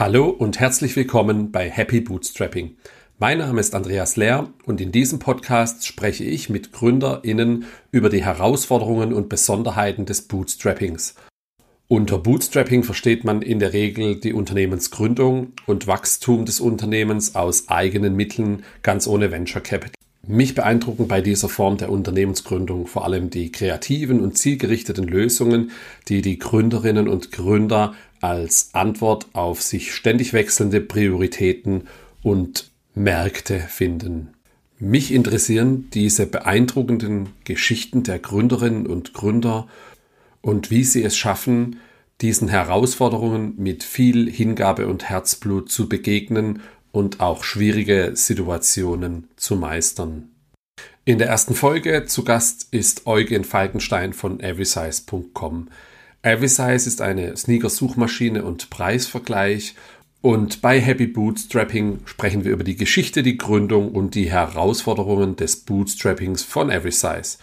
Hallo und herzlich willkommen bei Happy Bootstrapping. Mein Name ist Andreas Lehr und in diesem Podcast spreche ich mit GründerInnen über die Herausforderungen und Besonderheiten des Bootstrappings. Unter Bootstrapping versteht man in der Regel die Unternehmensgründung und Wachstum des Unternehmens aus eigenen Mitteln, ganz ohne Venture Capital. Mich beeindrucken bei dieser Form der Unternehmensgründung vor allem die kreativen und zielgerichteten Lösungen, die die Gründerinnen und Gründer als Antwort auf sich ständig wechselnde Prioritäten und Märkte finden. Mich interessieren diese beeindruckenden Geschichten der Gründerinnen und Gründer und wie sie es schaffen, diesen Herausforderungen mit viel Hingabe und Herzblut zu begegnen und auch schwierige Situationen zu meistern. In der ersten Folge zu Gast ist Eugen Falkenstein von everysize.com. Everysize ist eine Sneaker-Suchmaschine und Preisvergleich und bei Happy Bootstrapping sprechen wir über die Geschichte, die Gründung und die Herausforderungen des Bootstrappings von Everysize.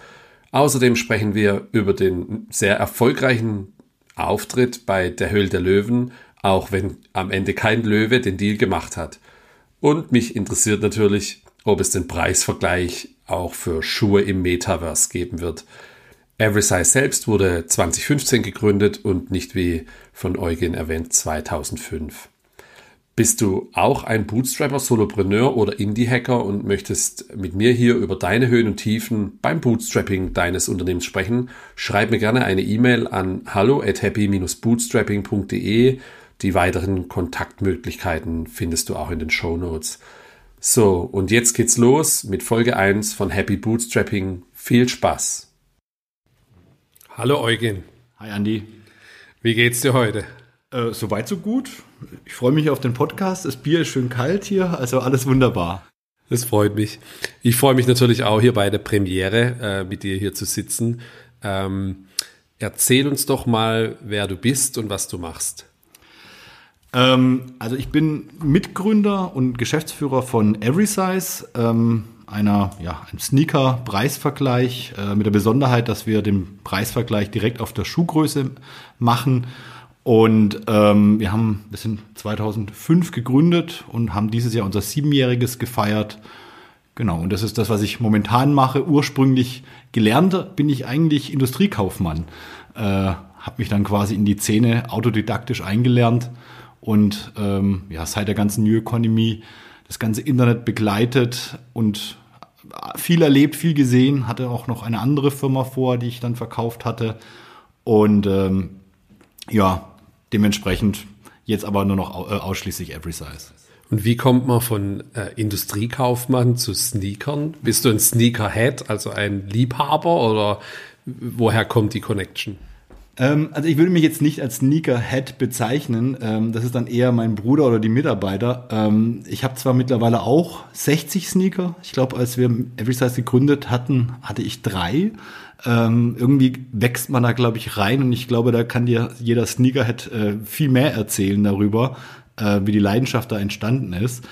Außerdem sprechen wir über den sehr erfolgreichen Auftritt bei der Höhle der Löwen, auch wenn am Ende kein Löwe den Deal gemacht hat. Und mich interessiert natürlich, ob es den Preisvergleich auch für Schuhe im Metaverse geben wird. Everysize selbst wurde 2015 gegründet und nicht wie von Eugen erwähnt 2005. Bist du auch ein Bootstrapper, Solopreneur oder Indie-Hacker und möchtest mit mir hier über deine Höhen und Tiefen beim Bootstrapping deines Unternehmens sprechen? Schreib mir gerne eine E-Mail an hallo at happy-bootstrapping.de die weiteren Kontaktmöglichkeiten findest du auch in den Show Notes. So, und jetzt geht's los mit Folge 1 von Happy Bootstrapping. Viel Spaß. Hallo Eugen. Hi Andy. Wie geht's dir heute? Äh, Soweit so gut. Ich freue mich auf den Podcast. Das Bier ist schön kalt hier, also alles wunderbar. Das freut mich. Ich freue mich natürlich auch hier bei der Premiere äh, mit dir hier zu sitzen. Ähm, erzähl uns doch mal, wer du bist und was du machst. Ähm, also ich bin Mitgründer und Geschäftsführer von Everysize, ähm, einer, ja, einem Sneaker-Preisvergleich äh, mit der Besonderheit, dass wir den Preisvergleich direkt auf der Schuhgröße machen. Und ähm, wir haben, wir sind 2005 gegründet und haben dieses Jahr unser Siebenjähriges gefeiert. Genau, und das ist das, was ich momentan mache. Ursprünglich gelernt bin ich eigentlich Industriekaufmann. Äh, habe mich dann quasi in die Szene autodidaktisch eingelernt und ähm, ja, seit der ganzen New Economy das ganze Internet begleitet und viel erlebt, viel gesehen, hatte auch noch eine andere Firma vor, die ich dann verkauft hatte und ähm, ja, dementsprechend jetzt aber nur noch äh, ausschließlich Every Size. Und wie kommt man von äh, Industriekaufmann zu Sneakern? Bist du ein Sneakerhead, also ein Liebhaber oder woher kommt die Connection? Ähm, also ich würde mich jetzt nicht als Sneakerhead bezeichnen. Ähm, das ist dann eher mein Bruder oder die Mitarbeiter. Ähm, ich habe zwar mittlerweile auch 60 Sneaker. Ich glaube, als wir Everysize gegründet hatten, hatte ich drei. Ähm, irgendwie wächst man da, glaube ich, rein und ich glaube, da kann dir jeder Sneakerhead äh, viel mehr erzählen darüber, äh, wie die Leidenschaft da entstanden ist.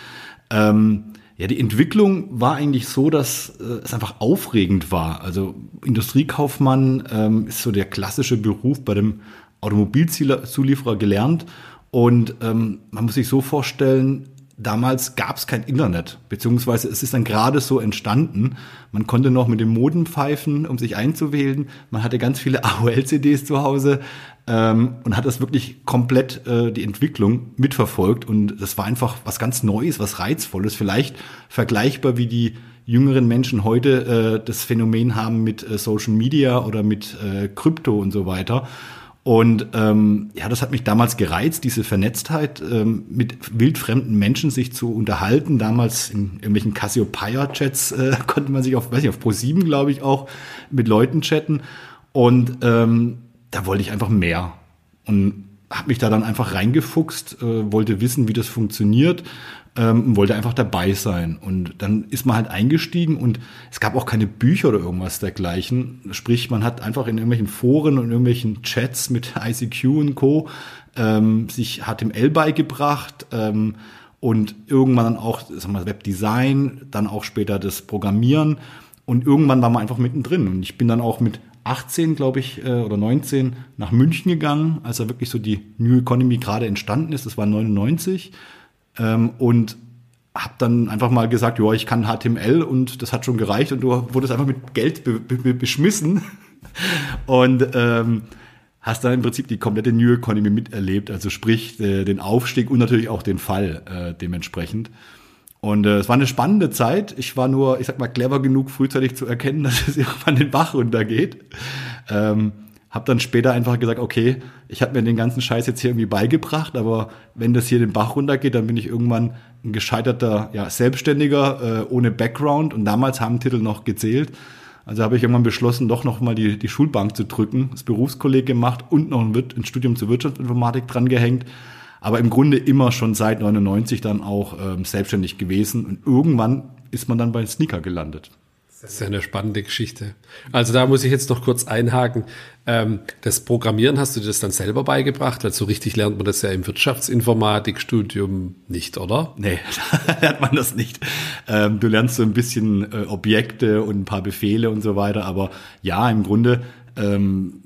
Ähm, ja, die Entwicklung war eigentlich so, dass äh, es einfach aufregend war. Also Industriekaufmann ähm, ist so der klassische Beruf bei dem Automobilzulieferer gelernt. Und ähm, man muss sich so vorstellen, damals gab es kein Internet, beziehungsweise es ist dann gerade so entstanden. Man konnte noch mit dem Modem pfeifen, um sich einzuwählen. Man hatte ganz viele AOL-CDs zu Hause ähm, und hat das wirklich komplett äh, die Entwicklung mitverfolgt. Und das war einfach was ganz Neues, was Reizvolles, vielleicht vergleichbar wie die jüngeren Menschen heute äh, das Phänomen haben mit äh, Social Media oder mit äh, Krypto und so weiter. Und ähm, ja, das hat mich damals gereizt, diese Vernetztheit, ähm, mit wildfremden Menschen sich zu unterhalten. Damals in irgendwelchen Cassiopeia-Chats äh, konnte man sich auf, weiß ich, auf Pro7, glaube ich, auch mit Leuten chatten. Und ähm, da wollte ich einfach mehr. Und habe mich da dann einfach reingefuchst, äh, wollte wissen, wie das funktioniert, ähm, wollte einfach dabei sein. Und dann ist man halt eingestiegen und es gab auch keine Bücher oder irgendwas dergleichen. Sprich, man hat einfach in irgendwelchen Foren und irgendwelchen Chats mit ICQ und Co. Ähm, sich HTML beigebracht ähm, und irgendwann dann auch sagen wir, Webdesign, dann auch später das Programmieren. Und irgendwann war man einfach mittendrin. Und ich bin dann auch mit 18, glaube ich, äh, oder 19 nach München gegangen, als da wirklich so die New Economy gerade entstanden ist. Das war 99. Ähm, und habe dann einfach mal gesagt, ja, ich kann HTML und das hat schon gereicht und du wurdest einfach mit Geld be be beschmissen und ähm, hast dann im Prinzip die komplette New Economy miterlebt, also sprich äh, den Aufstieg und natürlich auch den Fall äh, dementsprechend. Und äh, es war eine spannende Zeit. Ich war nur, ich sag mal, clever genug, frühzeitig zu erkennen, dass es irgendwann den Bach runtergeht. Ähm, hab dann später einfach gesagt, okay, ich habe mir den ganzen Scheiß jetzt hier irgendwie beigebracht, aber wenn das hier den Bach runtergeht, dann bin ich irgendwann ein gescheiterter ja, Selbstständiger äh, ohne Background und damals haben Titel noch gezählt. Also habe ich irgendwann beschlossen, doch noch mal die, die Schulbank zu drücken, das Berufskolleg gemacht und noch ein, ein Studium zur Wirtschaftsinformatik dran gehängt. Aber im Grunde immer schon seit 99 dann auch ähm, selbstständig gewesen und irgendwann ist man dann bei Sneaker gelandet. Das ist ja eine spannende Geschichte. Also da muss ich jetzt noch kurz einhaken. Ähm, das Programmieren hast du dir das dann selber beigebracht? Weil so richtig lernt man das ja im Wirtschaftsinformatikstudium nicht, oder? Nee, da lernt man das nicht. Ähm, du lernst so ein bisschen äh, Objekte und ein paar Befehle und so weiter. Aber ja, im Grunde ähm,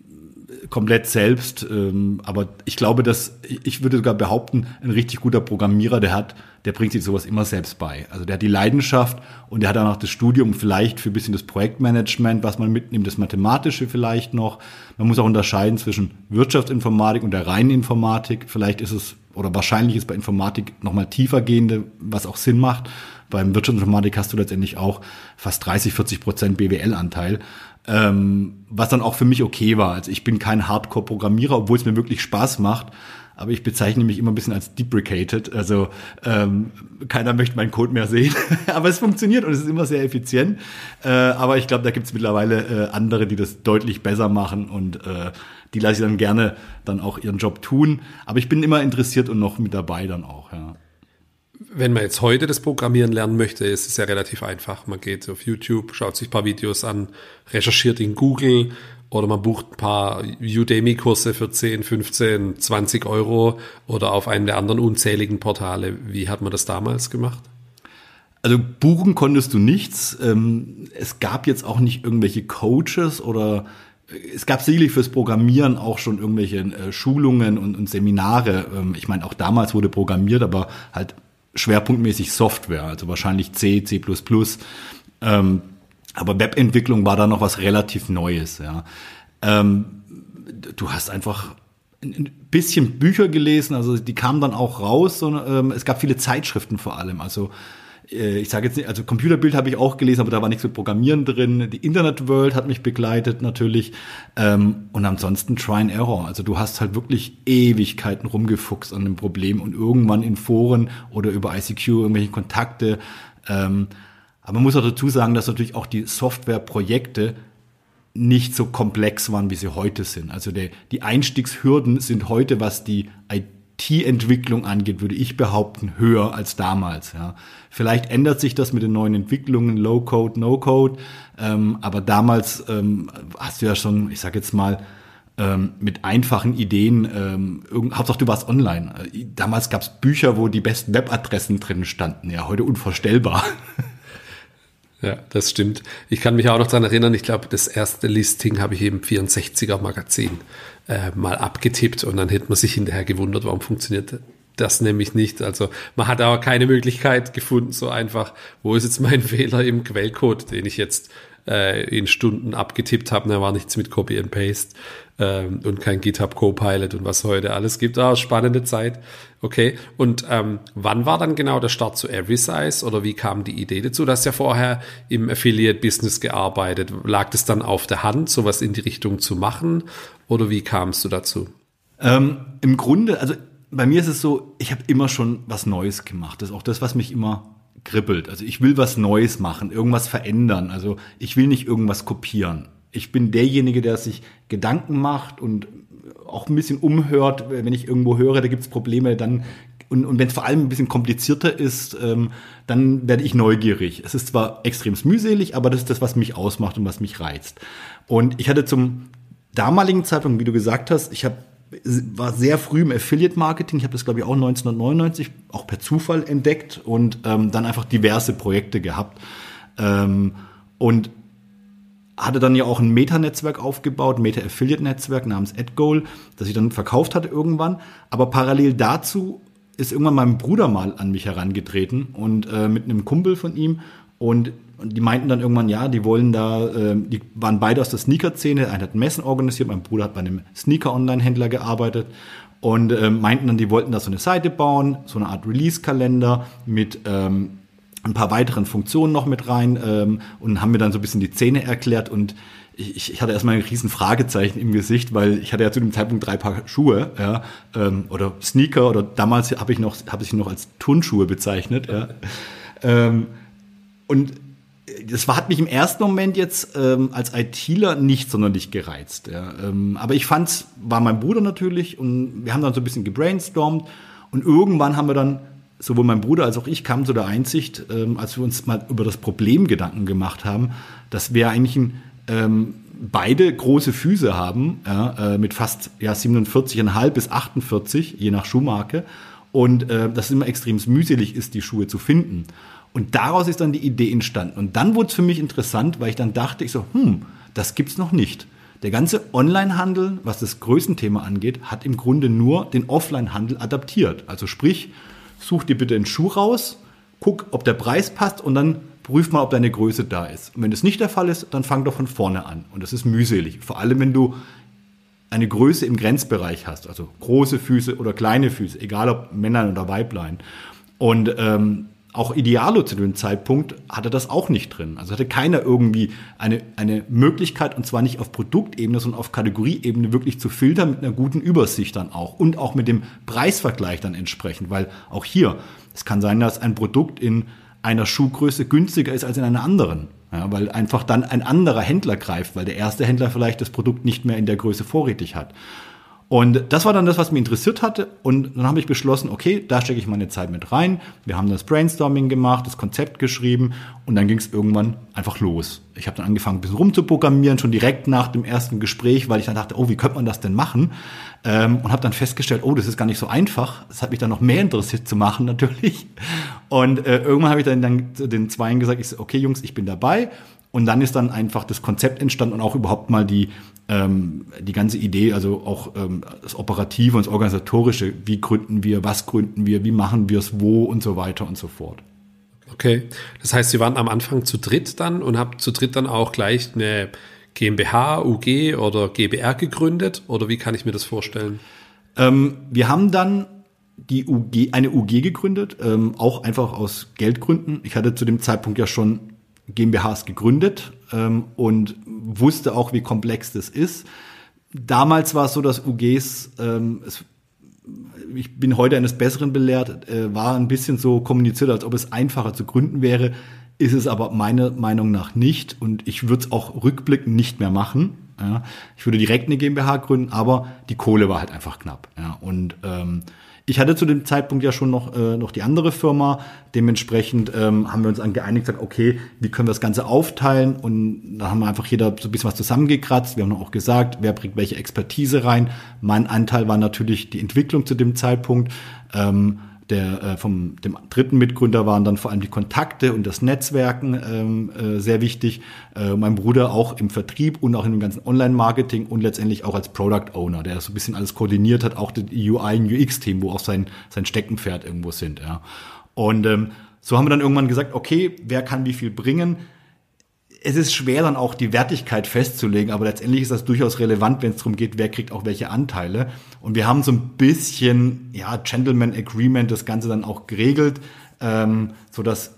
komplett selbst. Ähm, aber ich glaube, dass ich würde sogar behaupten, ein richtig guter Programmierer, der hat, der bringt sich sowas immer selbst bei. Also der hat die Leidenschaft und der hat dann auch das Studium vielleicht für ein bisschen das Projektmanagement, was man mitnimmt, das Mathematische vielleicht noch. Man muss auch unterscheiden zwischen Wirtschaftsinformatik und der reinen Informatik. Vielleicht ist es oder wahrscheinlich ist bei Informatik nochmal tiefer gehende, was auch Sinn macht. Beim Wirtschaftsinformatik hast du letztendlich auch fast 30, 40 Prozent BWL-Anteil ähm, was dann auch für mich okay war. Also ich bin kein Hardcore-Programmierer, obwohl es mir wirklich Spaß macht. Aber ich bezeichne mich immer ein bisschen als deprecated. Also ähm, keiner möchte meinen Code mehr sehen. aber es funktioniert und es ist immer sehr effizient. Äh, aber ich glaube, da gibt es mittlerweile äh, andere, die das deutlich besser machen und äh, die lasse ich dann gerne dann auch ihren Job tun. Aber ich bin immer interessiert und noch mit dabei dann auch, ja wenn man jetzt heute das Programmieren lernen möchte, ist es ja relativ einfach. Man geht auf YouTube, schaut sich ein paar Videos an, recherchiert in Google oder man bucht ein paar Udemy-Kurse für 10, 15, 20 Euro oder auf einem der anderen unzähligen Portale. Wie hat man das damals gemacht? Also buchen konntest du nichts. Ähm, es gab jetzt auch nicht irgendwelche Coaches oder äh, es gab sicherlich fürs Programmieren auch schon irgendwelche äh, Schulungen und, Seminare. Ähm, ich meine, auch damals wurde programmiert, aber halt schwerpunktmäßig Software, also wahrscheinlich C, C++. Ähm, aber Webentwicklung war da noch was relativ Neues. Ja. Ähm, du hast einfach ein bisschen Bücher gelesen, also die kamen dann auch raus. Und, ähm, es gab viele Zeitschriften vor allem. Also ich sage jetzt nicht, also Computerbild habe ich auch gelesen, aber da war nichts mit Programmieren drin. Die Internet World hat mich begleitet natürlich. Ähm, und ansonsten Try and Error. Also du hast halt wirklich Ewigkeiten rumgefuchst an dem Problem und irgendwann in Foren oder über ICQ irgendwelche Kontakte. Ähm, aber man muss auch dazu sagen, dass natürlich auch die Softwareprojekte nicht so komplex waren, wie sie heute sind. Also die Einstiegshürden sind heute, was die IT IT-Entwicklung angeht, würde ich behaupten, höher als damals. Ja. Vielleicht ändert sich das mit den neuen Entwicklungen, Low-Code, No-Code, ähm, aber damals ähm, hast du ja schon, ich sag jetzt mal, ähm, mit einfachen Ideen, ähm, Hauptsache du warst online. Äh, damals gab es Bücher, wo die besten Webadressen drin standen. Ja, heute unvorstellbar. Ja, das stimmt. Ich kann mich auch noch daran erinnern, ich glaube, das erste Listing habe ich im 64er Magazin äh, mal abgetippt und dann hätte man sich hinterher gewundert, warum funktioniert das nämlich nicht. Also man hat aber keine Möglichkeit gefunden, so einfach, wo ist jetzt mein Fehler im Quellcode, den ich jetzt äh, in Stunden abgetippt habe. Da war nichts mit Copy and Paste ähm, und kein GitHub Copilot und was heute alles gibt. Ah, spannende Zeit. Okay. Und ähm, wann war dann genau der Start zu EverySize oder wie kam die Idee dazu? Du hast ja vorher im Affiliate-Business gearbeitet. Lag das dann auf der Hand, sowas in die Richtung zu machen oder wie kamst du dazu? Ähm, Im Grunde, also bei mir ist es so, ich habe immer schon was Neues gemacht. Das ist auch das, was mich immer kribbelt. Also ich will was Neues machen, irgendwas verändern. Also ich will nicht irgendwas kopieren. Ich bin derjenige, der sich Gedanken macht und auch ein bisschen umhört, wenn ich irgendwo höre, da gibt es Probleme, dann und, und wenn es vor allem ein bisschen komplizierter ist, ähm, dann werde ich neugierig. Es ist zwar extrem mühselig, aber das ist das, was mich ausmacht und was mich reizt. Und ich hatte zum damaligen Zeitpunkt, wie du gesagt hast, ich habe war sehr früh im Affiliate-Marketing. Ich habe das, glaube ich, auch 1999 auch per Zufall entdeckt und ähm, dann einfach diverse Projekte gehabt. Ähm, und hatte dann ja auch ein Meta-Netzwerk aufgebaut, Meta-Affiliate-Netzwerk namens AdGoal, das ich dann verkauft hatte irgendwann. Aber parallel dazu ist irgendwann mein Bruder mal an mich herangetreten und äh, mit einem Kumpel von ihm und und die meinten dann irgendwann, ja, die wollen da, äh, die waren beide aus der Sneaker-Szene. Einer hat Messen organisiert, mein Bruder hat bei einem Sneaker-Online-Händler gearbeitet und äh, meinten dann, die wollten da so eine Seite bauen, so eine Art Release-Kalender mit ähm, ein paar weiteren Funktionen noch mit rein ähm, und haben mir dann so ein bisschen die Zähne erklärt und ich, ich hatte erstmal ein riesen Fragezeichen im Gesicht, weil ich hatte ja zu dem Zeitpunkt drei Paar Schuhe, ja, ähm, oder Sneaker oder damals habe ich noch, habe ich noch als Turnschuhe bezeichnet, ja. Ähm, und das hat mich im ersten Moment jetzt ähm, als ITler nicht sonderlich gereizt. Ja. Ähm, aber ich fand's, war mein Bruder natürlich und wir haben dann so ein bisschen gebrainstormt und irgendwann haben wir dann, sowohl mein Bruder als auch ich kamen zu der Einsicht, ähm, als wir uns mal über das Problem Gedanken gemacht haben, dass wir eigentlich ein, ähm, beide große Füße haben, ja, äh, mit fast ja, 47,5 bis 48, je nach Schuhmarke. Und äh, dass es immer extrem mühselig ist, die Schuhe zu finden. Und daraus ist dann die Idee entstanden. Und dann wurde es für mich interessant, weil ich dann dachte, ich so, hm, das gibt's noch nicht. Der ganze Onlinehandel, was das Größenthema angeht, hat im Grunde nur den Offline-Handel adaptiert. Also sprich, such dir bitte einen Schuh raus, guck, ob der Preis passt und dann prüf mal, ob deine Größe da ist. Und wenn das nicht der Fall ist, dann fang doch von vorne an. Und das ist mühselig. Vor allem, wenn du eine Größe im Grenzbereich hast, also große Füße oder kleine Füße, egal ob Männern oder Weiblein. Und ähm, auch Idealo zu dem Zeitpunkt hatte das auch nicht drin. Also hatte keiner irgendwie eine, eine Möglichkeit, und zwar nicht auf Produktebene, sondern auf Kategorieebene wirklich zu filtern mit einer guten Übersicht dann auch und auch mit dem Preisvergleich dann entsprechend, weil auch hier, es kann sein, dass ein Produkt in einer Schuhgröße günstiger ist als in einer anderen. Ja, weil einfach dann ein anderer Händler greift, weil der erste Händler vielleicht das Produkt nicht mehr in der Größe vorrätig hat. Und das war dann das, was mich interessiert hatte. Und dann habe ich beschlossen, okay, da stecke ich meine Zeit mit rein. Wir haben das Brainstorming gemacht, das Konzept geschrieben und dann ging es irgendwann einfach los. Ich habe dann angefangen, ein bisschen rumzuprogrammieren, schon direkt nach dem ersten Gespräch, weil ich dann dachte, oh, wie könnte man das denn machen? Ähm, und habe dann festgestellt, oh, das ist gar nicht so einfach. Das hat mich dann noch mehr interessiert zu machen natürlich. Und äh, irgendwann habe ich dann, dann den Zweien gesagt, ich so, okay, Jungs, ich bin dabei. Und dann ist dann einfach das Konzept entstanden und auch überhaupt mal die, ähm, die ganze Idee, also auch ähm, das Operative und das Organisatorische, wie gründen wir, was gründen wir, wie machen wir es, wo und so weiter und so fort. Okay, das heißt, Sie waren am Anfang zu dritt dann und haben zu dritt dann auch gleich eine GmbH, UG oder GBR gegründet oder wie kann ich mir das vorstellen? Ähm, wir haben dann die UG, eine UG gegründet, ähm, auch einfach aus Geldgründen. Ich hatte zu dem Zeitpunkt ja schon GmbHs gegründet ähm, und wusste auch, wie komplex das ist. Damals war es so, dass UGs, ähm, es, ich bin heute eines Besseren belehrt, äh, war ein bisschen so kommuniziert, als ob es einfacher zu gründen wäre. Ist es aber meiner Meinung nach nicht und ich würde es auch rückblickend nicht mehr machen. Ja. Ich würde direkt eine GmbH gründen, aber die Kohle war halt einfach knapp. Ja. Und ähm, ich hatte zu dem Zeitpunkt ja schon noch, äh, noch die andere Firma. Dementsprechend ähm, haben wir uns dann geeinigt, gesagt, okay, wie können wir das Ganze aufteilen? Und da haben wir einfach jeder so ein bisschen was zusammengekratzt. Wir haben auch gesagt, wer bringt welche Expertise rein. Mein Anteil war natürlich die Entwicklung zu dem Zeitpunkt. Ähm, der äh, vom dem dritten Mitgründer waren dann vor allem die Kontakte und das Netzwerken ähm, äh, sehr wichtig. Äh, mein Bruder auch im Vertrieb und auch in dem ganzen Online-Marketing und letztendlich auch als Product Owner, der so ein bisschen alles koordiniert hat, auch die UI und UX-Themen, wo auch sein sein Steckenpferd irgendwo sind. Ja. Und ähm, so haben wir dann irgendwann gesagt, okay, wer kann wie viel bringen? Es ist schwer dann auch die Wertigkeit festzulegen, aber letztendlich ist das durchaus relevant, wenn es darum geht, wer kriegt auch welche Anteile. Und wir haben so ein bisschen, ja, Gentleman Agreement das Ganze dann auch geregelt, ähm, so dass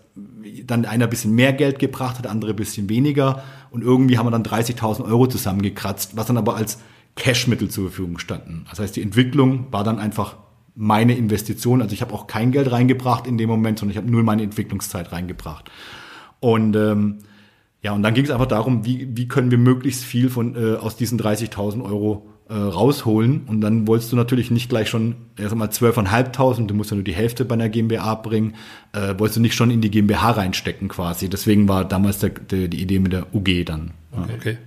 dann einer ein bisschen mehr Geld gebracht hat, andere ein bisschen weniger. Und irgendwie haben wir dann 30.000 Euro zusammengekratzt, was dann aber als Cashmittel zur Verfügung standen. Das heißt, die Entwicklung war dann einfach meine Investition. Also ich habe auch kein Geld reingebracht in dem Moment, sondern ich habe nur meine Entwicklungszeit reingebracht. Und ähm, ja, und dann ging es einfach darum, wie, wie können wir möglichst viel von äh, aus diesen 30.000 Euro äh, rausholen. Und dann wolltest du natürlich nicht gleich schon, erst einmal 12.500, du musst ja nur die Hälfte bei einer GmbH bringen, äh, wolltest du nicht schon in die GmbH reinstecken quasi. Deswegen war damals der, der, die Idee mit der UG dann. Ja. Okay,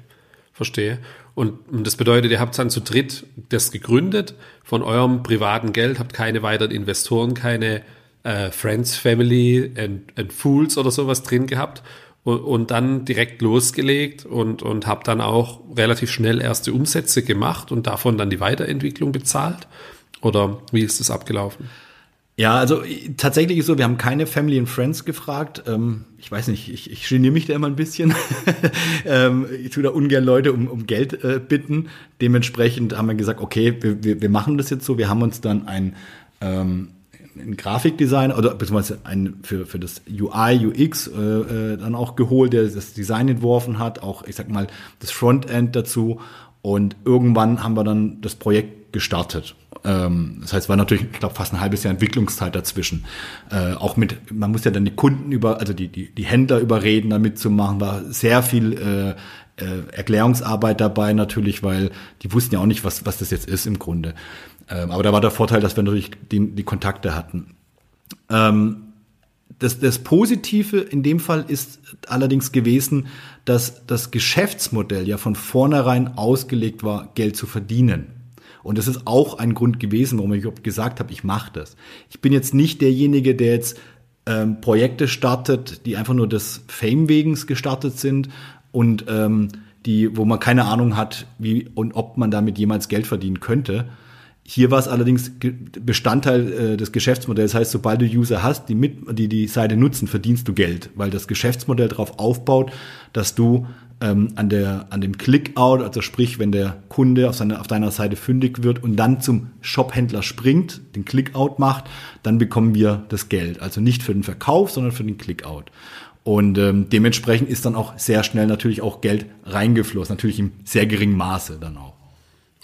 verstehe. Und das bedeutet, ihr habt dann zu dritt das gegründet von eurem privaten Geld, habt keine weiteren Investoren, keine äh, Friends, Family and, and Fools oder sowas drin gehabt und, und dann direkt losgelegt und, und habe dann auch relativ schnell erste Umsätze gemacht und davon dann die Weiterentwicklung bezahlt? Oder wie ist das abgelaufen? Ja, also tatsächlich ist so, wir haben keine Family and Friends gefragt. Ähm, ich weiß nicht, ich, ich geniere mich da immer ein bisschen. ähm, ich tue da ungern Leute um, um Geld äh, bitten. Dementsprechend haben wir gesagt, okay, wir, wir, wir machen das jetzt so. Wir haben uns dann ein, ähm, ein Grafikdesigner oder beziehungsweise ein für, für das UI, UX äh, äh, dann auch geholt, der das Design entworfen hat, auch ich sag mal das Frontend dazu. Und irgendwann haben wir dann das Projekt gestartet. Ähm, das heißt, war natürlich, ich glaube, fast ein halbes Jahr Entwicklungszeit dazwischen. Äh, auch mit, man muss ja dann die Kunden über, also die, die, die Händler überreden, da mitzumachen, war sehr viel äh, äh, Erklärungsarbeit dabei natürlich, weil die wussten ja auch nicht, was, was das jetzt ist im Grunde. Ähm, aber da war der Vorteil, dass wir natürlich die, die Kontakte hatten. Ähm, das, das Positive in dem Fall ist allerdings gewesen, dass das Geschäftsmodell ja von vornherein ausgelegt war, Geld zu verdienen. Und das ist auch ein Grund gewesen, warum ich gesagt habe, ich mache das. Ich bin jetzt nicht derjenige, der jetzt ähm, Projekte startet, die einfach nur des Fame wegens gestartet sind und ähm, die, wo man keine Ahnung hat, wie und ob man damit jemals Geld verdienen könnte. Hier war es allerdings Bestandteil äh, des Geschäftsmodells. Das heißt, sobald du User hast, die mit, die die Seite nutzen, verdienst du Geld, weil das Geschäftsmodell darauf aufbaut, dass du ähm, an, der, an dem Click-Out, also sprich, wenn der Kunde auf, seiner, auf deiner Seite fündig wird und dann zum Shop-Händler springt, den Click-Out macht, dann bekommen wir das Geld. Also nicht für den Verkauf, sondern für den Click-Out. Und ähm, dementsprechend ist dann auch sehr schnell natürlich auch Geld reingeflossen, natürlich im sehr geringen Maße dann auch.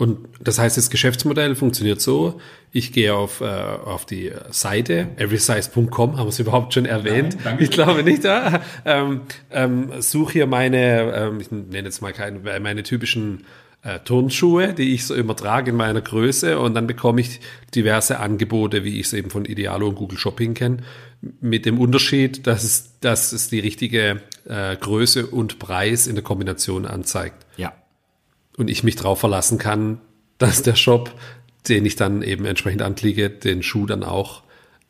Und das heißt, das Geschäftsmodell funktioniert so, ich gehe auf, äh, auf die Seite, everysize.com, haben wir es überhaupt schon erwähnt? Nein, ich glaube nicht. Ja? Ähm, ähm, suche hier meine, ähm, ich nenne jetzt mal keine, meine typischen äh, Turnschuhe, die ich so immer trage in meiner Größe und dann bekomme ich diverse Angebote, wie ich es eben von Idealo und Google Shopping kenne, mit dem Unterschied, dass es, dass es die richtige äh, Größe und Preis in der Kombination anzeigt. Und ich mich darauf verlassen kann, dass der Shop, den ich dann eben entsprechend anklicke, den Schuh dann auch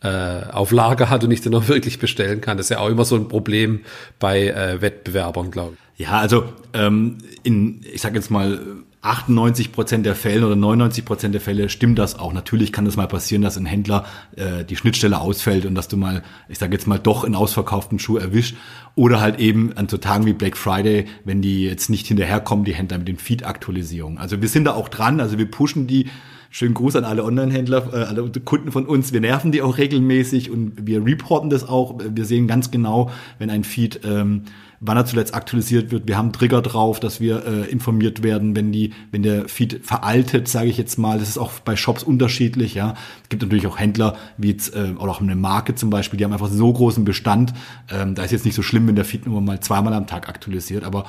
äh, auf Lager hat und ich den auch wirklich bestellen kann. Das ist ja auch immer so ein Problem bei äh, Wettbewerbern, glaube ich. Ja, also ähm, in, ich sage jetzt mal, 98 Prozent der Fälle oder 99 Prozent der Fälle stimmt das auch. Natürlich kann es mal passieren, dass ein Händler äh, die Schnittstelle ausfällt und dass du mal, ich sage jetzt mal, doch einen ausverkauften Schuh erwischt. Oder halt eben an so Tagen wie Black Friday, wenn die jetzt nicht hinterherkommen, die Händler mit den Feed-Aktualisierungen. Also wir sind da auch dran, also wir pushen die. Schönen Gruß an alle Online-Händler, äh, alle Kunden von uns. Wir nerven die auch regelmäßig und wir reporten das auch. Wir sehen ganz genau, wenn ein Feed ähm, wann er zuletzt aktualisiert wird. Wir haben Trigger drauf, dass wir äh, informiert werden, wenn die, wenn der Feed veraltet, sage ich jetzt mal. Das ist auch bei Shops unterschiedlich. Ja, es gibt natürlich auch Händler wie jetzt äh, oder auch eine Marke zum Beispiel, die haben einfach so großen Bestand. Ähm, da ist jetzt nicht so schlimm, wenn der Feed nur mal zweimal am Tag aktualisiert, aber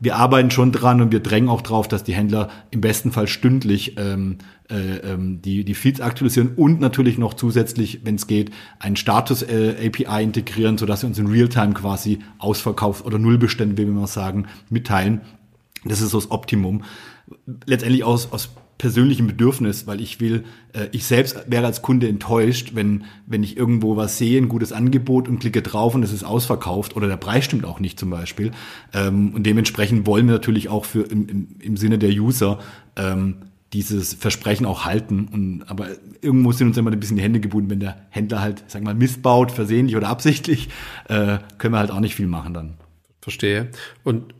wir arbeiten schon dran und wir drängen auch drauf, dass die Händler im besten Fall stündlich ähm, äh, ähm, die, die Feeds aktualisieren und natürlich noch zusätzlich, wenn es geht, einen Status-API äh, integrieren, sodass sie uns in Realtime quasi Ausverkauf oder Nullbestände, wie wir mal sagen, mitteilen. Das ist so das Optimum. Letztendlich aus, aus persönlichem Bedürfnis, weil ich will, äh, ich selbst wäre als Kunde enttäuscht, wenn, wenn ich irgendwo was sehe, ein gutes Angebot und klicke drauf und es ist ausverkauft oder der Preis stimmt auch nicht zum Beispiel. Ähm, und dementsprechend wollen wir natürlich auch für im, im, im Sinne der User ähm, dieses Versprechen auch halten. Und, aber irgendwo sind uns immer ein bisschen die Hände gebunden, wenn der Händler halt, sagen wir mal, missbaut, versehentlich oder absichtlich, äh, können wir halt auch nicht viel machen dann. Verstehe. Und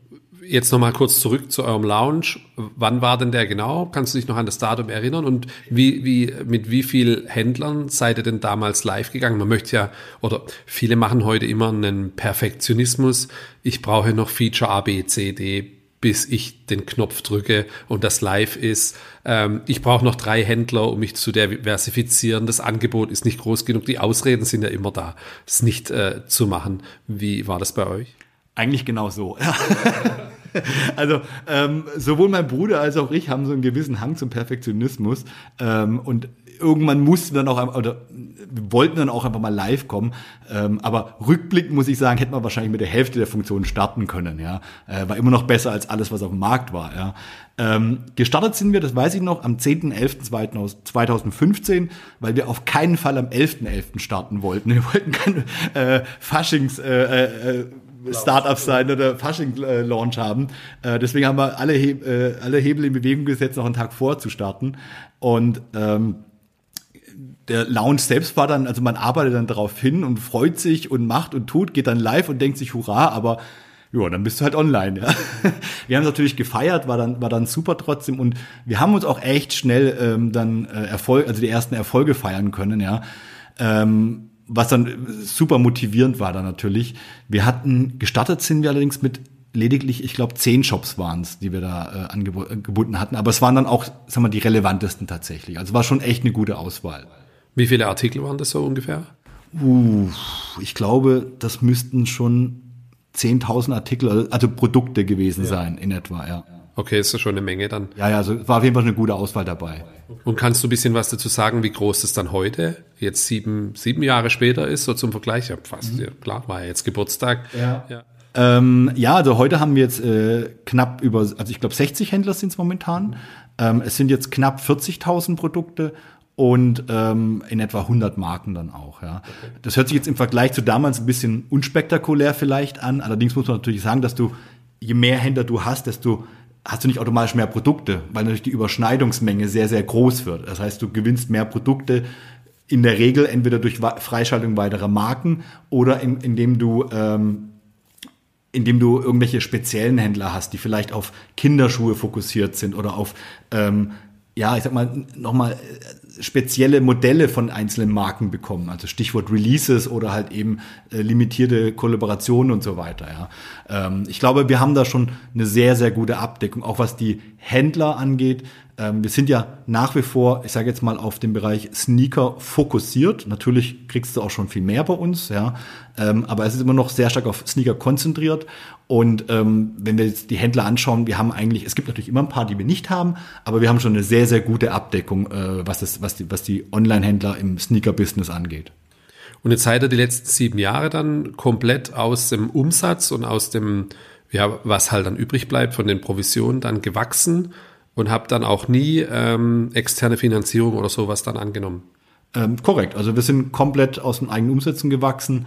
Jetzt nochmal kurz zurück zu eurem Lounge. Wann war denn der genau? Kannst du dich noch an das Datum erinnern? Und wie, wie, mit wie viel Händlern seid ihr denn damals live gegangen? Man möchte ja, oder viele machen heute immer einen Perfektionismus. Ich brauche noch Feature A, B, C, D, bis ich den Knopf drücke und das live ist. Ähm, ich brauche noch drei Händler, um mich zu diversifizieren. Das Angebot ist nicht groß genug. Die Ausreden sind ja immer da, es nicht äh, zu machen. Wie war das bei euch? Eigentlich genau so. also ähm, sowohl mein Bruder als auch ich haben so einen gewissen Hang zum Perfektionismus ähm, und irgendwann mussten dann auch oder wollten dann auch einfach mal live kommen. Ähm, aber rückblickend muss ich sagen, hätten wir wahrscheinlich mit der Hälfte der Funktionen starten können. Ja, äh, war immer noch besser als alles, was auf dem Markt war. Ja. Ähm, gestartet sind wir, das weiß ich noch, am 10.11.2015, weil wir auf keinen Fall am 11.11. .11. starten wollten. Wir wollten keine äh, Faschings äh, äh, Startups sein oder Fasching-Launch haben. Äh, deswegen haben wir alle, He äh, alle Hebel in Bewegung gesetzt, noch einen Tag vor zu starten. Und ähm, der Launch selbst war dann, also man arbeitet dann darauf hin und freut sich und macht und tut, geht dann live und denkt sich Hurra, aber ja, dann bist du halt online, ja. Wir haben es natürlich gefeiert, war dann, war dann super trotzdem und wir haben uns auch echt schnell ähm, dann äh, Erfolg, also die ersten Erfolge feiern können, ja. Ähm, was dann super motivierend war dann natürlich. Wir hatten, gestartet sind wir allerdings mit lediglich, ich glaube, zehn Shops waren es, die wir da äh, angeboten hatten. Aber es waren dann auch, sagen wir, die relevantesten tatsächlich. Also war schon echt eine gute Auswahl. Wie viele Artikel waren das so ungefähr? Uh, ich glaube, das müssten schon 10.000 Artikel, also Produkte gewesen ja. sein in etwa, ja. Okay, ist ja schon eine Menge dann. Ja, ja, also war auf jeden Fall eine gute Auswahl dabei. Und kannst du ein bisschen was dazu sagen, wie groß das dann heute, jetzt sieben, sieben Jahre später ist, so zum Vergleich? Ja, fast, mhm. ja, klar, war ja jetzt Geburtstag. Ja. ja. Ähm, ja, also heute haben wir jetzt äh, knapp über, also ich glaube 60 Händler sind es momentan. Ähm, es sind jetzt knapp 40.000 Produkte und ähm, in etwa 100 Marken dann auch. Ja. Okay. Das hört sich jetzt im Vergleich zu damals ein bisschen unspektakulär vielleicht an. Allerdings muss man natürlich sagen, dass du, je mehr Händler du hast, desto hast du nicht automatisch mehr Produkte, weil natürlich die Überschneidungsmenge sehr, sehr groß wird. Das heißt, du gewinnst mehr Produkte in der Regel entweder durch Freischaltung weiterer Marken oder in, indem du ähm, indem du irgendwelche speziellen Händler hast, die vielleicht auf Kinderschuhe fokussiert sind oder auf ähm, ja, ich sag mal, nochmal äh, spezielle Modelle von einzelnen Marken bekommen. Also Stichwort Releases oder halt eben äh, limitierte Kollaborationen und so weiter. Ja. Ähm, ich glaube, wir haben da schon eine sehr, sehr gute Abdeckung, auch was die Händler angeht. Ähm, wir sind ja nach wie vor, ich sage jetzt mal, auf den Bereich Sneaker fokussiert. Natürlich kriegst du auch schon viel mehr bei uns, ja. Ähm, aber es ist immer noch sehr stark auf Sneaker konzentriert. Und ähm, wenn wir jetzt die Händler anschauen, wir haben eigentlich, es gibt natürlich immer ein paar, die wir nicht haben, aber wir haben schon eine sehr, sehr gute Abdeckung, äh, was, das, was die, was die Online-Händler im Sneaker-Business angeht. Und jetzt seid ihr die letzten sieben Jahre dann komplett aus dem Umsatz und aus dem, ja, was halt dann übrig bleibt von den Provisionen dann gewachsen und habt dann auch nie ähm, externe Finanzierung oder sowas dann angenommen. Ähm, korrekt. Also wir sind komplett aus den eigenen Umsätzen gewachsen.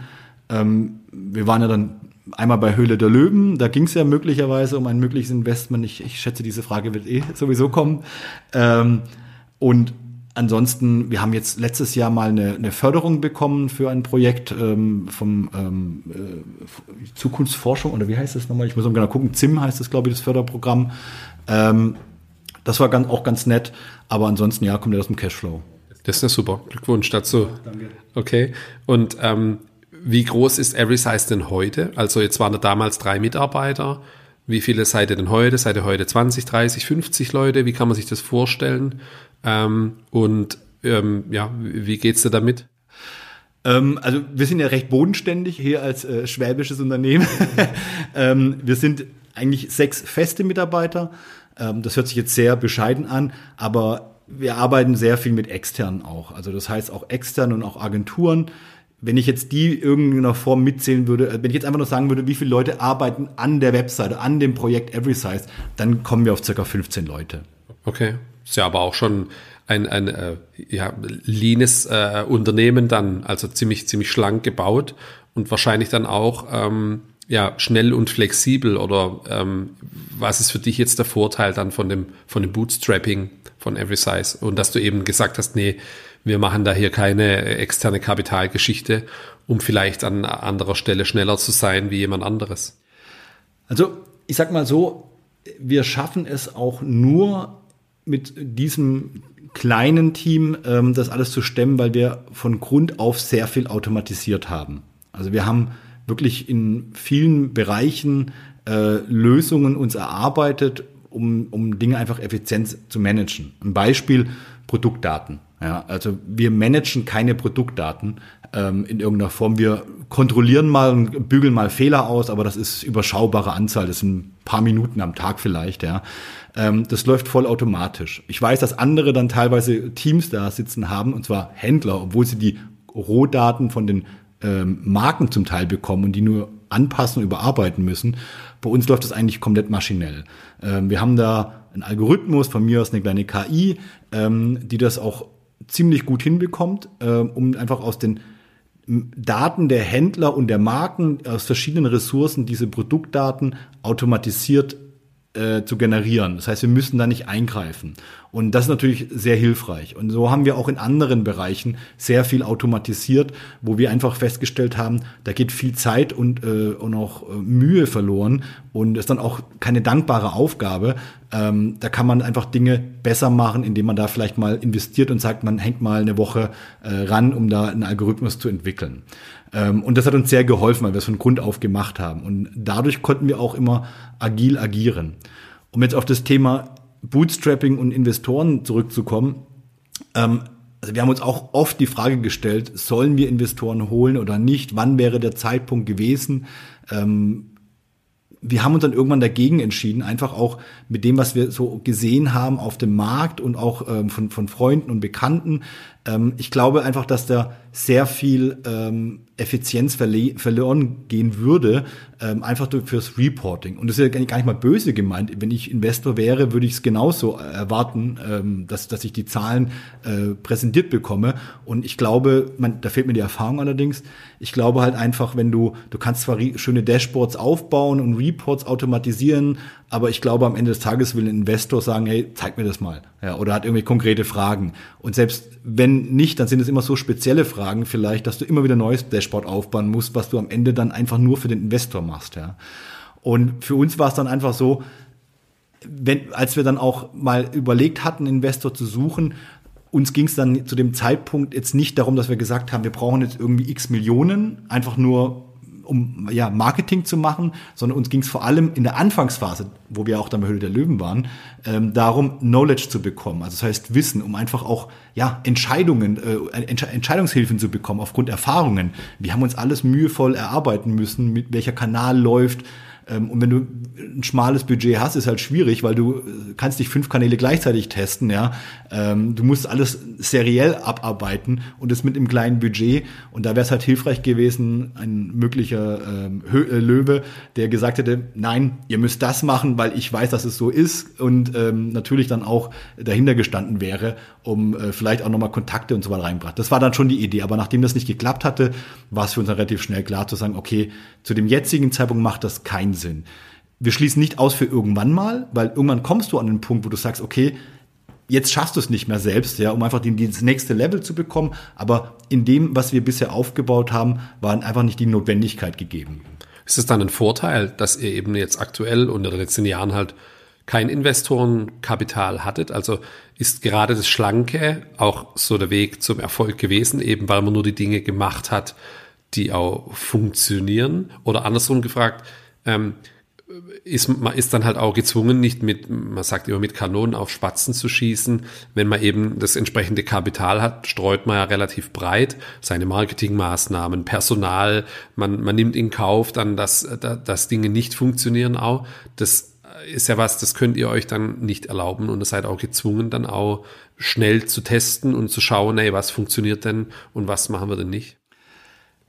Ähm, wir waren ja dann einmal bei Höhle der Löwen, da ging es ja möglicherweise um ein mögliches Investment. Ich, ich schätze, diese Frage wird eh sowieso kommen. Ähm, und ansonsten, wir haben jetzt letztes Jahr mal eine, eine Förderung bekommen für ein Projekt ähm, vom ähm, äh, Zukunftsforschung, oder wie heißt das nochmal? Ich muss mal genau gucken. ZIM heißt das, glaube ich, das Förderprogramm. Ähm, das war ganz, auch ganz nett, aber ansonsten ja, kommt er aus dem Cashflow. Das ist ja super. Glückwunsch dazu. Danke. Okay. Und ähm, wie groß ist Everysize denn heute? Also jetzt waren da damals drei Mitarbeiter. Wie viele seid ihr denn heute? Seid ihr heute 20, 30, 50 Leute? Wie kann man sich das vorstellen? Ähm, und ähm, ja, wie geht's dir damit? Ähm, also wir sind ja recht bodenständig hier als äh, schwäbisches Unternehmen. ähm, wir sind eigentlich sechs feste Mitarbeiter. Ähm, das hört sich jetzt sehr bescheiden an, aber wir arbeiten sehr viel mit externen auch. Also das heißt auch extern und auch Agenturen wenn ich jetzt die irgendeiner Form mitzählen würde, äh, wenn ich jetzt einfach nur sagen würde, wie viele Leute arbeiten an der Webseite, an dem Projekt EverySize, dann kommen wir auf circa 15 Leute. Okay. Ist ja aber auch schon ein, ein äh, ja, leanes äh, Unternehmen dann, also ziemlich, ziemlich schlank gebaut und wahrscheinlich dann auch ähm, ja, schnell und flexibel oder ähm, was ist für dich jetzt der Vorteil dann von dem, von dem Bootstrapping von EverySize und dass du eben gesagt hast, nee, wir machen da hier keine externe Kapitalgeschichte, um vielleicht an anderer Stelle schneller zu sein wie jemand anderes. Also ich sag mal so, wir schaffen es auch nur mit diesem kleinen Team, ähm, das alles zu stemmen, weil wir von Grund auf sehr viel automatisiert haben. Also wir haben wirklich in vielen Bereichen äh, Lösungen uns erarbeitet, um, um Dinge einfach effizient zu managen. Ein Beispiel Produktdaten. Ja, also wir managen keine Produktdaten ähm, in irgendeiner Form. Wir kontrollieren mal und bügeln mal Fehler aus, aber das ist überschaubare Anzahl. Das sind ein paar Minuten am Tag vielleicht. Ja, ähm, das läuft voll automatisch. Ich weiß, dass andere dann teilweise Teams da sitzen haben und zwar Händler, obwohl sie die Rohdaten von den ähm, Marken zum Teil bekommen und die nur anpassen und überarbeiten müssen. Bei uns läuft das eigentlich komplett maschinell. Ähm, wir haben da einen Algorithmus, von mir aus eine kleine KI, ähm, die das auch ziemlich gut hinbekommt, äh, um einfach aus den Daten der Händler und der Marken aus verschiedenen Ressourcen, diese Produktdaten automatisiert äh, zu generieren. Das heißt, wir müssen da nicht eingreifen. Und das ist natürlich sehr hilfreich. Und so haben wir auch in anderen Bereichen sehr viel automatisiert, wo wir einfach festgestellt haben, da geht viel Zeit und, äh, und auch äh, Mühe verloren und ist dann auch keine dankbare Aufgabe. Ähm, da kann man einfach Dinge besser machen, indem man da vielleicht mal investiert und sagt, man hängt mal eine Woche äh, ran, um da einen Algorithmus zu entwickeln. Ähm, und das hat uns sehr geholfen, weil wir es von Grund auf gemacht haben. Und dadurch konnten wir auch immer agil agieren. Um jetzt auf das Thema Bootstrapping und Investoren zurückzukommen, ähm, also wir haben uns auch oft die Frage gestellt, sollen wir Investoren holen oder nicht? Wann wäre der Zeitpunkt gewesen? Ähm, wir haben uns dann irgendwann dagegen entschieden, einfach auch mit dem, was wir so gesehen haben auf dem Markt und auch ähm, von, von Freunden und Bekannten. Ähm, ich glaube einfach, dass da sehr viel ähm, Effizienz verloren gehen würde, ähm, einfach fürs Reporting. Und das ist ja gar nicht mal böse gemeint. Wenn ich Investor wäre, würde ich es genauso erwarten, ähm, dass, dass ich die Zahlen äh, präsentiert bekomme. Und ich glaube, man, da fehlt mir die Erfahrung allerdings. Ich glaube halt einfach, wenn du, du kannst zwar schöne Dashboards aufbauen und Reports automatisieren, aber ich glaube, am Ende des Tages will ein Investor sagen, hey, zeig mir das mal. Ja, oder hat irgendwie konkrete Fragen. Und selbst wenn nicht, dann sind es immer so spezielle Fragen vielleicht, dass du immer wieder neues Dashboard aufbauen musst, was du am Ende dann einfach nur für den Investor machst. Ja. Und für uns war es dann einfach so, wenn, als wir dann auch mal überlegt hatten, Investor zu suchen, uns ging es dann zu dem Zeitpunkt jetzt nicht darum, dass wir gesagt haben, wir brauchen jetzt irgendwie x Millionen, einfach nur um ja, Marketing zu machen, sondern uns ging es vor allem in der Anfangsphase, wo wir auch dann bei Höhle der Löwen waren, ähm, darum, Knowledge zu bekommen. Also das heißt Wissen, um einfach auch ja, Entscheidungen, äh, Entsch Entscheidungshilfen zu bekommen aufgrund Erfahrungen. Wir haben uns alles mühevoll erarbeiten müssen, mit welcher Kanal läuft, und wenn du ein schmales Budget hast, ist halt schwierig, weil du äh, kannst nicht fünf Kanäle gleichzeitig testen, ja. Ähm, du musst alles seriell abarbeiten und das mit einem kleinen Budget. Und da wäre es halt hilfreich gewesen, ein möglicher ähm, äh, Löwe, der gesagt hätte, nein, ihr müsst das machen, weil ich weiß, dass es so ist und natürlich dann auch dahinter gestanden wäre, um äh, vielleicht auch nochmal Kontakte und so weiter reinbracht. Das war dann schon die Idee. Aber nachdem das nicht geklappt hatte, war es für uns dann relativ schnell klar zu sagen, okay, zu dem jetzigen Zeitpunkt macht das keinen Sinn. Wir schließen nicht aus für irgendwann mal, weil irgendwann kommst du an den Punkt, wo du sagst, okay, jetzt schaffst du es nicht mehr selbst, ja, um einfach das nächste Level zu bekommen. Aber in dem, was wir bisher aufgebaut haben, war einfach nicht die Notwendigkeit gegeben. Ist es dann ein Vorteil, dass ihr eben jetzt aktuell und in den letzten Jahren halt kein Investorenkapital hattet? Also ist gerade das Schlanke auch so der Weg zum Erfolg gewesen, eben weil man nur die Dinge gemacht hat, die auch funktionieren? Oder andersrum gefragt, ähm, ist, man ist dann halt auch gezwungen, nicht mit, man sagt immer mit Kanonen auf Spatzen zu schießen. Wenn man eben das entsprechende Kapital hat, streut man ja relativ breit seine Marketingmaßnahmen, Personal, man, man nimmt in Kauf dann, dass, dass Dinge nicht funktionieren auch. Das ist ja was, das könnt ihr euch dann nicht erlauben und ihr seid auch gezwungen, dann auch schnell zu testen und zu schauen, ey, was funktioniert denn und was machen wir denn nicht.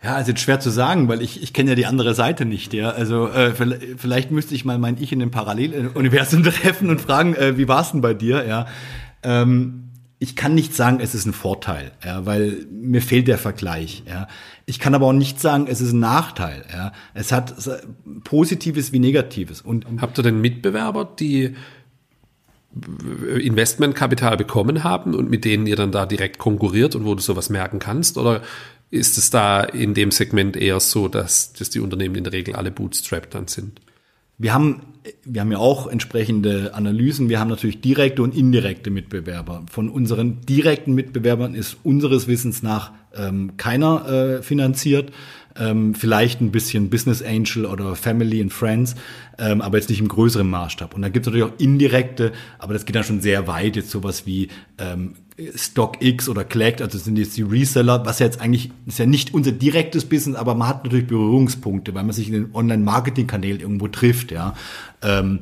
Ja, also schwer zu sagen, weil ich, ich kenne ja die andere Seite nicht. Ja, also äh, vielleicht müsste ich mal mein Ich in dem Paralleluniversum treffen und fragen, äh, wie war es denn bei dir? Ja, ähm, ich kann nicht sagen, es ist ein Vorteil, ja, weil mir fehlt der Vergleich. Ja, ich kann aber auch nicht sagen, es ist ein Nachteil. Ja, es hat Positives wie Negatives. Und habt ihr denn Mitbewerber, die Investmentkapital bekommen haben und mit denen ihr dann da direkt konkurriert und wo du sowas merken kannst? Oder ist es da in dem Segment eher so, dass, dass die Unternehmen in der Regel alle bootstrapped dann sind? Wir haben, wir haben ja auch entsprechende Analysen. Wir haben natürlich direkte und indirekte Mitbewerber. Von unseren direkten Mitbewerbern ist unseres Wissens nach ähm, keiner äh, finanziert ähm, vielleicht ein bisschen Business Angel oder Family and Friends, ähm, aber jetzt nicht im größeren Maßstab. Und dann gibt es natürlich auch indirekte, aber das geht dann schon sehr weit, jetzt sowas wie ähm, StockX oder Collect, also sind jetzt die Reseller, was ja jetzt eigentlich ist ja nicht unser direktes Business, aber man hat natürlich Berührungspunkte, weil man sich in den Online-Marketing-Kanälen irgendwo trifft, ja. Ähm,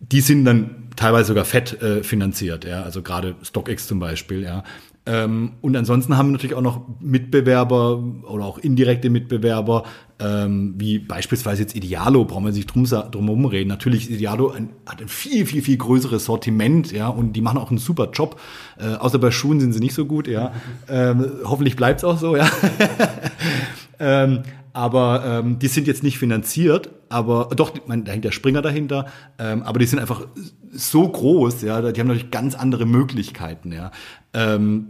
die sind dann teilweise sogar fett äh, finanziert, ja, also gerade StockX zum Beispiel, ja. Ähm, und ansonsten haben wir natürlich auch noch Mitbewerber oder auch indirekte Mitbewerber, ähm, wie beispielsweise jetzt Idealo, brauchen wir sich drum, drum reden. Natürlich, Idealo ein, hat ein viel, viel, viel größeres Sortiment, ja, und die machen auch einen super Job. Äh, außer bei Schuhen sind sie nicht so gut, ja. Ähm, hoffentlich bleibt's auch so, ja. aber ähm, die sind jetzt nicht finanziert, aber doch, mein, da hängt der Springer dahinter, ähm, aber die sind einfach so groß, ja, die haben natürlich ganz andere Möglichkeiten, ja. Ähm,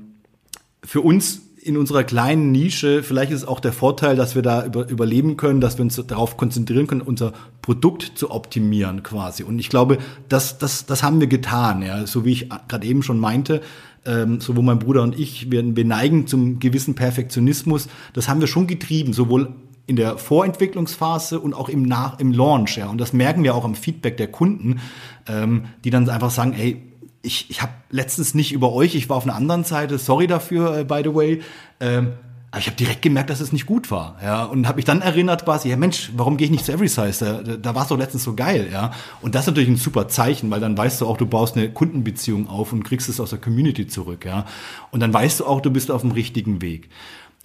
für uns in unserer kleinen Nische, vielleicht ist es auch der Vorteil, dass wir da über, überleben können, dass wir uns darauf konzentrieren können, unser Produkt zu optimieren quasi. Und ich glaube, das, das, das haben wir getan, ja, so wie ich gerade eben schon meinte, ähm, sowohl mein Bruder und ich, wir, wir neigen zum gewissen Perfektionismus. Das haben wir schon getrieben, sowohl in der Vorentwicklungsphase und auch im Nach im Launch, ja. Und das merken wir auch am Feedback der Kunden, ähm, die dann einfach sagen, ey, ich, ich habe letztens nicht über euch, ich war auf einer anderen Seite, sorry dafür, äh, by the way. Ähm, aber ich habe direkt gemerkt, dass es nicht gut war, ja, und habe mich dann erinnert quasi, ja Mensch, warum gehe ich nicht zu Every Size? Da, da war es doch letztens so geil, ja. Und das ist natürlich ein super Zeichen, weil dann weißt du auch, du baust eine Kundenbeziehung auf und kriegst es aus der Community zurück, ja. Und dann weißt du auch, du bist auf dem richtigen Weg.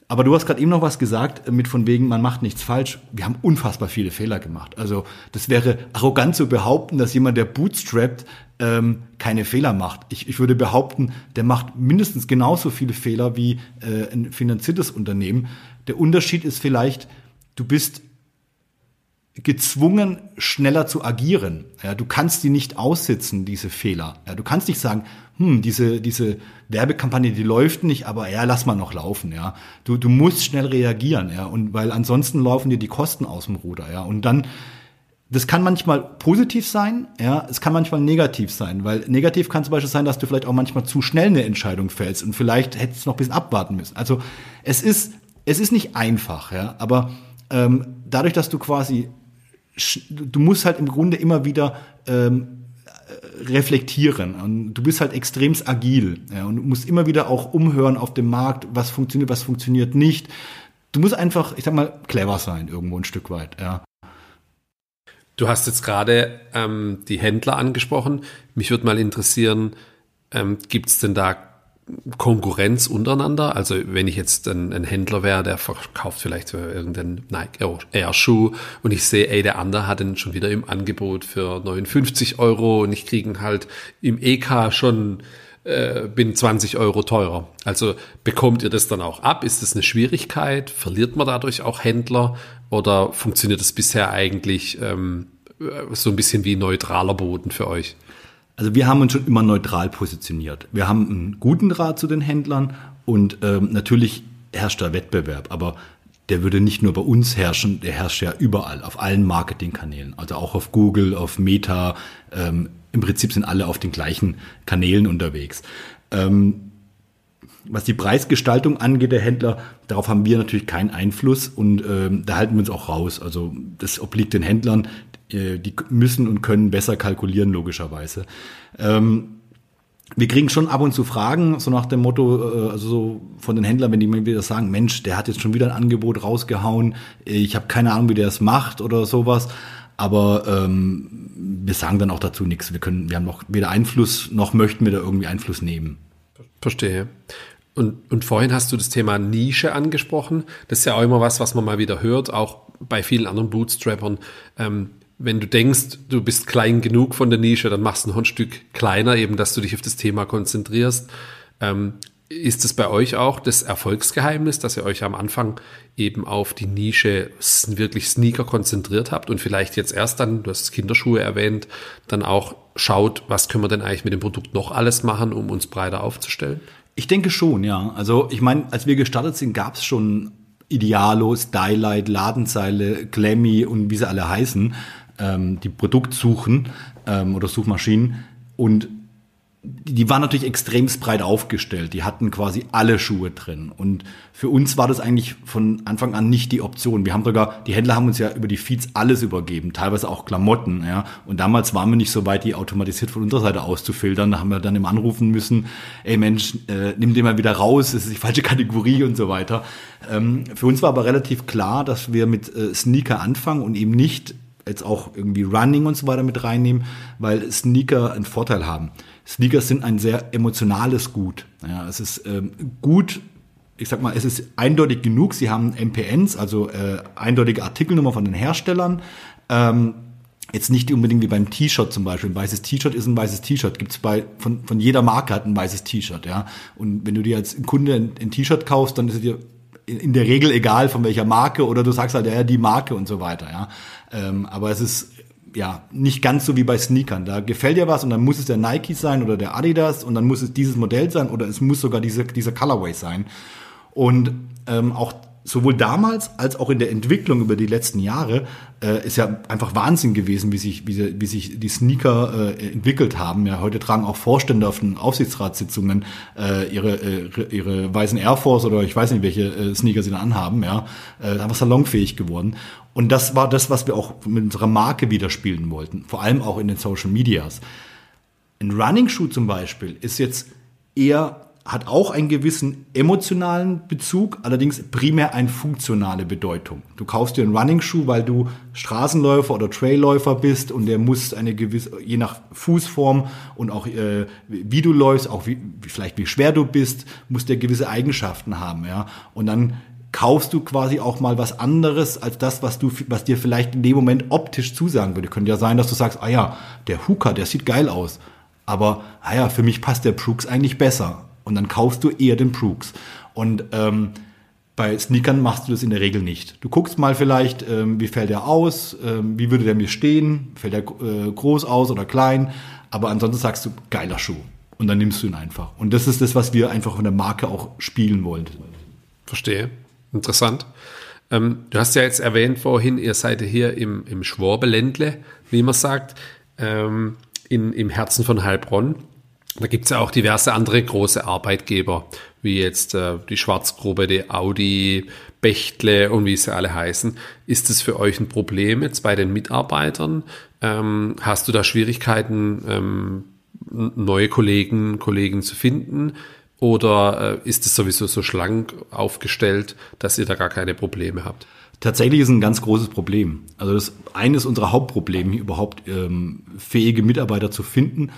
Aber du hast gerade eben noch was gesagt, äh, mit von wegen, man macht nichts falsch. Wir haben unfassbar viele Fehler gemacht. Also das wäre arrogant zu behaupten, dass jemand, der bootstrapped, ähm, keine Fehler macht. Ich, ich würde behaupten, der macht mindestens genauso viele Fehler wie äh, ein finanziertes Unternehmen. Der Unterschied ist vielleicht, du bist gezwungen, schneller zu agieren. Ja, du kannst die nicht aussitzen, diese Fehler. Ja, du kannst nicht sagen, hm, diese, diese Werbekampagne, die läuft nicht, aber ja, lass mal noch laufen, ja. Du, du musst schnell reagieren, ja. Und weil ansonsten laufen dir die Kosten aus dem Ruder, ja. Und dann, das kann manchmal positiv sein, ja, es kann manchmal negativ sein, weil negativ kann zum Beispiel sein, dass du vielleicht auch manchmal zu schnell eine Entscheidung fällst und vielleicht hättest du noch ein bisschen abwarten müssen. Also es ist, es ist nicht einfach, ja, aber ähm, dadurch, dass du quasi, du musst halt im Grunde immer wieder ähm, reflektieren. Und du bist halt extremst agil ja, und musst immer wieder auch umhören auf dem Markt, was funktioniert, was funktioniert nicht. Du musst einfach, ich sag mal, clever sein irgendwo ein Stück weit. Ja. Du hast jetzt gerade ähm, die Händler angesprochen. Mich würde mal interessieren, ähm, gibt es denn da Konkurrenz untereinander. Also wenn ich jetzt ein, ein Händler wäre, der verkauft vielleicht irgendeinen Nike Air Schuh und ich sehe, ey, der andere hat den schon wieder im Angebot für 59 Euro und ich kriege halt im EK schon äh, bin 20 Euro teurer. Also bekommt ihr das dann auch ab? Ist das eine Schwierigkeit? Verliert man dadurch auch Händler? Oder funktioniert das bisher eigentlich ähm, so ein bisschen wie neutraler Boden für euch? Also wir haben uns schon immer neutral positioniert. Wir haben einen guten Draht zu den Händlern und ähm, natürlich herrscht da Wettbewerb, aber der würde nicht nur bei uns herrschen, der herrscht ja überall, auf allen Marketingkanälen, also auch auf Google, auf Meta. Ähm, Im Prinzip sind alle auf den gleichen Kanälen unterwegs. Ähm, was die Preisgestaltung angeht, der Händler, darauf haben wir natürlich keinen Einfluss und ähm, da halten wir uns auch raus. Also das obliegt den Händlern, die müssen und können besser kalkulieren, logischerweise. Ähm, wir kriegen schon ab und zu Fragen, so nach dem Motto, äh, also so von den Händlern, wenn die mir wieder sagen, Mensch, der hat jetzt schon wieder ein Angebot rausgehauen, ich habe keine Ahnung, wie der es macht oder sowas. Aber ähm, wir sagen dann auch dazu nichts. Wir können, wir haben noch weder Einfluss noch möchten wir da irgendwie Einfluss nehmen. Verstehe. Und, und vorhin hast du das Thema Nische angesprochen. Das ist ja auch immer was, was man mal wieder hört, auch bei vielen anderen Bootstrappern. Ähm, wenn du denkst, du bist klein genug von der Nische, dann machst du noch ein Stück kleiner, eben, dass du dich auf das Thema konzentrierst. Ähm, ist es bei euch auch das Erfolgsgeheimnis, dass ihr euch am Anfang eben auf die Nische wirklich Sneaker konzentriert habt und vielleicht jetzt erst dann, du hast Kinderschuhe erwähnt, dann auch schaut, was können wir denn eigentlich mit dem Produkt noch alles machen, um uns breiter aufzustellen? Ich denke schon, ja. Also ich meine, als wir gestartet sind, gab es schon Idealo, Stylight, Ladenzeile, Glammy und wie sie alle heißen ähm, die Produktsuchen ähm, oder Suchmaschinen und die waren natürlich extremst breit aufgestellt. Die hatten quasi alle Schuhe drin. Und für uns war das eigentlich von Anfang an nicht die Option. Wir haben sogar, die Händler haben uns ja über die Feeds alles übergeben, teilweise auch Klamotten, ja. Und damals waren wir nicht so weit, die automatisiert von unserer Seite auszufiltern. Da haben wir dann im Anrufen müssen, ey Mensch, äh, nimm den mal wieder raus, das ist die falsche Kategorie und so weiter. Ähm, für uns war aber relativ klar, dass wir mit äh, Sneaker anfangen und eben nicht jetzt auch irgendwie Running und so weiter mit reinnehmen, weil Sneaker einen Vorteil haben. Sneakers sind ein sehr emotionales Gut. Ja, es ist ähm, gut, ich sag mal, es ist eindeutig genug. Sie haben MPNs, also äh, eindeutige Artikelnummer von den Herstellern. Ähm, jetzt nicht unbedingt wie beim T-Shirt zum Beispiel. Ein weißes T-Shirt ist ein weißes T-Shirt. Gibt's bei von, von jeder Marke hat ein weißes T-Shirt, ja. Und wenn du dir als Kunde ein, ein T-Shirt kaufst, dann ist es dir in der Regel egal von welcher Marke oder du sagst halt ja die Marke und so weiter, ja. Ähm, aber es ist ja nicht ganz so wie bei Sneakern. Da gefällt dir was und dann muss es der Nike sein oder der Adidas und dann muss es dieses Modell sein oder es muss sogar diese, dieser Colorway sein. Und ähm, auch sowohl damals als auch in der Entwicklung über die letzten Jahre äh, ist ja einfach Wahnsinn gewesen, wie sich, wie, wie sich die Sneaker äh, entwickelt haben. Ja, heute tragen auch Vorstände auf den Aufsichtsratssitzungen äh, ihre, äh, ihre weißen Air Force oder ich weiß nicht, welche äh, Sneaker sie da anhaben. Ja, äh, einfach salonfähig geworden. Und das war das, was wir auch mit unserer Marke widerspielen wollten, vor allem auch in den Social Medias. Ein Running Shoe zum Beispiel ist jetzt eher hat auch einen gewissen emotionalen Bezug, allerdings primär eine funktionale Bedeutung. Du kaufst dir einen Running Shoe, weil du Straßenläufer oder Trailläufer bist und der muss eine gewisse, je nach Fußform und auch äh, wie du läufst, auch wie vielleicht wie schwer du bist, muss der gewisse Eigenschaften haben, ja. Und dann kaufst du quasi auch mal was anderes als das, was du, was dir vielleicht in dem Moment optisch zusagen würde. Könnte ja sein, dass du sagst, ah ja, der Hooker, der sieht geil aus. Aber, ah ja, für mich passt der Brooks eigentlich besser. Und dann kaufst du eher den Brooks. Und ähm, bei Sneakern machst du das in der Regel nicht. Du guckst mal vielleicht, ähm, wie fällt der aus, ähm, wie würde der mir stehen, fällt der äh, groß aus oder klein. Aber ansonsten sagst du, geiler Schuh. Und dann nimmst du ihn einfach. Und das ist das, was wir einfach von der Marke auch spielen wollen. Verstehe. Interessant. Ähm, du hast ja jetzt erwähnt vorhin, ihr seid hier im, im Schwabeländle, wie man sagt, ähm, in, im Herzen von Heilbronn. Da gibt's ja auch diverse andere große Arbeitgeber, wie jetzt äh, die Schwarzgruppe, die Audi, Bechtle und wie sie alle heißen. Ist es für euch ein Problem jetzt bei den Mitarbeitern? Ähm, hast du da Schwierigkeiten, ähm, neue Kollegen, Kollegen zu finden? Oder äh, ist es sowieso so schlank aufgestellt, dass ihr da gar keine Probleme habt? Tatsächlich ist ein ganz großes Problem. Also das eines unserer Hauptprobleme, überhaupt ähm, fähige Mitarbeiter zu finden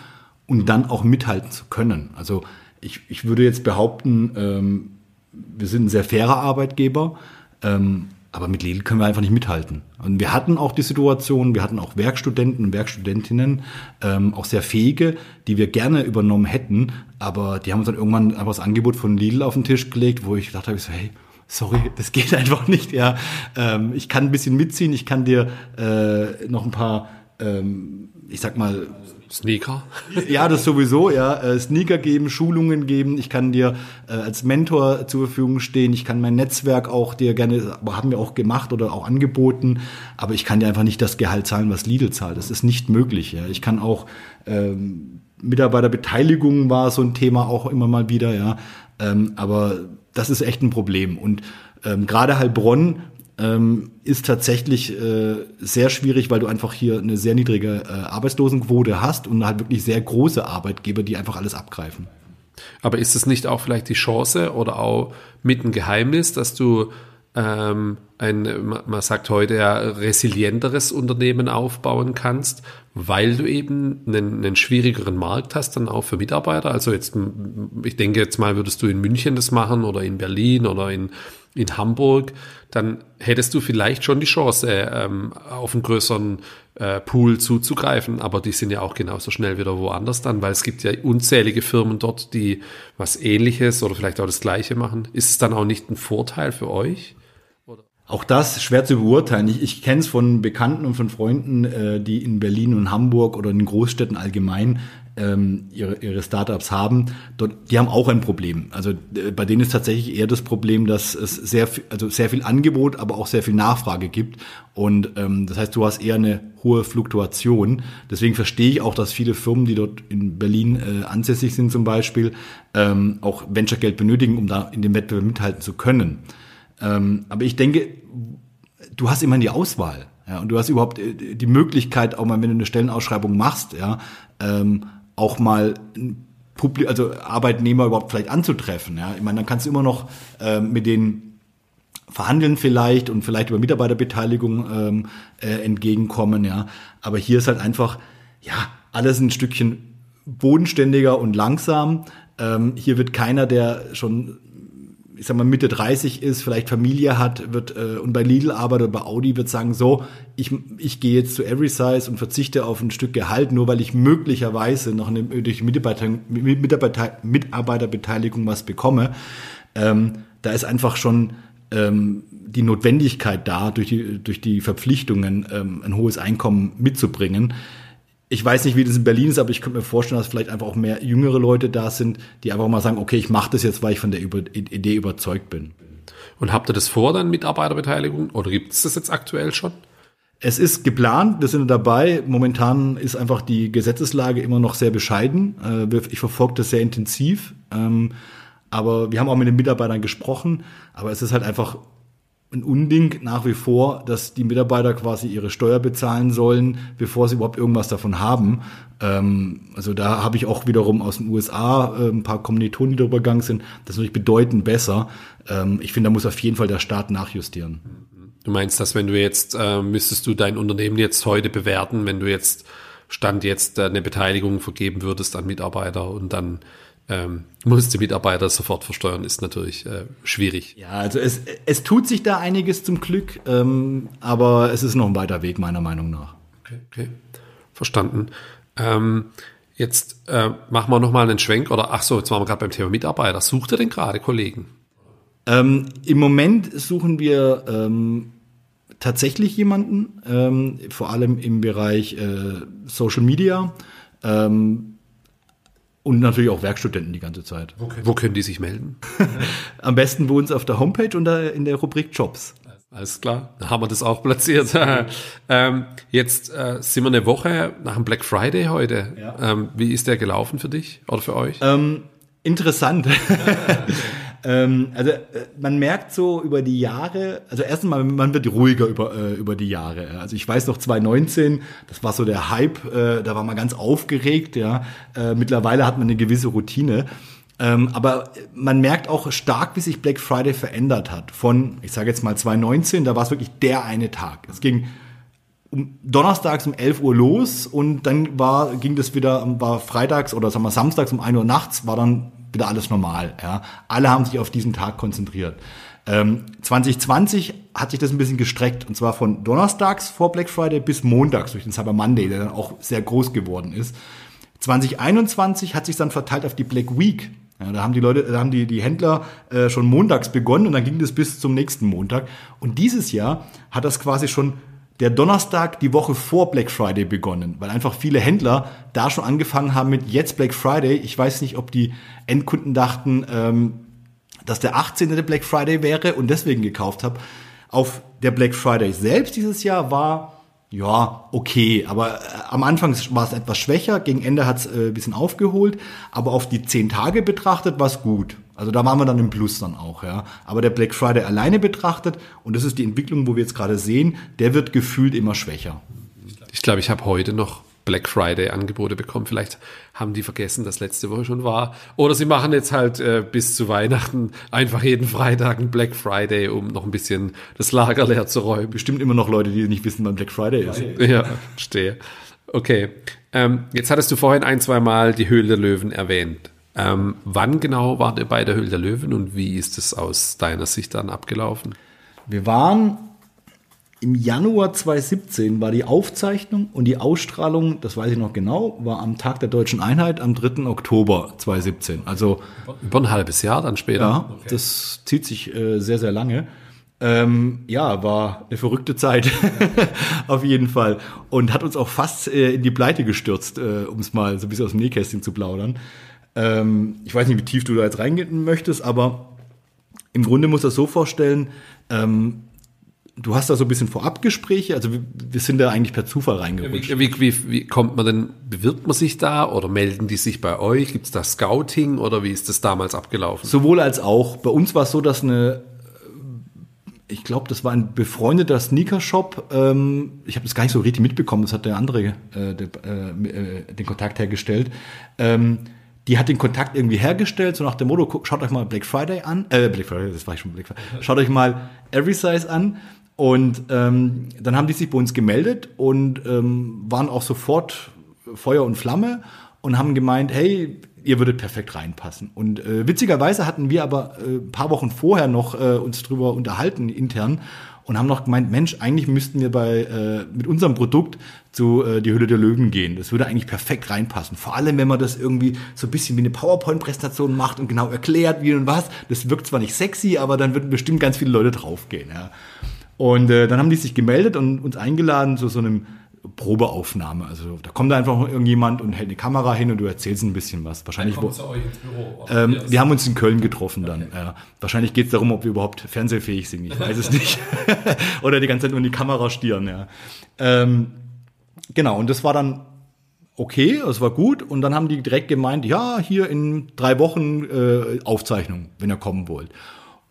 und dann auch mithalten zu können. Also ich, ich würde jetzt behaupten, ähm, wir sind ein sehr fairer Arbeitgeber, ähm, aber mit Lidl können wir einfach nicht mithalten. Und wir hatten auch die Situation, wir hatten auch Werkstudenten und Werkstudentinnen, ähm, auch sehr fähige, die wir gerne übernommen hätten, aber die haben uns dann irgendwann einfach das Angebot von Lidl auf den Tisch gelegt, wo ich gedacht habe, ich so, hey, sorry, das geht einfach nicht. Ja, ähm, ich kann ein bisschen mitziehen, ich kann dir äh, noch ein paar, ähm, ich sag mal, Sneaker? Ja, das sowieso, ja. Äh, Sneaker geben, Schulungen geben. Ich kann dir äh, als Mentor zur Verfügung stehen. Ich kann mein Netzwerk auch dir gerne, haben wir auch gemacht oder auch angeboten. Aber ich kann dir einfach nicht das Gehalt zahlen, was Lidl zahlt. Das ist nicht möglich, ja. Ich kann auch, ähm, Mitarbeiterbeteiligung war so ein Thema auch immer mal wieder, ja. Ähm, aber das ist echt ein Problem. Und ähm, gerade Heilbronn ähm, ist tatsächlich äh, sehr schwierig, weil du einfach hier eine sehr niedrige äh, Arbeitslosenquote hast und halt wirklich sehr große Arbeitgeber, die einfach alles abgreifen. Aber ist es nicht auch vielleicht die Chance oder auch mit ein Geheimnis, dass du ähm, ein, man sagt heute ja, resilienteres Unternehmen aufbauen kannst, weil du eben einen, einen schwierigeren Markt hast, dann auch für Mitarbeiter. Also jetzt, ich denke jetzt mal, würdest du in München das machen oder in Berlin oder in, in Hamburg, dann hättest du vielleicht schon die Chance, ähm, auf einen größeren äh, Pool zuzugreifen, aber die sind ja auch genauso schnell wieder woanders dann, weil es gibt ja unzählige Firmen dort, die was ähnliches oder vielleicht auch das gleiche machen. Ist es dann auch nicht ein Vorteil für euch? Auch das schwer zu beurteilen. Ich, ich kenne es von Bekannten und von Freunden, äh, die in Berlin und Hamburg oder in Großstädten allgemein ähm, ihre, ihre Startups haben. Dort, die haben auch ein Problem. Also äh, bei denen ist tatsächlich eher das Problem, dass es sehr, also sehr viel Angebot, aber auch sehr viel Nachfrage gibt. Und ähm, das heißt, du hast eher eine hohe Fluktuation. Deswegen verstehe ich auch, dass viele Firmen, die dort in Berlin äh, ansässig sind zum Beispiel, ähm, auch Venture-Geld benötigen, um da in dem Wettbewerb mithalten zu können. Ähm, aber ich denke, du hast immer die Auswahl. Ja, und du hast überhaupt äh, die Möglichkeit, auch mal, wenn du eine Stellenausschreibung machst, ja, ähm, auch mal Publi also Arbeitnehmer überhaupt vielleicht anzutreffen. Ja, ich meine, dann kannst du immer noch äh, mit den verhandeln vielleicht und vielleicht über Mitarbeiterbeteiligung ähm, äh, entgegenkommen, ja. Aber hier ist halt einfach, ja, alles ein Stückchen bodenständiger und langsam. Ähm, hier wird keiner, der schon ich sag mal Mitte 30 ist, vielleicht Familie hat, wird äh, und bei Lidl arbeitet oder bei Audi wird sagen so, ich, ich gehe jetzt zu Every Size und verzichte auf ein Stück Gehalt, nur weil ich möglicherweise noch eine, durch Mitarbeiter, Mitarbeiter, Mitarbeiterbeteiligung was bekomme. Ähm, da ist einfach schon ähm, die Notwendigkeit da, durch die, durch die Verpflichtungen ähm, ein hohes Einkommen mitzubringen ich weiß nicht, wie das in Berlin ist, aber ich könnte mir vorstellen, dass vielleicht einfach auch mehr jüngere Leute da sind, die einfach mal sagen, okay, ich mache das jetzt, weil ich von der Idee überzeugt bin. Und habt ihr das vor, dann Mitarbeiterbeteiligung? Oder gibt es das jetzt aktuell schon? Es ist geplant, wir sind dabei. Momentan ist einfach die Gesetzeslage immer noch sehr bescheiden. Äh, ich verfolge das sehr intensiv. Ähm, aber wir haben auch mit den Mitarbeitern gesprochen. Aber es ist halt einfach ein Unding nach wie vor, dass die Mitarbeiter quasi ihre Steuer bezahlen sollen, bevor sie überhaupt irgendwas davon haben. Ähm, also da habe ich auch wiederum aus den USA äh, ein paar Kommilitonen, die darüber gegangen sind. Das ist natürlich bedeutend besser. Ähm, ich finde, da muss auf jeden Fall der Staat nachjustieren. Du meinst, dass wenn du jetzt, äh, müsstest du dein Unternehmen jetzt heute bewerten, wenn du jetzt Stand jetzt äh, eine Beteiligung vergeben würdest an Mitarbeiter und dann ähm, muss die Mitarbeiter sofort versteuern, ist natürlich äh, schwierig. Ja, also es, es tut sich da einiges zum Glück, ähm, aber es ist noch ein weiter Weg, meiner Meinung nach. Okay, okay. verstanden. Ähm, jetzt äh, machen wir nochmal einen Schwenk, oder ach so, jetzt waren wir gerade beim Thema Mitarbeiter. Sucht ihr denn gerade Kollegen? Ähm, Im Moment suchen wir ähm, tatsächlich jemanden, ähm, vor allem im Bereich äh, Social Media. Ähm, und natürlich auch Werkstudenten die ganze Zeit. Wo können, Wo können die sich melden? Am besten bei uns auf der Homepage und in der Rubrik Jobs. Alles klar, da haben wir das auch platziert. ähm, jetzt äh, sind wir eine Woche nach dem Black Friday heute. Ja. Ähm, wie ist der gelaufen für dich oder für euch? Ähm, interessant. Ähm, also äh, man merkt so über die Jahre, also erstens mal, man wird ruhiger über, äh, über die Jahre. Also ich weiß noch 2019, das war so der Hype, äh, da war man ganz aufgeregt, ja. Äh, mittlerweile hat man eine gewisse Routine. Ähm, aber man merkt auch stark, wie sich Black Friday verändert hat. Von, ich sage jetzt mal 2019, da war es wirklich der eine Tag. Es ging um donnerstags um 11 Uhr los und dann war, ging das wieder, war freitags oder sagen wir samstags um 1 Uhr nachts, war dann wieder alles normal. Ja. Alle haben sich auf diesen Tag konzentriert. Ähm, 2020 hat sich das ein bisschen gestreckt und zwar von donnerstags vor Black Friday bis montags durch den Cyber Monday, der dann auch sehr groß geworden ist. 2021 hat sich dann verteilt auf die Black Week. Ja, da haben die Leute, da haben die, die Händler äh, schon montags begonnen und dann ging das bis zum nächsten Montag. Und dieses Jahr hat das quasi schon der Donnerstag die Woche vor Black Friday begonnen, weil einfach viele Händler da schon angefangen haben mit jetzt Black Friday. Ich weiß nicht, ob die Endkunden dachten, ähm, dass der 18. der Black Friday wäre und deswegen gekauft habe. Auf der Black Friday selbst dieses Jahr war ja, okay, aber äh, am Anfang war es etwas schwächer, gegen Ende hat es äh, ein bisschen aufgeholt, aber auf die zehn Tage betrachtet war es gut. Also da waren wir dann im Plus dann auch, ja. Aber der Black Friday alleine betrachtet, und das ist die Entwicklung, wo wir jetzt gerade sehen, der wird gefühlt immer schwächer. Ich glaube, ich habe heute noch Black Friday Angebote bekommen. Vielleicht haben die vergessen, dass letzte Woche schon war. Oder sie machen jetzt halt äh, bis zu Weihnachten einfach jeden Freitag einen Black Friday, um noch ein bisschen das Lager leer zu räumen. Bestimmt immer noch Leute, die nicht wissen, wann Black Friday ist. Ja, stehe. Okay. Ähm, jetzt hattest du vorhin ein, zwei Mal die Höhle der Löwen erwähnt. Ähm, wann genau wart ihr bei der Höhle der Löwen und wie ist es aus deiner Sicht dann abgelaufen? Wir waren im Januar 2017 war die Aufzeichnung und die Ausstrahlung, das weiß ich noch genau, war am Tag der deutschen Einheit am 3. Oktober 2017. Also über ein halbes Jahr dann später. Ja, okay. das zieht sich äh, sehr, sehr lange. Ähm, ja, war eine verrückte Zeit, auf jeden Fall. Und hat uns auch fast äh, in die Pleite gestürzt, äh, um es mal so ein bisschen aus dem Nähkästchen zu plaudern. Ähm, ich weiß nicht, wie tief du da jetzt reingehen möchtest, aber im Grunde muss das so vorstellen, ähm, du hast da so ein bisschen Vorabgespräche, also wir, wir sind da eigentlich per Zufall reingerutscht. Wie, wie, wie, kommt man denn, bewirbt man sich da oder melden die sich bei euch? Gibt es da Scouting oder wie ist das damals abgelaufen? Sowohl als auch. Bei uns war es so, dass eine ich glaube, das war ein befreundeter Sneaker-Shop. Ähm, ich habe das gar nicht so richtig mitbekommen, das hat der andere äh, der, äh, äh den Kontakt hergestellt. Ähm, die hat den Kontakt irgendwie hergestellt, so nach dem Motto, schaut euch mal Black Friday an, äh, Black Friday, das war ich schon Black Friday, schaut euch mal Every Size an. Und ähm, dann haben die sich bei uns gemeldet und ähm, waren auch sofort Feuer und Flamme und haben gemeint, hey, ihr würdet perfekt reinpassen. Und äh, witzigerweise hatten wir aber äh, ein paar Wochen vorher noch äh, uns drüber unterhalten intern und haben noch gemeint, Mensch, eigentlich müssten wir bei äh, mit unserem Produkt zu äh, die Hülle der Löwen gehen. Das würde eigentlich perfekt reinpassen. Vor allem, wenn man das irgendwie so ein bisschen wie eine PowerPoint-Präsentation macht und genau erklärt, wie und was. Das wirkt zwar nicht sexy, aber dann würden bestimmt ganz viele Leute draufgehen. Ja. Und äh, dann haben die sich gemeldet und uns eingeladen zu so einem Probeaufnahme. Also da kommt einfach irgendjemand und hält eine Kamera hin und du erzählst ein bisschen was. Wahrscheinlich Büro. Ähm, wir haben uns in Köln getroffen dann. Okay. Ja. Wahrscheinlich geht es darum, ob wir überhaupt fernsehfähig sind. Ich weiß es nicht. Oder die ganze Zeit nur in die Kamera stieren. Ja. Ähm, genau, und das war dann okay, das war gut. Und dann haben die direkt gemeint, ja, hier in drei Wochen äh, Aufzeichnung, wenn ihr kommen wollt.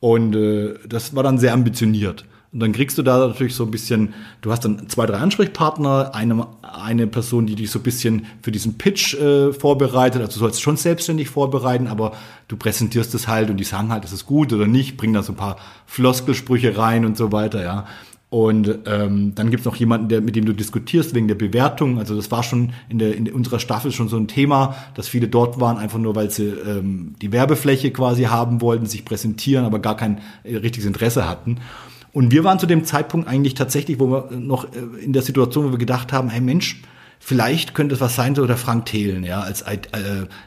Und äh, das war dann sehr ambitioniert. Und dann kriegst du da natürlich so ein bisschen, du hast dann zwei, drei Ansprechpartner, eine, eine Person, die dich so ein bisschen für diesen Pitch äh, vorbereitet. Also du sollst schon selbstständig vorbereiten, aber du präsentierst es halt und die sagen halt, ist es gut oder nicht, bringen da so ein paar Floskelsprüche rein und so weiter, ja. Und ähm, dann gibt's noch jemanden, der, mit dem du diskutierst wegen der Bewertung. Also das war schon in, der, in unserer Staffel schon so ein Thema, dass viele dort waren, einfach nur, weil sie ähm, die Werbefläche quasi haben wollten, sich präsentieren, aber gar kein äh, richtiges Interesse hatten. Und wir waren zu dem Zeitpunkt eigentlich tatsächlich, wo wir noch äh, in der Situation, wo wir gedacht haben, hey Mensch, vielleicht könnte es was sein, so der Frank Thelen, ja, als äh,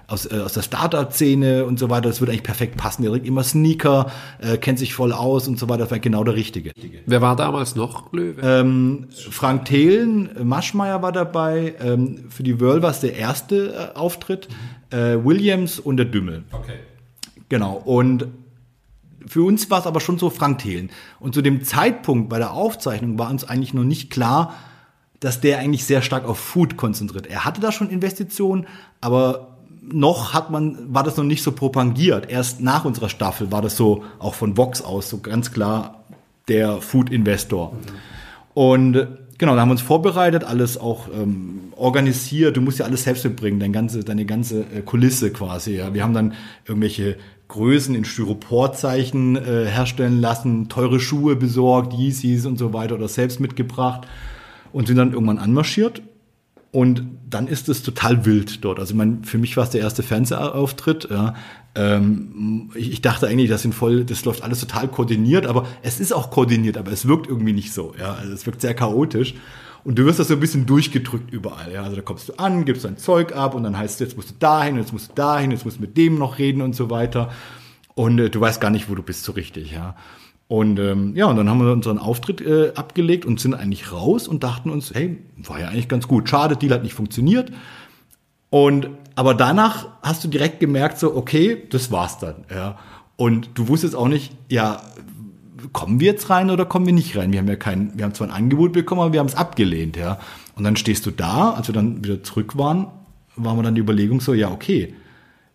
aus, äh, aus der Startup-Szene und so weiter. Das würde eigentlich perfekt passen. Der trägt immer Sneaker, äh, kennt sich voll aus und so weiter. Das war genau der Richtige. Wer war damals noch Löwe? Ähm, Frank Thelen, Maschmeyer war dabei. Ähm, für die World war es der erste äh, Auftritt. Mhm. Äh, Williams und der Dümmel. Okay. Genau. Und für uns war es aber schon so Frank Thelen. Und zu dem Zeitpunkt bei der Aufzeichnung war uns eigentlich noch nicht klar, dass der eigentlich sehr stark auf Food konzentriert. Er hatte da schon Investitionen, aber noch hat man, war das noch nicht so propagiert. Erst nach unserer Staffel war das so, auch von Vox aus, so ganz klar der Food-Investor. Mhm. Und genau, da haben wir uns vorbereitet, alles auch ähm, organisiert. Du musst ja alles selbst mitbringen, deine ganze, deine ganze äh, Kulisse quasi. Ja. Wir haben dann irgendwelche Größen in Styroporzeichen äh, herstellen lassen, teure Schuhe besorgt, Yeezys und so weiter oder selbst mitgebracht und sind dann irgendwann anmarschiert. Und dann ist es total wild dort. Also ich meine, für mich war es der erste Fernsehauftritt. Ja. Ähm, ich, ich, dachte eigentlich, das sind voll, das läuft alles total koordiniert, aber es ist auch koordiniert, aber es wirkt irgendwie nicht so. Ja. Also es wirkt sehr chaotisch. Und du wirst das so ein bisschen durchgedrückt überall. Ja? Also da kommst du an, gibst dein Zeug ab und dann heißt es, jetzt musst du dahin, jetzt musst du dahin, jetzt musst du mit dem noch reden und so weiter. Und äh, du weißt gar nicht, wo du bist so richtig. Ja. Und ähm, ja, und dann haben wir unseren Auftritt äh, abgelegt und sind eigentlich raus und dachten uns, hey, war ja eigentlich ganz gut. Schade, Deal hat nicht funktioniert. Und aber danach hast du direkt gemerkt, so, okay, das war's dann. Ja. Und du wusstest auch nicht, ja, kommen wir jetzt rein oder kommen wir nicht rein? Wir haben ja kein, wir haben zwar ein Angebot bekommen, aber wir haben es abgelehnt, ja. Und dann stehst du da, als wir dann wieder zurück waren, waren wir dann die Überlegung so, ja, okay,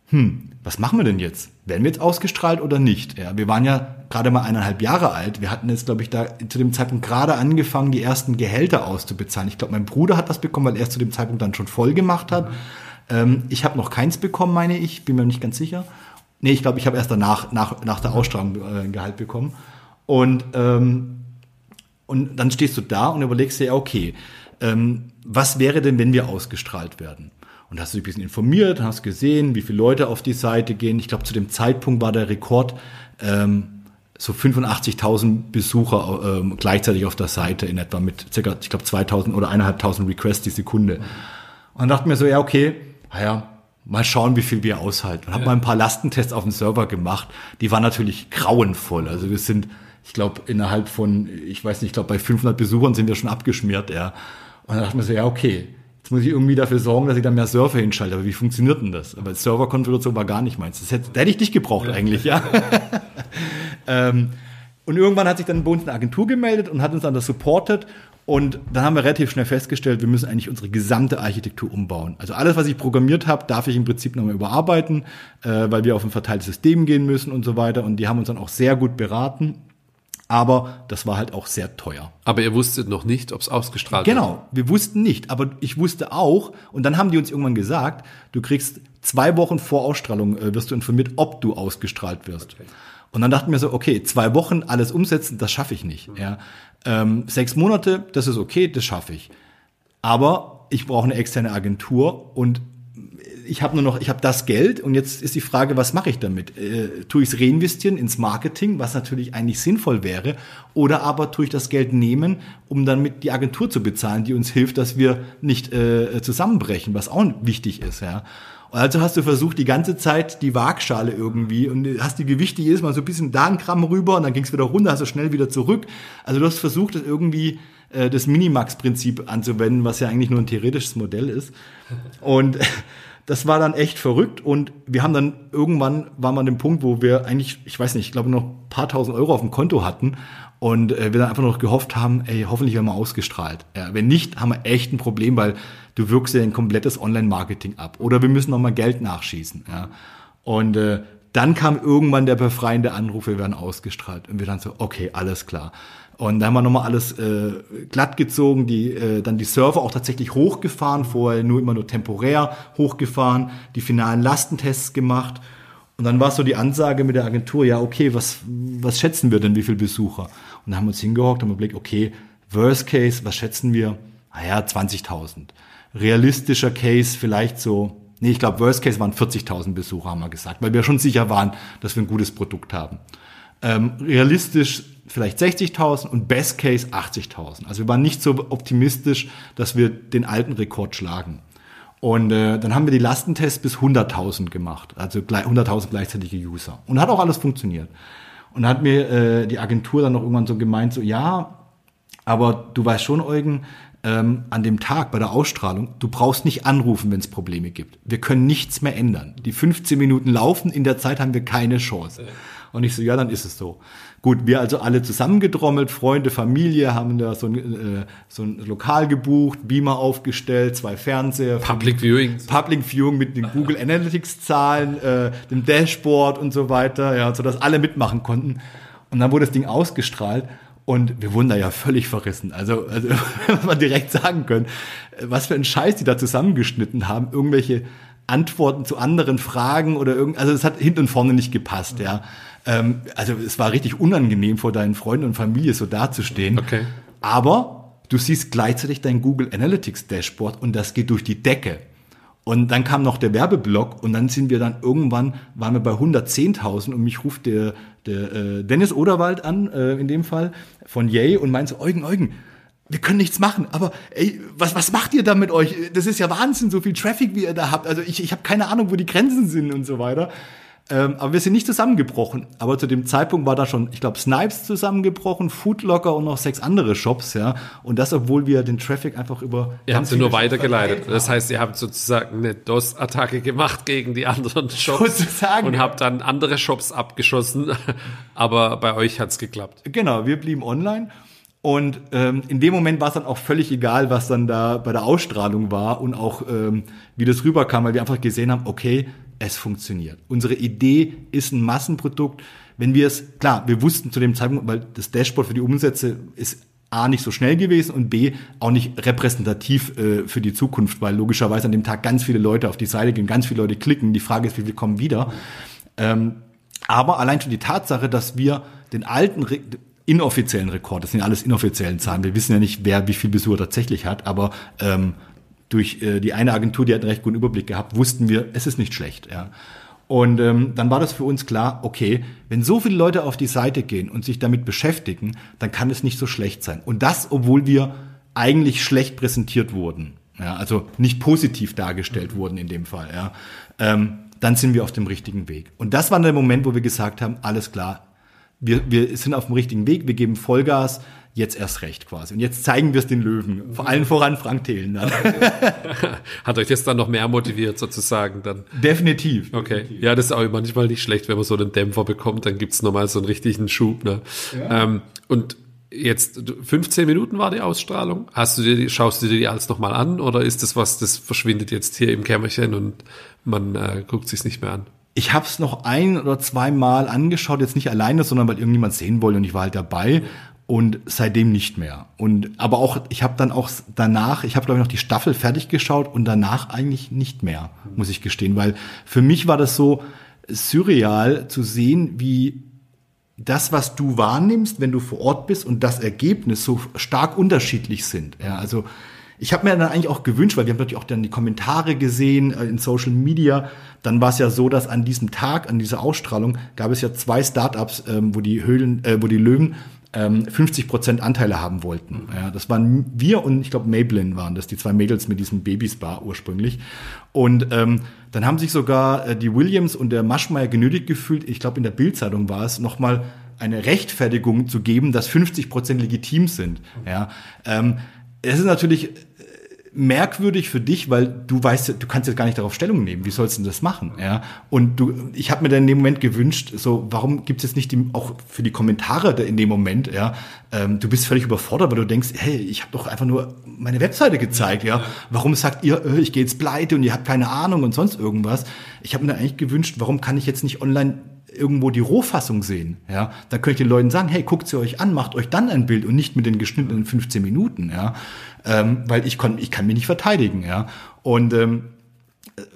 hm, was machen wir denn jetzt? Werden wir jetzt ausgestrahlt oder nicht? Ja, wir waren ja gerade mal eineinhalb Jahre alt. Wir hatten jetzt, glaube ich, da zu dem Zeitpunkt gerade angefangen, die ersten Gehälter auszubezahlen. Ich glaube, mein Bruder hat was bekommen, weil er es zu dem Zeitpunkt dann schon voll gemacht hat. Mhm. Ähm, ich habe noch keins bekommen, meine ich, bin mir nicht ganz sicher. Nee, ich glaube, ich habe erst danach, nach, nach der Ausstrahlung äh, ein Gehalt bekommen. Und, ähm, und dann stehst du da und überlegst dir, okay, ähm, was wäre denn, wenn wir ausgestrahlt werden? Und hast du dich ein bisschen informiert, hast gesehen, wie viele Leute auf die Seite gehen. Ich glaube, zu dem Zeitpunkt war der Rekord ähm, so 85.000 Besucher ähm, gleichzeitig auf der Seite in etwa mit circa, ich glaube, 2.000 oder 1.500 Requests die Sekunde. Und dann dachte mir so, ja, okay, naja, mal schauen, wie viel wir aushalten. Und ja. habe mal ein paar Lastentests auf dem Server gemacht. Die waren natürlich grauenvoll. Also wir sind ich glaube, innerhalb von, ich weiß nicht, ich glaube, bei 500 Besuchern sind wir schon abgeschmiert, ja. Und dann dachte man so, ja, okay, jetzt muss ich irgendwie dafür sorgen, dass ich da mehr Server hinschalte. Aber wie funktioniert denn das? Aber Serverkonfiguration war gar nicht meins. Das hätte, da hätte ich dich gebraucht ja. eigentlich, ja. ähm, und irgendwann hat sich dann bei uns eine Agentur gemeldet und hat uns dann das supportet. Und dann haben wir relativ schnell festgestellt, wir müssen eigentlich unsere gesamte Architektur umbauen. Also alles, was ich programmiert habe, darf ich im Prinzip nochmal überarbeiten, äh, weil wir auf ein verteiltes System gehen müssen und so weiter. Und die haben uns dann auch sehr gut beraten. Aber das war halt auch sehr teuer. Aber ihr wusstet noch nicht, ob es ausgestrahlt wird. Genau, wir wussten nicht. Aber ich wusste auch, und dann haben die uns irgendwann gesagt, du kriegst zwei Wochen vor Ausstrahlung, äh, wirst du informiert, ob du ausgestrahlt wirst. Okay. Und dann dachten wir so, okay, zwei Wochen alles umsetzen, das schaffe ich nicht. Mhm. Ja. Ähm, sechs Monate, das ist okay, das schaffe ich. Aber ich brauche eine externe Agentur und ich habe nur noch, ich habe das Geld und jetzt ist die Frage, was mache ich damit? Äh, tue ich es reinvestieren ins Marketing, was natürlich eigentlich sinnvoll wäre, oder aber tue ich das Geld nehmen, um dann mit die Agentur zu bezahlen, die uns hilft, dass wir nicht äh, zusammenbrechen, was auch wichtig ist, ja. Also hast du versucht, die ganze Zeit die Waagschale irgendwie und hast die Gewichte jedes Mal so ein bisschen da ein Gramm rüber und dann ging es wieder runter, hast du schnell wieder zurück. Also du hast versucht, das irgendwie äh, das Minimax-Prinzip anzuwenden, was ja eigentlich nur ein theoretisches Modell ist. Und das war dann echt verrückt und wir haben dann irgendwann waren wir an dem Punkt, wo wir eigentlich, ich weiß nicht, ich glaube noch ein paar tausend Euro auf dem Konto hatten und äh, wir dann einfach noch gehofft haben, ey, hoffentlich werden wir ausgestrahlt. Ja, wenn nicht, haben wir echt ein Problem, weil du wirkst ja ein komplettes Online-Marketing ab oder wir müssen noch mal Geld nachschießen. Ja. Und äh, dann kam irgendwann der befreiende Anruf, wir werden ausgestrahlt und wir dann so, okay, alles klar. Und da haben wir nochmal alles äh, glatt gezogen, die, äh, dann die Server auch tatsächlich hochgefahren, vorher nur immer nur temporär hochgefahren, die finalen Lastentests gemacht. Und dann war so die Ansage mit der Agentur, ja, okay, was, was schätzen wir denn, wie viele Besucher? Und dann haben wir uns hingehockt und überlegt, okay, Worst Case, was schätzen wir? Naja, 20.000. Realistischer Case vielleicht so, nee, ich glaube, Worst Case waren 40.000 Besucher, haben wir gesagt, weil wir schon sicher waren, dass wir ein gutes Produkt haben. Ähm, realistisch vielleicht 60.000 und Best Case 80.000. Also wir waren nicht so optimistisch, dass wir den alten Rekord schlagen. Und äh, dann haben wir die Lastentests bis 100.000 gemacht, also 100.000 gleichzeitige User. Und hat auch alles funktioniert. Und hat mir äh, die Agentur dann noch irgendwann so gemeint, so ja, aber du weißt schon, Eugen, ähm, an dem Tag bei der Ausstrahlung, du brauchst nicht anrufen, wenn es Probleme gibt. Wir können nichts mehr ändern. Die 15 Minuten laufen, in der Zeit haben wir keine Chance. Und ich so, ja, dann ist es so. Gut, wir also alle zusammengedrommelt, Freunde, Familie, haben da so ein, äh, so ein Lokal gebucht, Beamer aufgestellt, zwei Fernseher. Public Viewing. Public Viewing mit den Google Analytics Zahlen, äh, dem Dashboard und so weiter, ja, so dass alle mitmachen konnten. Und dann wurde das Ding ausgestrahlt und wir wurden da ja völlig verrissen. Also, also man direkt sagen können, was für ein Scheiß die da zusammengeschnitten haben, irgendwelche Antworten zu anderen Fragen oder irgend, also es hat hinten und vorne nicht gepasst, ja. Ähm, also es war richtig unangenehm vor deinen Freunden und Familie so dazustehen. Okay. Aber du siehst gleichzeitig dein Google Analytics Dashboard und das geht durch die Decke. Und dann kam noch der Werbeblock und dann sind wir dann irgendwann, waren wir bei 110.000 und mich ruft der, der äh, Dennis Oderwald an, äh, in dem Fall, von Yay und meint so, Eugen, Eugen, wir können nichts machen, aber ey, was, was macht ihr da mit euch? Das ist ja Wahnsinn, so viel Traffic, wie ihr da habt. Also ich, ich habe keine Ahnung, wo die Grenzen sind und so weiter. Ähm, aber wir sind nicht zusammengebrochen. Aber zu dem Zeitpunkt war da schon, ich glaube, Snipes zusammengebrochen, Foodlocker und noch sechs andere Shops, ja. Und das, obwohl wir den Traffic einfach über. Ihr habt sie nur weitergeleitet. Das heißt, ihr habt sozusagen eine DOS-Attacke gemacht gegen die anderen Shops sozusagen, und habt dann andere Shops abgeschossen. Aber bei euch hat's geklappt. Genau, wir blieben online. Und ähm, in dem Moment war es dann auch völlig egal, was dann da bei der Ausstrahlung war und auch ähm, wie das rüberkam, weil wir einfach gesehen haben, okay, es funktioniert. Unsere Idee ist ein Massenprodukt. Wenn wir es, klar, wir wussten zu dem Zeitpunkt, weil das Dashboard für die Umsätze ist A nicht so schnell gewesen und B auch nicht repräsentativ äh, für die Zukunft, weil logischerweise an dem Tag ganz viele Leute auf die Seite gehen, ganz viele Leute klicken. Die Frage ist, wie viele kommen wieder. Ähm, aber allein schon die Tatsache, dass wir den alten Re inoffiziellen Rekord, das sind ja alles inoffiziellen Zahlen, wir wissen ja nicht, wer wie viel Besucher tatsächlich hat, aber ähm, durch äh, die eine Agentur, die hat einen recht guten Überblick gehabt, wussten wir, es ist nicht schlecht. Ja. Und ähm, dann war das für uns klar, okay, wenn so viele Leute auf die Seite gehen und sich damit beschäftigen, dann kann es nicht so schlecht sein. Und das, obwohl wir eigentlich schlecht präsentiert wurden. Ja, also nicht positiv dargestellt wurden in dem Fall. Ja. Ähm, dann sind wir auf dem richtigen Weg. Und das war der Moment, wo wir gesagt haben, alles klar, wir, wir sind auf dem richtigen Weg, wir geben Vollgas, jetzt erst recht quasi. Und jetzt zeigen wir es den Löwen. Vor allen voran Frank Thelen dann. Hat euch das dann noch mehr motiviert sozusagen dann? Definitiv. Okay. Definitiv. Ja, das ist auch manchmal nicht schlecht, wenn man so einen Dämpfer bekommt, dann gibt's nochmal so einen richtigen Schub. Ne? Ja. Ähm, und jetzt 15 Minuten war die Ausstrahlung. Hast du dir, schaust du dir die alles nochmal an oder ist das was, das verschwindet jetzt hier im Kämmerchen und man äh, guckt sich's nicht mehr an? ich habe es noch ein oder zwei Mal angeschaut, jetzt nicht alleine, sondern weil irgendjemand sehen wollte und ich war halt dabei und seitdem nicht mehr. Und aber auch ich habe dann auch danach, ich habe glaube ich noch die Staffel fertig geschaut und danach eigentlich nicht mehr, muss ich gestehen, weil für mich war das so surreal zu sehen, wie das, was du wahrnimmst, wenn du vor Ort bist und das Ergebnis so stark unterschiedlich sind. Ja, also ich habe mir dann eigentlich auch gewünscht, weil wir haben natürlich auch dann die Kommentare gesehen äh, in Social Media. Dann war es ja so, dass an diesem Tag, an dieser Ausstrahlung, gab es ja zwei Startups, ähm, wo die Höhlen, äh, wo die Löwen ähm, 50 Prozent Anteile haben wollten. Ja, das waren wir und ich glaube Maybelline waren das, die zwei Mädels mit diesem Babyspa ursprünglich. Und ähm, dann haben sich sogar äh, die Williams und der Maschmeyer genötigt gefühlt, ich glaube in der Bildzeitung war es, nochmal eine Rechtfertigung zu geben, dass 50 Prozent legitim sind. Ja, ähm, es ist natürlich merkwürdig für dich, weil du weißt, du kannst jetzt gar nicht darauf Stellung nehmen. Wie sollst du das machen? Ja. Und du, ich habe mir dann in dem Moment gewünscht, so, warum gibt es jetzt nicht die, auch für die Kommentare in dem Moment, ja, ähm, du bist völlig überfordert, weil du denkst, hey, ich habe doch einfach nur meine Webseite gezeigt, ja. Warum sagt ihr, äh, ich gehe jetzt pleite und ihr habt keine Ahnung und sonst irgendwas? Ich habe mir dann eigentlich gewünscht, warum kann ich jetzt nicht online irgendwo die Rohfassung sehen, ja, dann könnt ihr den Leuten sagen, hey, guckt sie euch an, macht euch dann ein Bild und nicht mit den geschnittenen 15 Minuten, ja ähm, weil ich, kon, ich kann mich nicht verteidigen. Ja? Und ähm,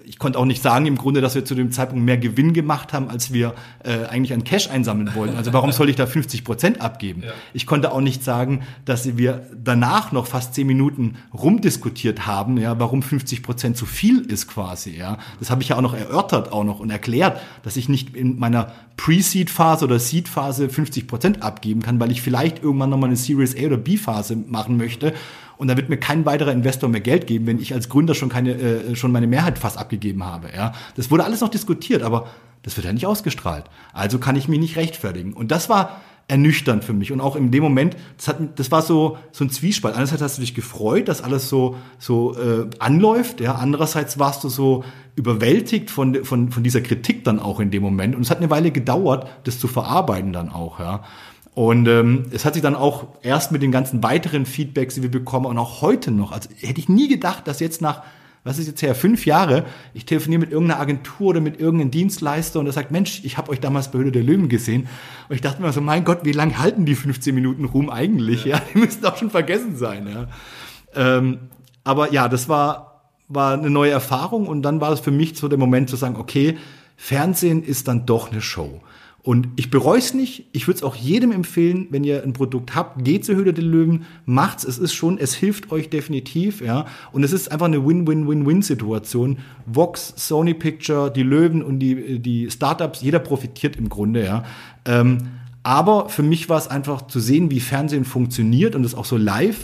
ich konnte auch nicht sagen im Grunde, dass wir zu dem Zeitpunkt mehr Gewinn gemacht haben, als wir äh, eigentlich an Cash einsammeln wollten. Also warum soll ich da 50 Prozent abgeben? Ja. Ich konnte auch nicht sagen, dass wir danach noch fast zehn Minuten rumdiskutiert haben, ja, warum 50 Prozent zu viel ist quasi. Ja, das habe ich ja auch noch erörtert auch noch und erklärt, dass ich nicht in meiner Pre-Seed-Phase oder Seed-Phase 50 Prozent abgeben kann, weil ich vielleicht irgendwann noch mal eine Series A oder B-Phase machen möchte und da wird mir kein weiterer Investor mehr Geld geben, wenn ich als Gründer schon keine äh, schon meine Mehrheit fast abgegeben habe. Ja, das wurde alles noch diskutiert, aber das wird ja nicht ausgestrahlt. Also kann ich mich nicht rechtfertigen. Und das war ernüchternd für mich und auch in dem Moment, das, hat, das war so so ein Zwiespalt. Einerseits hast du dich gefreut, dass alles so so äh, anläuft, ja. Andererseits warst du so überwältigt von von von dieser Kritik dann auch in dem Moment und es hat eine Weile gedauert, das zu verarbeiten dann auch, ja. Und ähm, es hat sich dann auch erst mit den ganzen weiteren Feedbacks, die wir bekommen, und auch heute noch, also hätte ich nie gedacht, dass jetzt nach, was ist jetzt her, fünf Jahre, ich telefoniere mit irgendeiner Agentur oder mit irgendeinem Dienstleister und der sagt, Mensch, ich habe euch damals bei Höhle der Löwen gesehen. Und ich dachte mir so, mein Gott, wie lange halten die 15 Minuten Ruhm eigentlich? Ja, ja die müssten auch schon vergessen sein. Ja. Ähm, aber ja, das war, war eine neue Erfahrung und dann war es für mich so der Moment zu sagen, okay, Fernsehen ist dann doch eine Show. Und ich bereue es nicht. Ich würde es auch jedem empfehlen, wenn ihr ein Produkt habt, geht zur Höhle der Löwen, macht's. Es ist schon, es hilft euch definitiv, ja. Und es ist einfach eine Win-Win-Win-Win-Situation. Vox, Sony Picture, die Löwen und die, die Startups, jeder profitiert im Grunde, ja. Ähm, aber für mich war es einfach zu sehen, wie Fernsehen funktioniert und es auch so live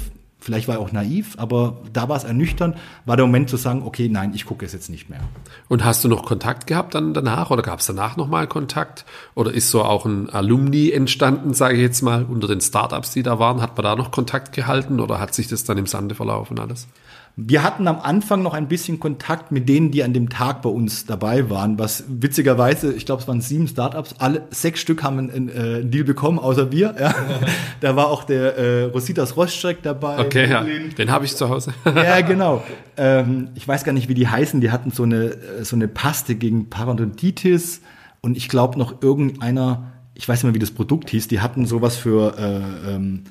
Vielleicht war er auch naiv, aber da war es ernüchternd, war der Moment zu sagen, okay, nein, ich gucke es jetzt nicht mehr. Und hast du noch Kontakt gehabt dann danach oder gab es danach nochmal Kontakt? Oder ist so auch ein Alumni entstanden, sage ich jetzt mal, unter den Startups, die da waren? Hat man da noch Kontakt gehalten oder hat sich das dann im Sande verlaufen alles? Wir hatten am Anfang noch ein bisschen Kontakt mit denen, die an dem Tag bei uns dabei waren, was witzigerweise, ich glaube, es waren sieben Startups, alle sechs Stück haben einen, äh, einen Deal bekommen, außer wir. Ja. da war auch der äh, Rositas Roststreck dabei. Okay, ja. den habe ich zu Hause. ja, genau. Ähm, ich weiß gar nicht, wie die heißen. Die hatten so eine äh, so eine Paste gegen Parodontitis und ich glaube noch irgendeiner, ich weiß nicht mehr, wie das Produkt hieß. Die hatten sowas für äh, ähm,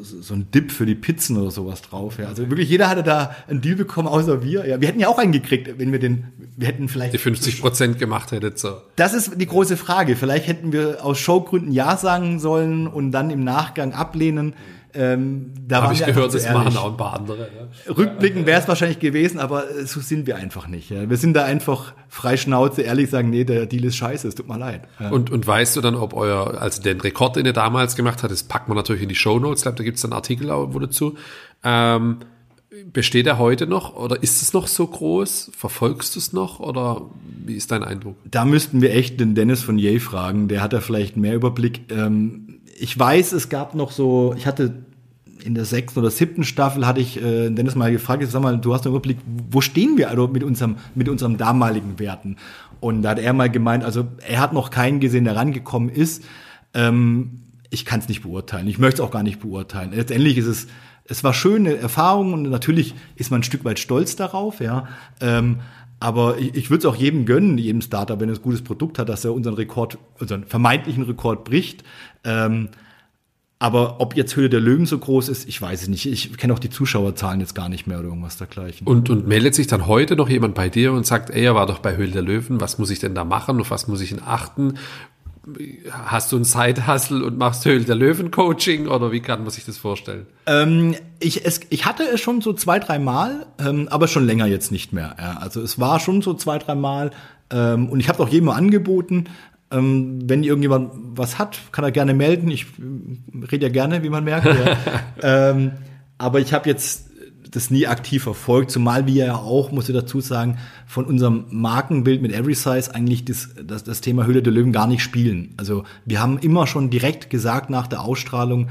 so ein Dip für die Pizzen oder sowas drauf. Ja. Also wirklich jeder hatte da einen Deal bekommen, außer wir. Ja, wir hätten ja auch einen gekriegt, wenn wir den, wir hätten vielleicht die 50 Prozent gemacht hättet. So. Das ist die große Frage. Vielleicht hätten wir aus Showgründen ja sagen sollen und dann im Nachgang ablehnen. Mhm ähm, da Habe ich gehört, das machen auch ein paar andere. Ja. Rückblickend wäre es wahrscheinlich gewesen, aber so sind wir einfach nicht. Ja. Wir sind da einfach frei Schnauze, ehrlich sagen, nee, der Deal ist scheiße, es tut mir leid. Ja. Und, und weißt du dann, ob euer, also den Rekord, den ihr damals gemacht habt, das packt man natürlich in die Show Notes, ich glaube, da gibt es einen Artikel wo dazu. Ähm, besteht er heute noch oder ist es noch so groß? Verfolgst du es noch oder wie ist dein Eindruck? Da müssten wir echt den Dennis von Yay fragen, der hat da vielleicht mehr Überblick. Ähm, ich weiß, es gab noch so, ich hatte in der sechsten oder siebten Staffel hatte ich äh, Dennis mal gefragt, sag mal, du hast einen Überblick, wo stehen wir also mit unserem, mit unserem damaligen Werten? Und da hat er mal gemeint, also er hat noch keinen gesehen, der rangekommen ist. Ähm, ich kann es nicht beurteilen. Ich möchte es auch gar nicht beurteilen. Letztendlich ist es, es war schöne Erfahrung und natürlich ist man ein Stück weit stolz darauf, ja. Ähm, Aber ich, ich würde es auch jedem gönnen, jedem Startup, wenn er ein gutes Produkt hat, dass er unseren Rekord, unseren vermeintlichen Rekord bricht. Ähm, aber ob jetzt Höhle der Löwen so groß ist, ich weiß es nicht. Ich kenne auch die Zuschauerzahlen jetzt gar nicht mehr oder irgendwas dergleichen. Und, und meldet sich dann heute noch jemand bei dir und sagt, ey, er war doch bei Höhle der Löwen, was muss ich denn da machen, auf was muss ich denn achten? Hast du ein Side-Hustle und machst Höhle der Löwen-Coaching oder wie kann man sich das vorstellen? Ähm, ich, es, ich hatte es schon so zwei, drei Mal, ähm, aber schon länger jetzt nicht mehr. Ja. Also es war schon so zwei, drei Mal ähm, und ich habe auch jedem angeboten. Ähm, wenn irgendjemand was hat, kann er gerne melden. Ich äh, rede ja gerne, wie man merkt. Ja. ähm, aber ich habe jetzt das nie aktiv verfolgt, zumal wir ja auch, muss ich dazu sagen, von unserem Markenbild mit Every Size eigentlich das, das, das Thema Höhle der Löwen gar nicht spielen. Also wir haben immer schon direkt gesagt nach der Ausstrahlung,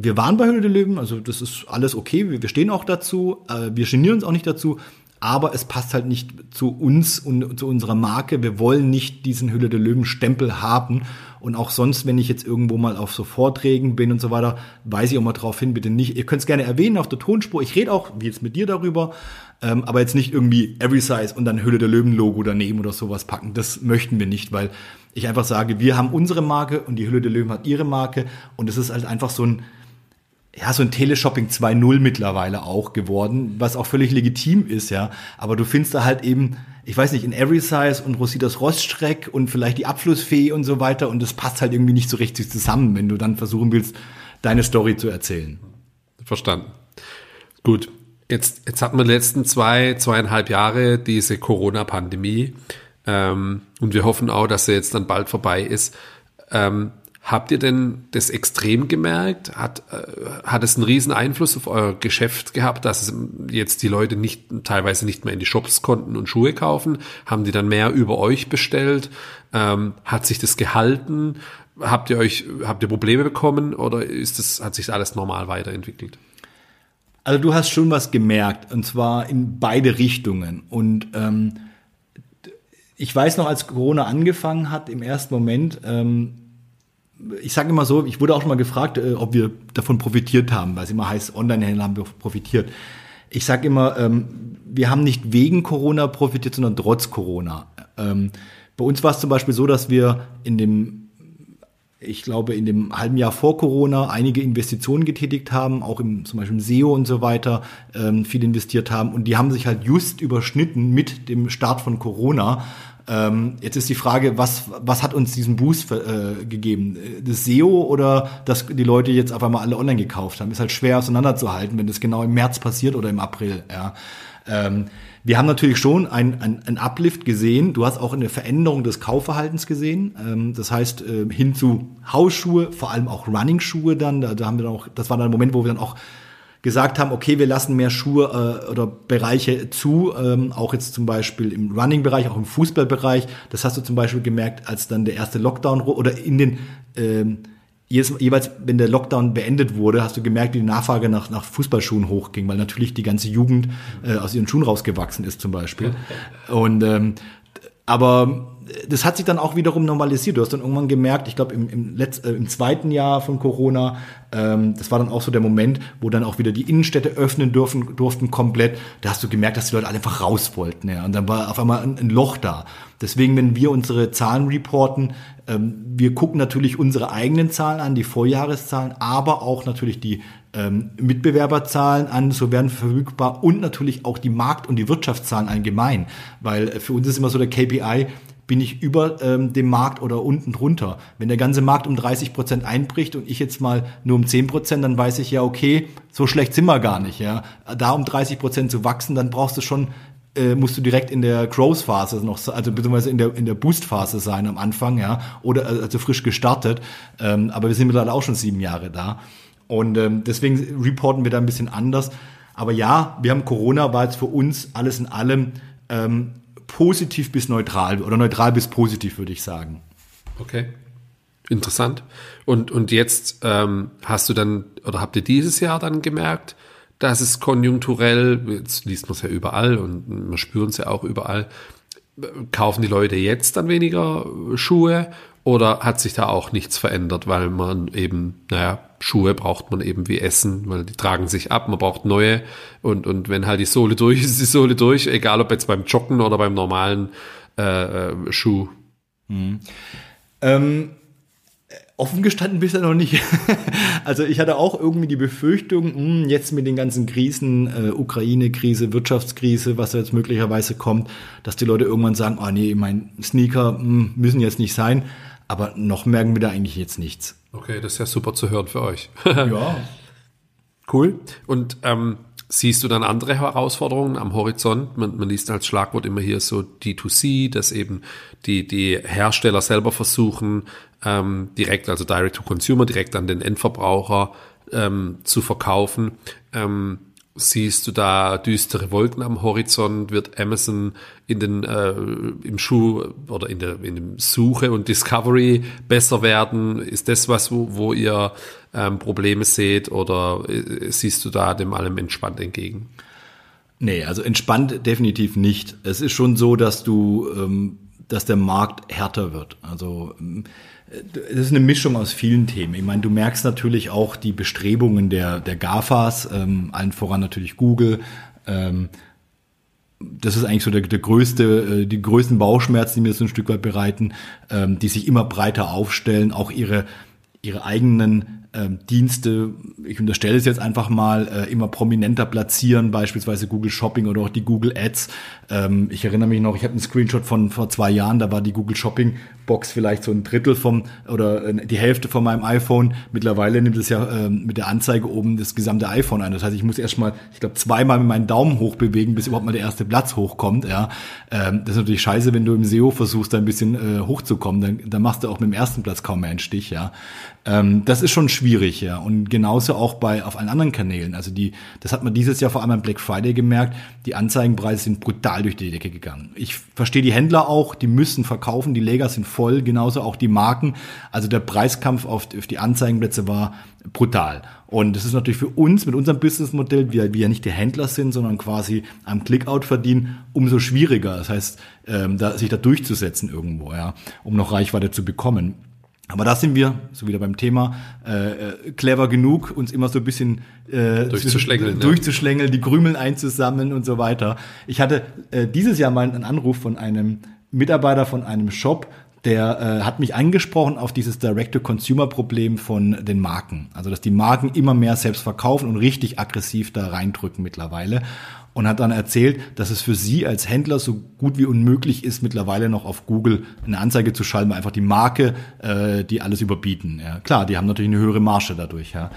wir waren bei Höhle der Löwen, also das ist alles okay, wir, wir stehen auch dazu, äh, wir genieren uns auch nicht dazu, aber es passt halt nicht zu uns und zu unserer Marke. Wir wollen nicht diesen Hülle der Löwen Stempel haben. Und auch sonst, wenn ich jetzt irgendwo mal auf so Vorträgen bin und so weiter, weise ich auch mal drauf hin, bitte nicht. Ihr könnt es gerne erwähnen auf der Tonspur. Ich rede auch, wie jetzt mit dir darüber, ähm, aber jetzt nicht irgendwie Every Size und dann Hülle der Löwen Logo daneben oder sowas packen. Das möchten wir nicht, weil ich einfach sage, wir haben unsere Marke und die Hülle der Löwen hat ihre Marke und es ist halt einfach so ein, ja, so ein Teleshopping 2.0 mittlerweile auch geworden, was auch völlig legitim ist, ja. Aber du findest da halt eben, ich weiß nicht, in Every Size und Rositas Roststreck und vielleicht die Abflussfee und so weiter und das passt halt irgendwie nicht so richtig zusammen, wenn du dann versuchen willst, deine Story zu erzählen. Verstanden. Gut. Jetzt, jetzt hatten wir die letzten zwei, zweieinhalb Jahre diese Corona-Pandemie ähm, und wir hoffen auch, dass sie jetzt dann bald vorbei ist. Ähm, Habt ihr denn das extrem gemerkt? Hat, äh, hat es einen riesen Einfluss auf euer Geschäft gehabt, dass jetzt die Leute nicht, teilweise nicht mehr in die Shops konnten und Schuhe kaufen? Haben die dann mehr über euch bestellt? Ähm, hat sich das gehalten? Habt ihr euch, habt ihr Probleme bekommen oder ist das, hat sich alles normal weiterentwickelt? Also du hast schon was gemerkt und zwar in beide Richtungen und ähm, ich weiß noch, als Corona angefangen hat, im ersten Moment, ähm, ich sage immer so, ich wurde auch schon mal gefragt, äh, ob wir davon profitiert haben, weil es immer heißt, Online-Händler haben wir profitiert. Ich sage immer, ähm, wir haben nicht wegen Corona profitiert, sondern trotz Corona. Ähm, bei uns war es zum Beispiel so, dass wir in dem, ich glaube, in dem halben Jahr vor Corona einige Investitionen getätigt haben, auch im, zum Beispiel im SEO und so weiter, ähm, viel investiert haben. Und die haben sich halt just überschnitten mit dem Start von Corona. Ähm, jetzt ist die Frage, was, was hat uns diesen Boost äh, gegeben? Das SEO oder dass die Leute jetzt auf einmal alle online gekauft haben? Ist halt schwer auseinanderzuhalten, wenn das genau im März passiert oder im April. Ja. Ähm, wir haben natürlich schon ein, ein, ein Uplift gesehen. Du hast auch eine Veränderung des Kaufverhaltens gesehen. Ähm, das heißt, äh, hin zu Hausschuhe, vor allem auch Running-Schuhe dann. Da, da haben wir dann auch, das war dann ein Moment, wo wir dann auch gesagt haben, okay, wir lassen mehr Schuhe äh, oder Bereiche zu, ähm, auch jetzt zum Beispiel im Running-Bereich, auch im Fußballbereich. Das hast du zum Beispiel gemerkt, als dann der erste Lockdown oder in den ähm, jeweils, wenn der Lockdown beendet wurde, hast du gemerkt, wie die Nachfrage nach, nach Fußballschuhen hochging, weil natürlich die ganze Jugend äh, aus ihren Schuhen rausgewachsen ist zum Beispiel. Und ähm, aber das hat sich dann auch wiederum normalisiert. Du hast dann irgendwann gemerkt, ich glaube im, im, äh, im zweiten Jahr von Corona, ähm, das war dann auch so der Moment, wo dann auch wieder die Innenstädte öffnen dürfen, durften komplett. Da hast du gemerkt, dass die Leute alle einfach raus wollten. Ja. Und dann war auf einmal ein, ein Loch da. Deswegen, wenn wir unsere Zahlen reporten, ähm, wir gucken natürlich unsere eigenen Zahlen an, die Vorjahreszahlen, aber auch natürlich die ähm, Mitbewerberzahlen an, so werden verfügbar und natürlich auch die Markt- und die Wirtschaftszahlen allgemein. Weil für uns ist immer so der KPI, bin ich über ähm, dem Markt oder unten drunter. Wenn der ganze Markt um 30 Prozent einbricht und ich jetzt mal nur um 10 Prozent, dann weiß ich ja, okay, so schlecht sind wir gar nicht. Ja, Da um 30 Prozent zu wachsen, dann brauchst du schon äh, musst du direkt in der Growth-Phase noch, also beziehungsweise in der, in der Boost-Phase sein am Anfang, ja, oder also frisch gestartet. Ähm, aber wir sind mittlerweile auch schon sieben Jahre da. Und ähm, deswegen reporten wir da ein bisschen anders. Aber ja, wir haben Corona, war jetzt für uns alles in allem ähm, positiv bis neutral oder neutral bis positiv, würde ich sagen. Okay. Interessant. Und, und jetzt ähm, hast du dann, oder habt ihr dieses Jahr dann gemerkt, dass es konjunkturell, jetzt liest man es ja überall und man spürt es ja auch überall, kaufen die Leute jetzt dann weniger Schuhe Oder hat sich da auch nichts verändert, weil man eben, naja, Schuhe braucht man eben wie Essen, weil die tragen sich ab, man braucht neue und, und wenn halt die Sohle durch ist, ist die Sohle durch, egal ob jetzt beim Joggen oder beim normalen äh, äh Schuh. Mhm. Ähm, Offen gestanden bisher noch nicht. also ich hatte auch irgendwie die Befürchtung, mh, hm, jetzt mit den ganzen Krisen, äh, Ukraine-Krise, Wirtschaftskrise, was da jetzt möglicherweise kommt, dass die Leute irgendwann sagen, ah oh, nee, mein Sneaker mh, hm, müssen jetzt nicht sein. Aber noch merken wir da eigentlich jetzt nichts. Okay, das ist ja super zu hören für euch. ja. Cool. Und ähm, siehst du dann andere Herausforderungen am Horizont? Man, man liest als Schlagwort immer hier so D2C, dass eben die, die Hersteller selber versuchen, ähm, direkt, also Direct to Consumer, direkt an den Endverbraucher ähm, zu verkaufen. Ähm, siehst du da düstere Wolken am Horizont? Wird Amazon in den äh, im Schuh oder in der in dem Suche und Discovery besser werden? Ist das was, wo, wo ihr ähm, Probleme seht oder äh, siehst du da dem allem entspannt entgegen? Nee, also entspannt definitiv nicht. Es ist schon so, dass du, ähm, dass der Markt härter wird. Also ähm, es ist eine Mischung aus vielen Themen. Ich meine, du merkst natürlich auch die Bestrebungen der, der GAFAs, ähm, allen voran natürlich Google. Ähm, das ist eigentlich so der, der größte, äh, die größten Bauchschmerzen, die mir so ein Stück weit bereiten, ähm, die sich immer breiter aufstellen, auch ihre, ihre eigenen ähm, Dienste, ich unterstelle es jetzt einfach mal, äh, immer prominenter platzieren, beispielsweise Google Shopping oder auch die Google Ads. Ähm, ich erinnere mich noch, ich habe einen Screenshot von vor zwei Jahren, da war die Google Shopping Box vielleicht so ein Drittel vom oder äh, die Hälfte von meinem iPhone. Mittlerweile nimmt es ja ähm, mit der Anzeige oben das gesamte iPhone ein. Das heißt, ich muss erstmal, ich glaube, zweimal mit meinen Daumen hoch bewegen, bis überhaupt mal der erste Platz hochkommt. Ja, ähm, das ist natürlich scheiße, wenn du im SEO versuchst, da ein bisschen äh, hochzukommen. Dann, dann machst du auch mit dem ersten Platz kaum mehr einen Stich. Ja, ähm, das ist schon schwierig, ja. Und genauso auch bei auf allen anderen Kanälen. Also die, das hat man dieses Jahr vor allem am Black Friday gemerkt. Die Anzeigenpreise sind brutal durch die Decke gegangen. Ich verstehe die Händler auch, die müssen verkaufen, die Lager sind voll, genauso auch die Marken. Also der Preiskampf auf, auf die Anzeigenplätze war brutal. Und das ist natürlich für uns mit unserem Businessmodell, wir, wir ja nicht die Händler sind, sondern quasi am Clickout verdienen, umso schwieriger. Das heißt, ähm, da, sich da durchzusetzen irgendwo, ja, um noch Reichweite zu bekommen. Aber da sind wir, so wieder beim Thema, äh, äh, clever genug, uns immer so ein bisschen äh, durchzuschlängeln, durchzuschlängeln, die Krümel einzusammeln und so weiter. Ich hatte äh, dieses Jahr mal einen Anruf von einem Mitarbeiter von einem Shop, der äh, hat mich angesprochen auf dieses Direct-to-Consumer-Problem von den Marken. Also, dass die Marken immer mehr selbst verkaufen und richtig aggressiv da reindrücken mittlerweile und hat dann erzählt, dass es für sie als Händler so gut wie unmöglich ist, mittlerweile noch auf Google eine Anzeige zu schalten, weil einfach die Marke, äh, die alles überbieten. Ja. Klar, die haben natürlich eine höhere Marge dadurch. Ja.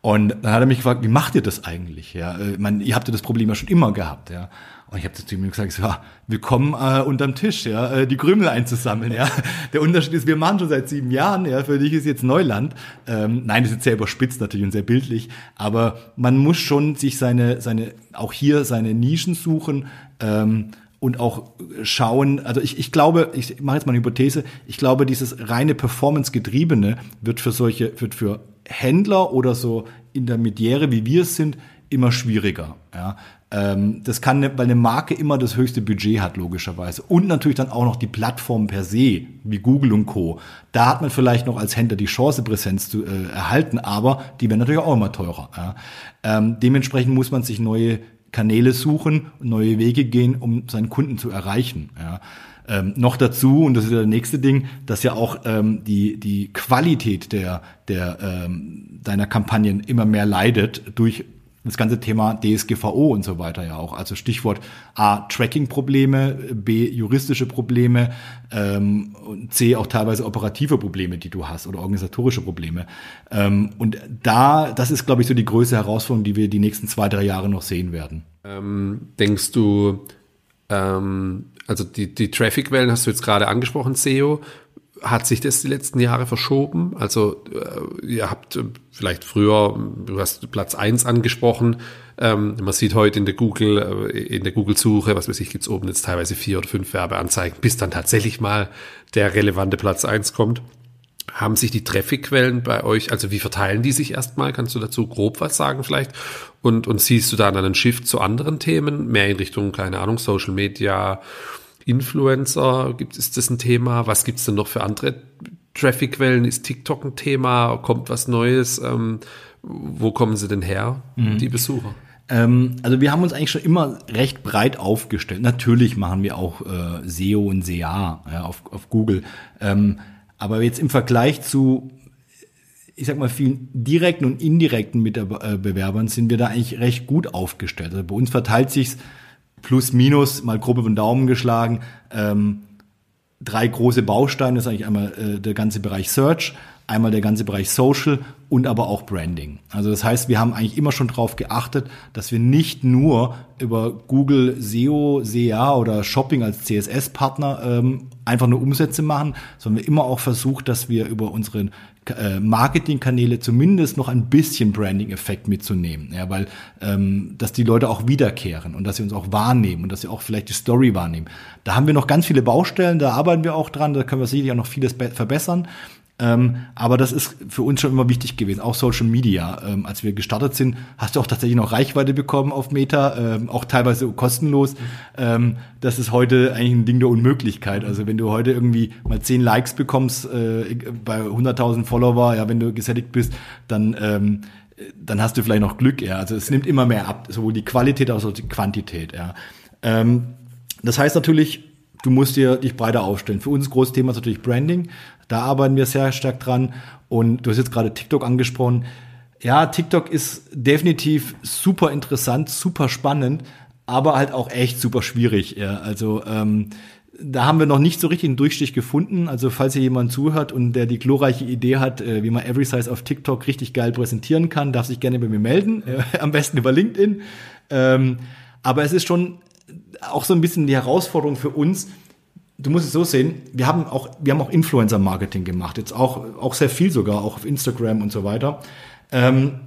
Und dann hat er mich gefragt, wie macht ihr das eigentlich? Ja, äh, ich meine, ihr habt ja das Problem ja schon immer gehabt. Ja. Und ich habe zu ihm gesagt, ja, willkommen äh, unterm Tisch, ja, äh, die Krümel einzusammeln, ja. Der Unterschied ist, wir machen schon seit sieben Jahren, ja, für dich ist jetzt Neuland. Ähm, nein, das ist sehr überspitzt natürlich und sehr bildlich, aber man muss schon sich seine, seine, auch hier seine Nischen suchen, ähm, und auch schauen, also ich, ich glaube, ich mache jetzt mal eine Hypothese, ich glaube, dieses reine Performance-getriebene wird für solche, wird für Händler oder so Intermediäre, wie wir es sind, immer schwieriger. Ja. Ähm, das kann, ne, weil eine Marke immer das höchste Budget hat, logischerweise. Und natürlich dann auch noch die Plattform per se, wie Google und Co. Da hat man vielleicht noch als Händler die Chance, Präsenz zu äh, erhalten, aber die werden natürlich auch immer teurer. Ja. Ähm, dementsprechend muss man sich neue Kanäle suchen, neue Wege gehen, um seinen Kunden zu erreichen. Ja. Ähm, noch dazu, und das ist ja das nächste Ding, dass ja auch ähm, die, die Qualität der, der, ähm, deiner Kampagnen immer mehr leidet durch das ganze Thema DSGVO und so weiter ja auch. Also Stichwort A, Tracking-Probleme, B, juristische Probleme, ähm, C, auch teilweise operative Probleme, die du hast oder organisatorische Probleme. Ähm, und da, das ist, glaube ich, so die größte Herausforderung, die wir die nächsten zwei, drei Jahre noch sehen werden. Ähm, denkst du, ähm, also die, die Traffic-Wellen hast du jetzt gerade angesprochen, SEO hat sich das die letzten Jahre verschoben? Also äh, ihr habt äh, vielleicht früher, du hast Platz eins angesprochen, ähm, man sieht heute in der Google, äh, in der Google-Suche, was weiß ich, gibt's oben jetzt teilweise vier oder fünf Werbeanzeigen, bis dann tatsächlich mal der relevante Platz eins kommt. Haben sich die Traffic-Quellen bei euch, also wie verteilen die sich erstmal? Kannst du dazu grob was sagen vielleicht? Und, und siehst du da dann einen Shift zu anderen Themen, mehr in Richtung, keine Ahnung, Social Media, Influencer, gibt, ist das ein Thema? Was gibt es denn noch für andere Traffic-Quellen? Ist TikTok ein Thema? Kommt was Neues? Ähm, wo kommen sie denn her, mhm. die Besucher? Ähm, also wir haben uns eigentlich schon immer recht breit aufgestellt. Natürlich machen wir auch äh, SEO und SEA ja, auf, auf Google. Ähm, aber jetzt im Vergleich zu, ich sag mal, vielen direkten und indirekten Mitbewerbern sind wir da eigentlich recht gut aufgestellt. Also bei uns verteilt sich's plus minus, mal grob über den Daumen geschlagen, ähm, drei große Bausteine. Das ist eigentlich einmal äh, der ganze Bereich Search, einmal der ganze Bereich Social und aber auch Branding. Also das heißt, wir haben eigentlich immer schon darauf geachtet, dass wir nicht nur über Google SEO, SEA oder Shopping als CSS-Partner ähm, einfach nur Umsätze machen, sondern wir immer auch versucht, dass wir über unsere äh, Marketingkanäle zumindest noch ein bisschen Branding-Effekt mitzunehmen. Ja, weil ähm, dass die Leute auch wiederkehren und dass sie uns auch wahrnehmen und dass sie auch vielleicht die Story wahrnehmen. Da haben wir noch ganz viele Baustellen, da arbeiten wir auch dran, da können wir sicherlich auch noch vieles verbessern. Ähm, aber das ist für uns schon immer wichtig gewesen, auch Social Media. Ähm, als wir gestartet sind, hast du auch tatsächlich noch Reichweite bekommen auf Meta, ähm, auch teilweise kostenlos. Ähm, das ist heute eigentlich ein Ding der Unmöglichkeit. Also wenn du heute irgendwie mal zehn Likes bekommst äh, bei 100.000 Follower, ja, wenn du gesättigt bist, dann ähm, dann hast du vielleicht noch Glück. Ja. Also es nimmt immer mehr ab, sowohl die Qualität als auch die Quantität. Ja. Ähm, das heißt natürlich, du musst dir dich breiter aufstellen. Für uns großes Thema ist natürlich Branding. Da arbeiten wir sehr stark dran. Und du hast jetzt gerade TikTok angesprochen. Ja, TikTok ist definitiv super interessant, super spannend, aber halt auch echt super schwierig. Ja, also ähm, da haben wir noch nicht so richtig einen Durchstich gefunden. Also falls hier jemand zuhört und der die glorreiche Idee hat, äh, wie man Every Size auf TikTok richtig geil präsentieren kann, darf sich gerne bei mir melden. Äh, am besten über LinkedIn. Ähm, aber es ist schon auch so ein bisschen die Herausforderung für uns, du musst es so sehen, wir haben auch, wir haben auch Influencer-Marketing gemacht, jetzt auch, auch sehr viel sogar, auch auf Instagram und so weiter. Ähm,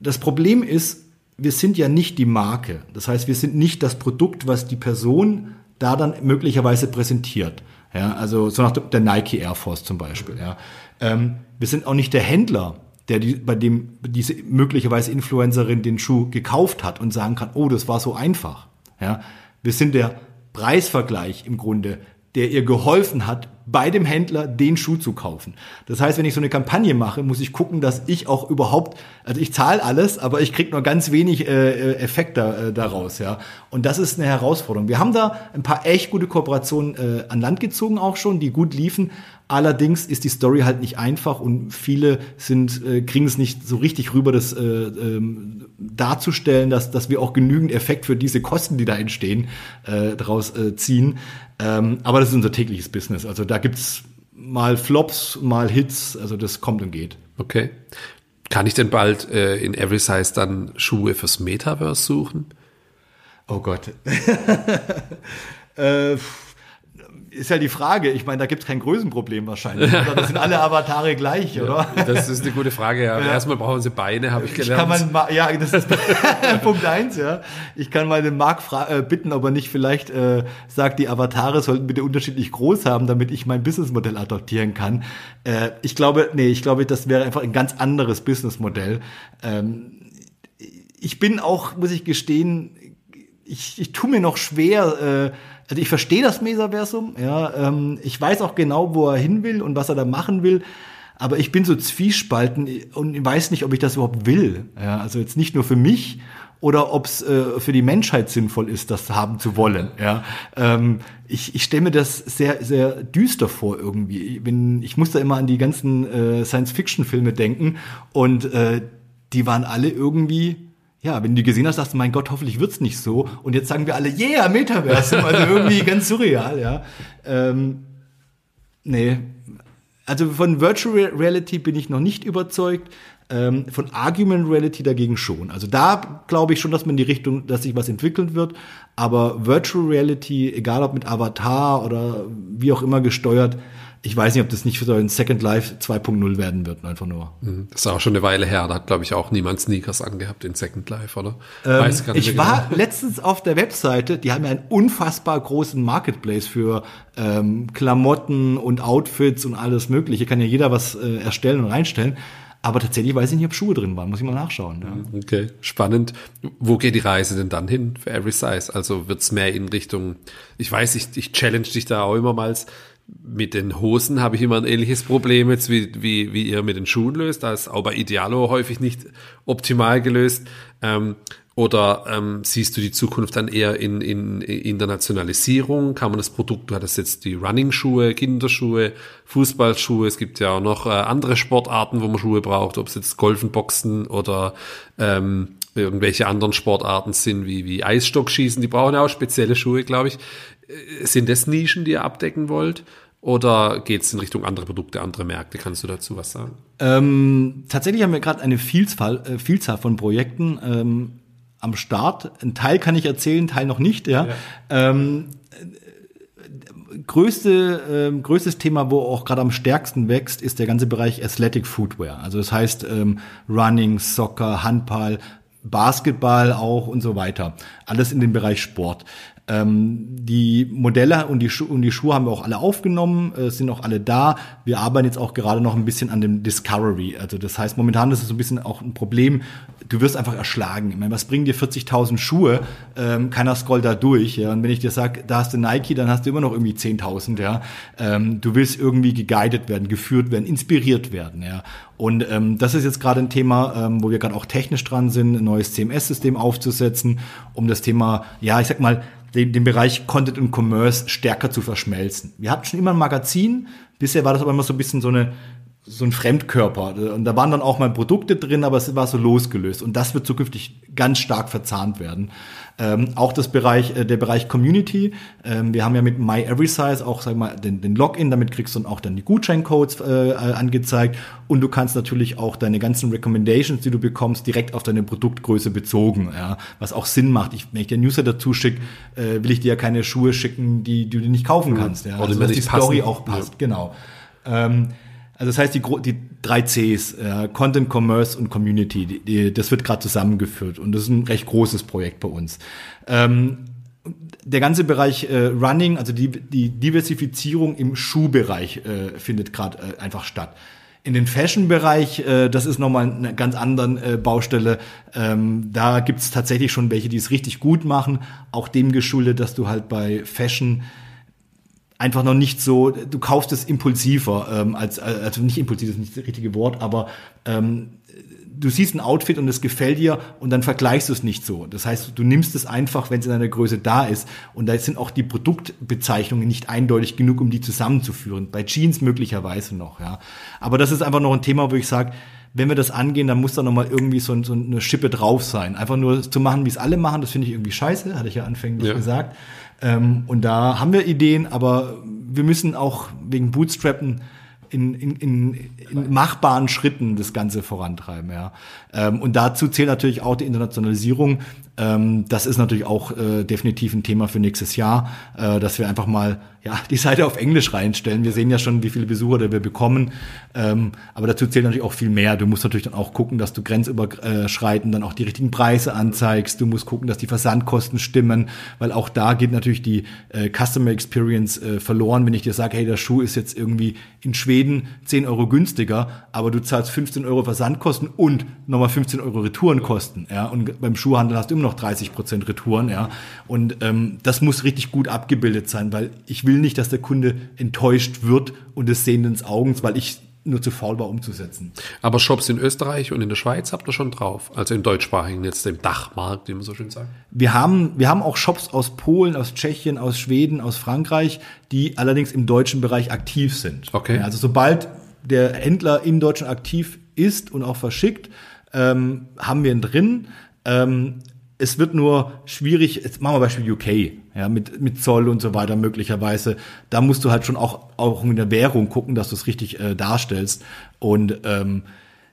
das Problem ist, wir sind ja nicht die Marke. Das heißt, wir sind nicht das Produkt, was die Person da dann möglicherweise präsentiert. Ja, also so nach der Nike Air Force zum Beispiel. Ja. Ähm, wir sind auch nicht der Händler, der die, bei dem diese möglicherweise Influencerin den Schuh gekauft hat und sagen kann, oh, das war so einfach. Ja. Wir sind der Preisvergleich im Grunde der ihr geholfen hat, bei dem Händler den Schuh zu kaufen. Das heißt, wenn ich so eine Kampagne mache, muss ich gucken, dass ich auch überhaupt, also ich zahle alles, aber ich kriege nur ganz wenig äh, äh Effekte äh, daraus, ja. Und das ist eine Herausforderung. Wir haben da ein paar echt gute Kooperationen äh, an Land gezogen auch schon, die gut liefen. Allerdings ist die Story halt nicht einfach und viele sind äh, kriegen es nicht so richtig rüber, das äh, ähm, darzustellen, dass dass wir auch genügend Effekt für diese Kosten, die da entstehen, äh, daraus äh, ziehen. Ähm, aber das ist unser tägliches Business. Also da gibt's mal Flops, mal Hits. Also das kommt und geht. Okay. Kann ich denn bald äh, in Every Size dann Schuhe fürs Metaverse suchen? Oh Gott. äh, ist ja die Frage. Ich meine, da gibt es kein Größenproblem wahrscheinlich. Oder? Das sind alle Avatare gleich, ja, oder? Das ist eine gute Frage. Ja. ja. Erstmal brauchen sie Beine, habe ich gelernt. Ich kann mal, ja, das ist Punkt eins. Ja, ich kann mal den Marc äh, bitten, ob er nicht vielleicht äh, sagt, die Avatare sollten bitte unterschiedlich groß haben, damit ich mein Businessmodell adoptieren kann. Äh, ich glaube, nee, ich glaube, das wäre einfach ein ganz anderes Businessmodell. Ähm, ich bin auch, muss ich gestehen, ich, ich tue mir noch schwer. Äh, also ich verstehe das Metaversum, ja, ähm, ich weiß auch genau, wo er hin will und was er da machen will, aber ich bin so zwiespalten und weiß nicht, ob ich das überhaupt will. Ja, also jetzt nicht nur für mich oder ob es äh, für die Menschheit sinnvoll ist, das haben zu wollen. Ja, ähm, ich, ich stelle mir das sehr sehr düster vor irgendwie. Ich, bin, ich muss da immer an die ganzen äh, Science-Fiction-Filme denken und äh, die waren alle irgendwie ja, wenn du gesehen hast, sagst du, mein Gott, hoffentlich wird's nicht so. Und jetzt sagen wir alle, yeah, Metaversum. Also irgendwie ganz surreal, ja. Ähm, nee. Also von Virtual Reality bin ich noch nicht überzeugt. Ähm, von Argument Reality dagegen schon. Also da glaube ich schon, dass man in die Richtung, dass sich was entwickeln wird. Aber Virtual Reality, egal ob mit Avatar oder wie auch immer gesteuert, ich weiß nicht, ob das nicht für so ein Second Life 2.0 werden wird, einfach nur. Mhm. Das ist auch schon eine Weile her. Da hat, glaube ich, auch niemand Sneakers angehabt in Second Life, oder? Ähm, weiß gar nicht ich war genau. letztens auf der Webseite, die haben ja einen unfassbar großen Marketplace für ähm, Klamotten und Outfits und alles Mögliche. Kann ja jeder was äh, erstellen und reinstellen. Aber tatsächlich weiß ich nicht, ob Schuhe drin waren. Muss ich mal nachschauen. Ja. Okay, spannend. Wo geht die Reise denn dann hin für Every Size? Also wird's mehr in Richtung, ich weiß, ich, ich challenge dich da auch immer mal mit den Hosen habe ich immer ein ähnliches Problem jetzt, wie, wie, wie ihr mit den Schuhen löst. Da ist auch bei Idealo häufig nicht optimal gelöst. Ähm, oder ähm, siehst du die Zukunft dann eher in, in, Internationalisierung? Kann man das Produkt, du hattest jetzt die Running-Schuhe, Kinderschuhe, Fußballschuhe, es gibt ja auch noch äh, andere Sportarten, wo man Schuhe braucht, ob es jetzt Golfen, Boxen oder ähm, irgendwelche anderen Sportarten sind, wie, wie Eisstockschießen, die brauchen ja auch spezielle Schuhe, glaube ich. Äh, sind das Nischen, die ihr abdecken wollt? Oder geht es in Richtung andere Produkte, andere Märkte? Kannst du dazu was sagen? Ähm, tatsächlich haben wir gerade eine Vielzahl, äh, Vielzahl von Projekten. Ähm, am Start. Ein Teil kann ich erzählen, Teil noch nicht. Ja. ja. Ähm, größte, äh, größtes Thema, wo auch gerade am stärksten wächst, ist der ganze Bereich Athletic Footwear. Also das heißt ähm, Running, Soccer, Handball, Basketball auch und so weiter. Alles in dem Bereich Sport. Ähm, die Modelle und die, und die Schuhe haben wir auch alle aufgenommen, äh, sind auch alle da. Wir arbeiten jetzt auch gerade noch ein bisschen an dem Discovery. Also das heißt, momentan ist es so ein bisschen auch ein Problem. Du wirst einfach erschlagen. Ich meine, was bringen dir 40.000 Schuhe? Ähm, keiner scrollt da durch. Ja? Und wenn ich dir sage, da hast du Nike, dann hast du immer noch irgendwie 10.000. Ja? Ähm, du willst irgendwie geguided werden, geführt werden, inspiriert werden. Ja? Und ähm, das ist jetzt gerade ein Thema, ähm, wo wir gerade auch technisch dran sind, ein neues CMS-System aufzusetzen, um das Thema, ja, ich sag mal, den, den Bereich Content und Commerce stärker zu verschmelzen. Wir hatten schon immer ein Magazin, bisher war das aber immer so ein bisschen so eine so ein Fremdkörper. Und da waren dann auch mal Produkte drin, aber es war so losgelöst. Und das wird zukünftig ganz stark verzahnt werden. Ähm, auch das Bereich, äh, der Bereich Community. Ähm, wir haben ja mit MyEverySize auch, sag mal, den, den Login, damit kriegst du dann auch dann die Gutscheincodes äh, äh, angezeigt. Und du kannst natürlich auch deine ganzen Recommendations, die du bekommst, direkt auf deine Produktgröße bezogen, ja, was auch Sinn macht. Ich, wenn ich dir Newsletter dazu schicke, äh, will ich dir ja keine Schuhe schicken, die, die du nicht kaufen kannst. Ja. Also, dass die Story passen. auch passt, ja. genau. Ähm, also das heißt, die, die drei Cs, äh, Content, Commerce und Community, die, die, das wird gerade zusammengeführt und das ist ein recht großes Projekt bei uns. Ähm, der ganze Bereich äh, Running, also die, die Diversifizierung im Schuhbereich äh, findet gerade äh, einfach statt. In den Fashion-Bereich, äh, das ist nochmal eine ganz andere äh, Baustelle. Ähm, da gibt es tatsächlich schon welche, die es richtig gut machen. Auch dem geschuldet, dass du halt bei Fashion einfach noch nicht so, du kaufst es impulsiver, ähm, als, also nicht impulsiv, das ist nicht das richtige Wort, aber ähm, du siehst ein Outfit und es gefällt dir und dann vergleichst du es nicht so. Das heißt, du nimmst es einfach, wenn es in einer Größe da ist und da sind auch die Produktbezeichnungen nicht eindeutig genug, um die zusammenzuführen. Bei Jeans möglicherweise noch, ja. Aber das ist einfach noch ein Thema, wo ich sage, wenn wir das angehen, dann muss da nochmal irgendwie so, so, eine Schippe drauf sein. Einfach nur zu machen, wie es alle machen, das finde ich irgendwie scheiße, hatte ich ja anfänglich ja. gesagt. Ähm, und da haben wir Ideen, aber wir müssen auch wegen Bootstrappen in, in, in, in machbaren Schritten das Ganze vorantreiben. Ja. Ähm, und dazu zählt natürlich auch die Internationalisierung. Ähm, das ist natürlich auch äh, definitiv ein Thema für nächstes Jahr, äh, dass wir einfach mal ja, die Seite auf Englisch reinstellen. Wir sehen ja schon, wie viele Besucher wir bekommen. Ähm, aber dazu zählt natürlich auch viel mehr. Du musst natürlich dann auch gucken, dass du grenzüberschreitend dann auch die richtigen Preise anzeigst. Du musst gucken, dass die Versandkosten stimmen, weil auch da geht natürlich die äh, Customer Experience äh, verloren, wenn ich dir sage, hey, der Schuh ist jetzt irgendwie in Schweden 10 Euro günstiger, aber du zahlst 15 Euro Versandkosten und nochmal 15 Euro Retourenkosten. Ja? Und beim Schuhhandel hast du immer noch 30 Prozent Retouren. Ja? Und ähm, das muss richtig gut abgebildet sein, weil ich will nicht, dass der Kunde enttäuscht wird und es sehen ins Augen, weil ich nur zu faul war umzusetzen. Aber Shops in Österreich und in der Schweiz habt ihr schon drauf, also im deutschsprachigen, jetzt im Dachmarkt, wie man so schön sagt. Wir haben, wir haben auch Shops aus Polen, aus Tschechien, aus Schweden, aus Frankreich, die allerdings im deutschen Bereich aktiv sind. Okay. Also sobald der Händler im Deutschen aktiv ist und auch verschickt, ähm, haben wir ihn drin. Ähm, es wird nur schwierig, jetzt machen wir Beispiel UK, ja, mit, mit Zoll und so weiter möglicherweise. Da musst du halt schon auch, auch in der Währung gucken, dass du es richtig äh, darstellst. Und ähm,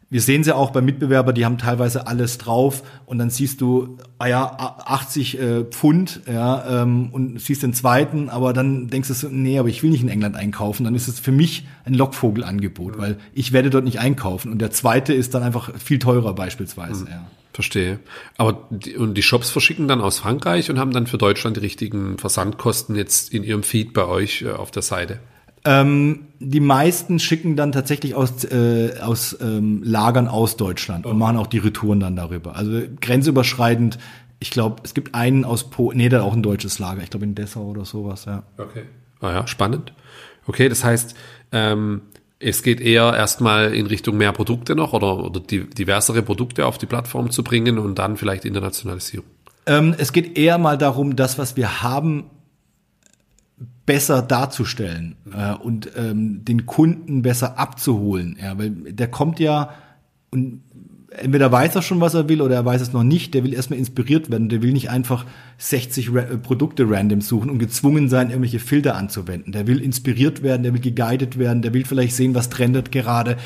wir sehen sie auch bei Mitbewerber, die haben teilweise alles drauf und dann siehst du, ah ja, 80 äh, Pfund, ja, ähm, und siehst den zweiten, aber dann denkst du so, nee, aber ich will nicht in England einkaufen. Dann ist es für mich ein Lockvogelangebot, weil ich werde dort nicht einkaufen. Und der zweite ist dann einfach viel teurer beispielsweise, mhm. ja. Verstehe. Aber die, und die Shops verschicken dann aus Frankreich und haben dann für Deutschland die richtigen Versandkosten jetzt in ihrem Feed bei euch äh, auf der Seite? Ähm, die meisten schicken dann tatsächlich aus, äh, aus ähm, Lagern aus Deutschland und machen auch die Retouren dann darüber. Also grenzüberschreitend, ich glaube, es gibt einen aus Polen, nee, hat auch ein deutsches Lager, ich glaube in Dessau oder sowas, ja. Okay. Ah ja, spannend. Okay, das heißt, ähm, es geht eher erstmal in Richtung mehr Produkte noch oder, oder die, diversere Produkte auf die Plattform zu bringen und dann vielleicht Internationalisierung. Ähm, es geht eher mal darum, das, was wir haben, besser darzustellen äh, und ähm, den Kunden besser abzuholen. Ja, weil der kommt ja und entweder weiß er schon, was er will, oder er weiß es noch nicht. Der will erstmal inspiriert werden. Der will nicht einfach 60 Ra äh, Produkte random suchen und gezwungen sein, irgendwelche Filter anzuwenden. Der will inspiriert werden, der will geguided werden, der will vielleicht sehen, was trendet gerade.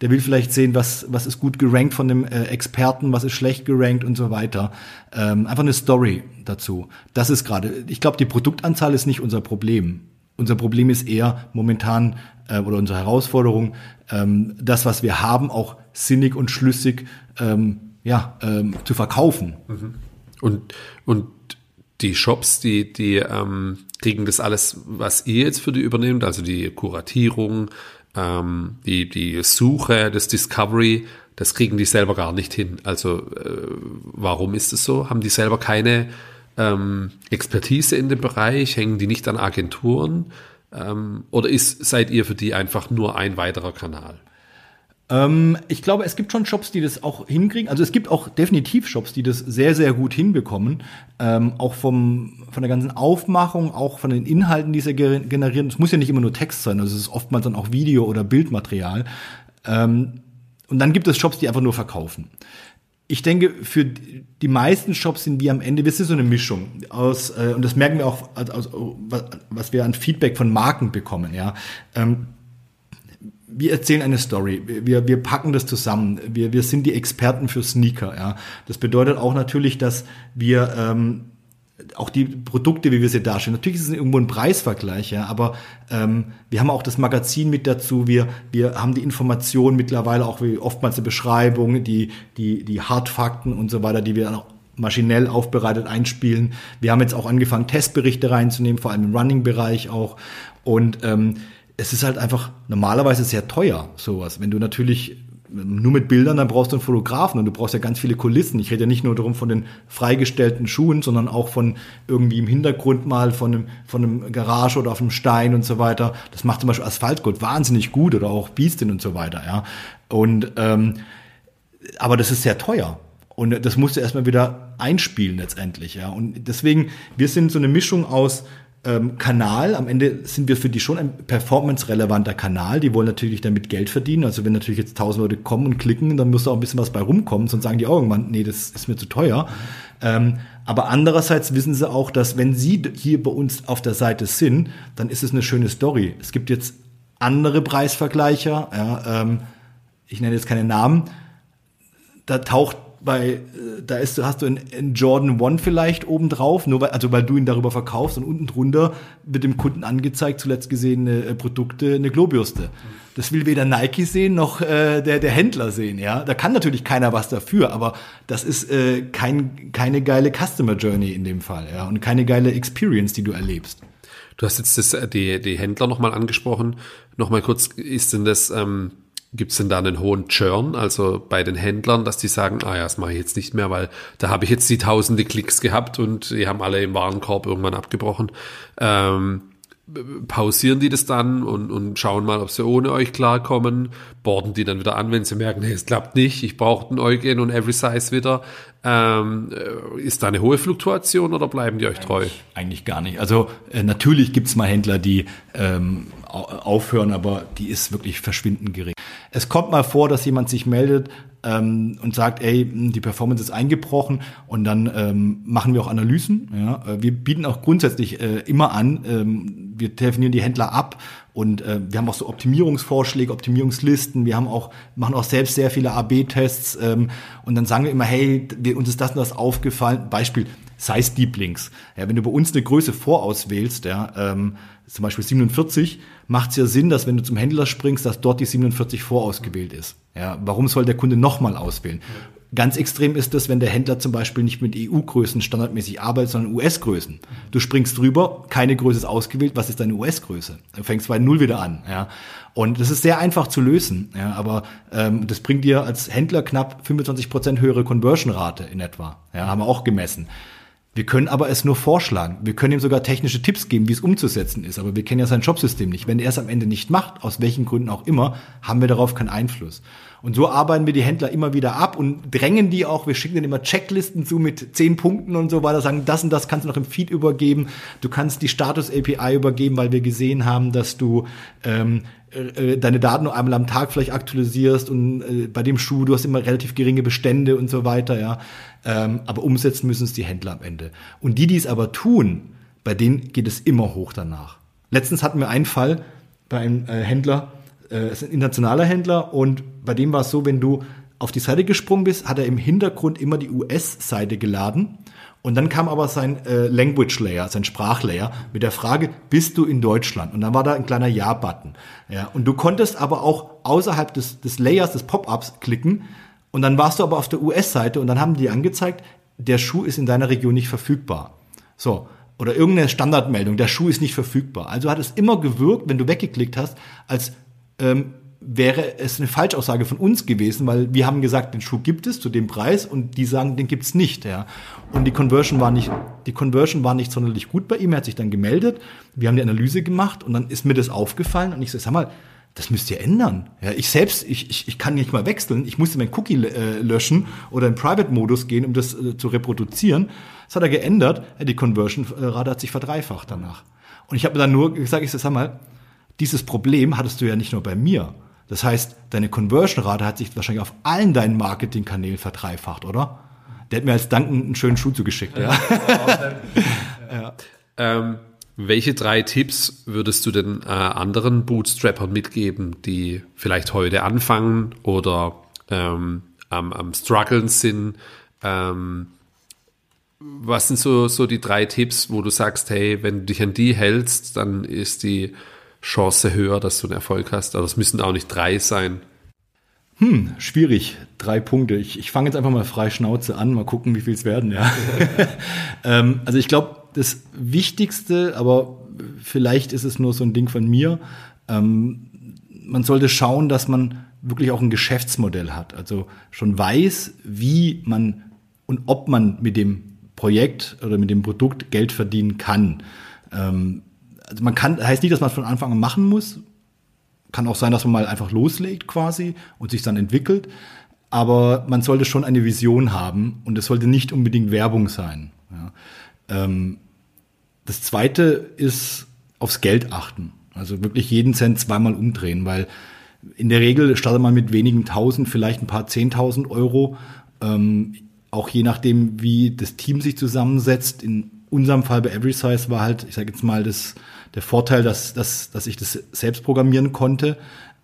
Der will vielleicht sehen, was, was ist gut gerankt von dem äh, Experten, was ist schlecht gerankt und so weiter. Ähm, einfach eine Story dazu. Das ist gerade, ich glaube, die Produktanzahl ist nicht unser Problem. Unser Problem ist eher momentan äh, oder unsere Herausforderung, ähm, das, was wir haben, auch sinnig und schlüssig ähm, ja, ähm, zu verkaufen. Mhm. Und, und die Shops, die, die ähm, kriegen das alles, was ihr jetzt für die übernehmt, also die Kuratierung, ähm, die, die Suche, das Discovery, das kriegen die selber gar nicht hin. Also äh, warum ist es so? Haben die selber keine ähm, Expertise in dem Bereich? Hängen die nicht an Agenturen? Ähm, oder ist, seid ihr für die einfach nur ein weiterer Kanal? Ähm, ich glaube, es gibt schon Shops, die das auch hinkriegen. Also es gibt auch definitiv Shops, die das sehr, sehr gut hinbekommen. Ähm, auch vom, von der ganzen Aufmachung, auch von den Inhalten, die sie generieren. Es muss ja nicht immer nur Text sein, also es ist oftmals dann auch Video- oder Bildmaterial. Ähm, und dann gibt es Shops, die einfach nur verkaufen. Ich denke, für die meisten Shops sind wir am Ende, wir sind so eine Mischung aus, äh, und das merken wir auch, aus, was wir an Feedback von Marken bekommen, ja. Ähm, wir erzählen eine Story, wir, wir packen das zusammen, wir, wir sind die Experten für Sneaker. Ja. Das bedeutet auch natürlich, dass wir ähm, auch die Produkte, wie wir sie darstellen. Natürlich ist es irgendwo ein Preisvergleich, ja, aber ähm, wir haben auch das Magazin mit dazu. Wir wir haben die Informationen mittlerweile auch wie oftmals eine Beschreibung, die die die Hardfakten und so weiter, die wir auch maschinell aufbereitet einspielen. Wir haben jetzt auch angefangen Testberichte reinzunehmen, vor allem im Running-Bereich auch und ähm, es ist halt einfach normalerweise sehr teuer, sowas. Wenn du natürlich nur mit Bildern, dann brauchst du einen Fotografen und du brauchst ja ganz viele Kulissen. Ich rede ja nicht nur darum von den freigestellten Schuhen, sondern auch von irgendwie im Hintergrund mal von einem, von einem Garage oder auf einem Stein und so weiter. Das macht zum Beispiel Asphaltgold wahnsinnig gut oder auch Beastin und so weiter, ja. Und, ähm, aber das ist sehr teuer. Und das musst du erstmal wieder einspielen letztendlich, ja. Und deswegen, wir sind so eine Mischung aus ähm, Kanal. Am Ende sind wir für die schon ein performance-relevanter Kanal. Die wollen natürlich damit Geld verdienen. Also wenn natürlich jetzt tausend Leute kommen und klicken, dann muss da auch ein bisschen was bei rumkommen. Sonst sagen die auch irgendwann, nee, das ist mir zu teuer. Ähm, aber andererseits wissen sie auch, dass wenn sie hier bei uns auf der Seite sind, dann ist es eine schöne Story. Es gibt jetzt andere Preisvergleicher. Ja, ähm, ich nenne jetzt keine Namen. Da taucht bei, äh, da ist, hast du einen, Jordan One vielleicht oben drauf, nur weil, also weil du ihn darüber verkaufst und unten drunter wird dem Kunden angezeigt, zuletzt gesehene äh, Produkte, eine Globürste. Das will weder Nike sehen noch äh, der, der Händler sehen, ja. Da kann natürlich keiner was dafür, aber das ist äh, kein, keine geile Customer Journey in dem Fall, ja, und keine geile Experience, die du erlebst. Du hast jetzt das, äh, die, die Händler nochmal angesprochen. Nochmal kurz, ist denn das ähm, Gibt es denn da einen hohen Churn, also bei den Händlern, dass die sagen, ah ja, das mache ich jetzt nicht mehr, weil da habe ich jetzt die tausende Klicks gehabt und die haben alle im Warenkorb irgendwann abgebrochen. Ähm, pausieren die das dann und, und schauen mal, ob sie ohne euch klarkommen, borden die dann wieder an, wenn sie merken, nee, es klappt nicht, ich brauche den Eugen und Every Size wieder. Ähm, äh, ist da eine hohe Fluktuation oder bleiben die euch treu? Eigentlich, eigentlich gar nicht. Also äh, natürlich gibt's mal Händler, die ähm, aufhören, aber die ist wirklich verschwindend gering. Es kommt mal vor, dass jemand sich meldet ähm, und sagt, ey, die Performance ist eingebrochen und dann ähm, machen wir auch Analysen. Ja? Äh, wir bieten auch grundsätzlich äh, immer an, ähm, wir telefonieren die Händler ab und äh, wir haben auch so Optimierungsvorschläge, Optimierungslisten. Wir haben auch machen auch selbst sehr viele AB-Tests ähm, und dann sagen wir immer, hey, wir, uns ist das und das aufgefallen. Beispiel Size Deep Links. Ja, wenn du bei uns eine Größe vorauswählst, ja, ähm, zum Beispiel 47, macht es ja Sinn, dass wenn du zum Händler springst, dass dort die 47 vorausgewählt ist. Ja, warum soll der Kunde nochmal auswählen? Ganz extrem ist es, wenn der Händler zum Beispiel nicht mit EU-Größen standardmäßig arbeitet, sondern US-Größen. Du springst drüber, keine Größe ist ausgewählt, was ist deine US-Größe? Du fängst bei Null wieder an. Ja? Und das ist sehr einfach zu lösen, ja? aber ähm, das bringt dir als Händler knapp 25 Prozent höhere Conversion-Rate in etwa. Ja? Haben wir auch gemessen. Wir können aber es nur vorschlagen. Wir können ihm sogar technische Tipps geben, wie es umzusetzen ist. Aber wir kennen ja sein Jobsystem nicht. Wenn er es am Ende nicht macht, aus welchen Gründen auch immer, haben wir darauf keinen Einfluss. Und so arbeiten wir die Händler immer wieder ab und drängen die auch. Wir schicken denen immer Checklisten zu mit zehn Punkten und so weiter, sagen, das und das kannst du noch im Feed übergeben. Du kannst die Status-API übergeben, weil wir gesehen haben, dass du ähm, äh, deine Daten nur einmal am Tag vielleicht aktualisierst und äh, bei dem Schuh, du hast immer relativ geringe Bestände und so weiter, ja. Ähm, aber umsetzen müssen es die Händler am Ende. Und die, die es aber tun, bei denen geht es immer hoch danach. Letztens hatten wir einen Fall bei einem äh, Händler, äh, ist ein internationaler Händler und bei dem war es so, wenn du auf die Seite gesprungen bist, hat er im Hintergrund immer die US-Seite geladen und dann kam aber sein äh, Language Layer, sein Sprachlayer mit der Frage, bist du in Deutschland? Und dann war da ein kleiner Ja-Button. Ja, und du konntest aber auch außerhalb des, des Layers, des Pop-ups klicken. Und dann warst du aber auf der US-Seite und dann haben die angezeigt, der Schuh ist in deiner Region nicht verfügbar. So. Oder irgendeine Standardmeldung, der Schuh ist nicht verfügbar. Also hat es immer gewirkt, wenn du weggeklickt hast, als ähm, wäre es eine Falschaussage von uns gewesen, weil wir haben gesagt, den Schuh gibt es zu dem Preis und die sagen, den gibt's nicht, ja. Und die Conversion war nicht, die Conversion war nicht sonderlich gut bei ihm. Er hat sich dann gemeldet. Wir haben die Analyse gemacht und dann ist mir das aufgefallen und ich so, sag mal, das müsst ihr ändern. Ja, ich selbst, ich, ich, ich kann nicht mal wechseln. Ich musste meinen Cookie äh, löschen oder in Private-Modus gehen, um das äh, zu reproduzieren. Das hat er geändert. Die Conversion-Rate hat sich verdreifacht danach. Und ich habe dann nur gesagt, ich so, sag mal, dieses Problem hattest du ja nicht nur bei mir. Das heißt, deine Conversion-Rate hat sich wahrscheinlich auf allen deinen Marketing-Kanälen verdreifacht, oder? Der hat mir als Dank einen schönen Schuh zugeschickt. Ja. ja. Ähm, welche drei Tipps würdest du den äh, anderen Bootstrappern mitgeben, die vielleicht heute anfangen oder ähm, am, am struggeln sind? Ähm, was sind so, so die drei Tipps, wo du sagst, hey, wenn du dich an die hältst, dann ist die Chance höher, dass du einen Erfolg hast. Aber es müssen auch nicht drei sein. Hm, schwierig. Drei Punkte. Ich, ich fange jetzt einfach mal frei Schnauze an, mal gucken, wie viel es werden, ja. ähm, also ich glaube, das Wichtigste, aber vielleicht ist es nur so ein Ding von mir, ähm, man sollte schauen, dass man wirklich auch ein Geschäftsmodell hat. Also schon weiß, wie man und ob man mit dem Projekt oder mit dem Produkt Geld verdienen kann. Ähm, also man kann, heißt nicht, dass man von Anfang an machen muss. Kann auch sein, dass man mal einfach loslegt quasi und sich dann entwickelt. Aber man sollte schon eine Vision haben und es sollte nicht unbedingt Werbung sein. Ja. Ähm, das zweite ist aufs Geld achten. Also wirklich jeden Cent zweimal umdrehen, weil in der Regel startet man mit wenigen tausend, vielleicht ein paar zehntausend Euro. Ähm, auch je nachdem, wie das Team sich zusammensetzt. In unserem Fall bei Every Size war halt, ich sage jetzt mal, das der Vorteil, dass, dass, dass ich das selbst programmieren konnte.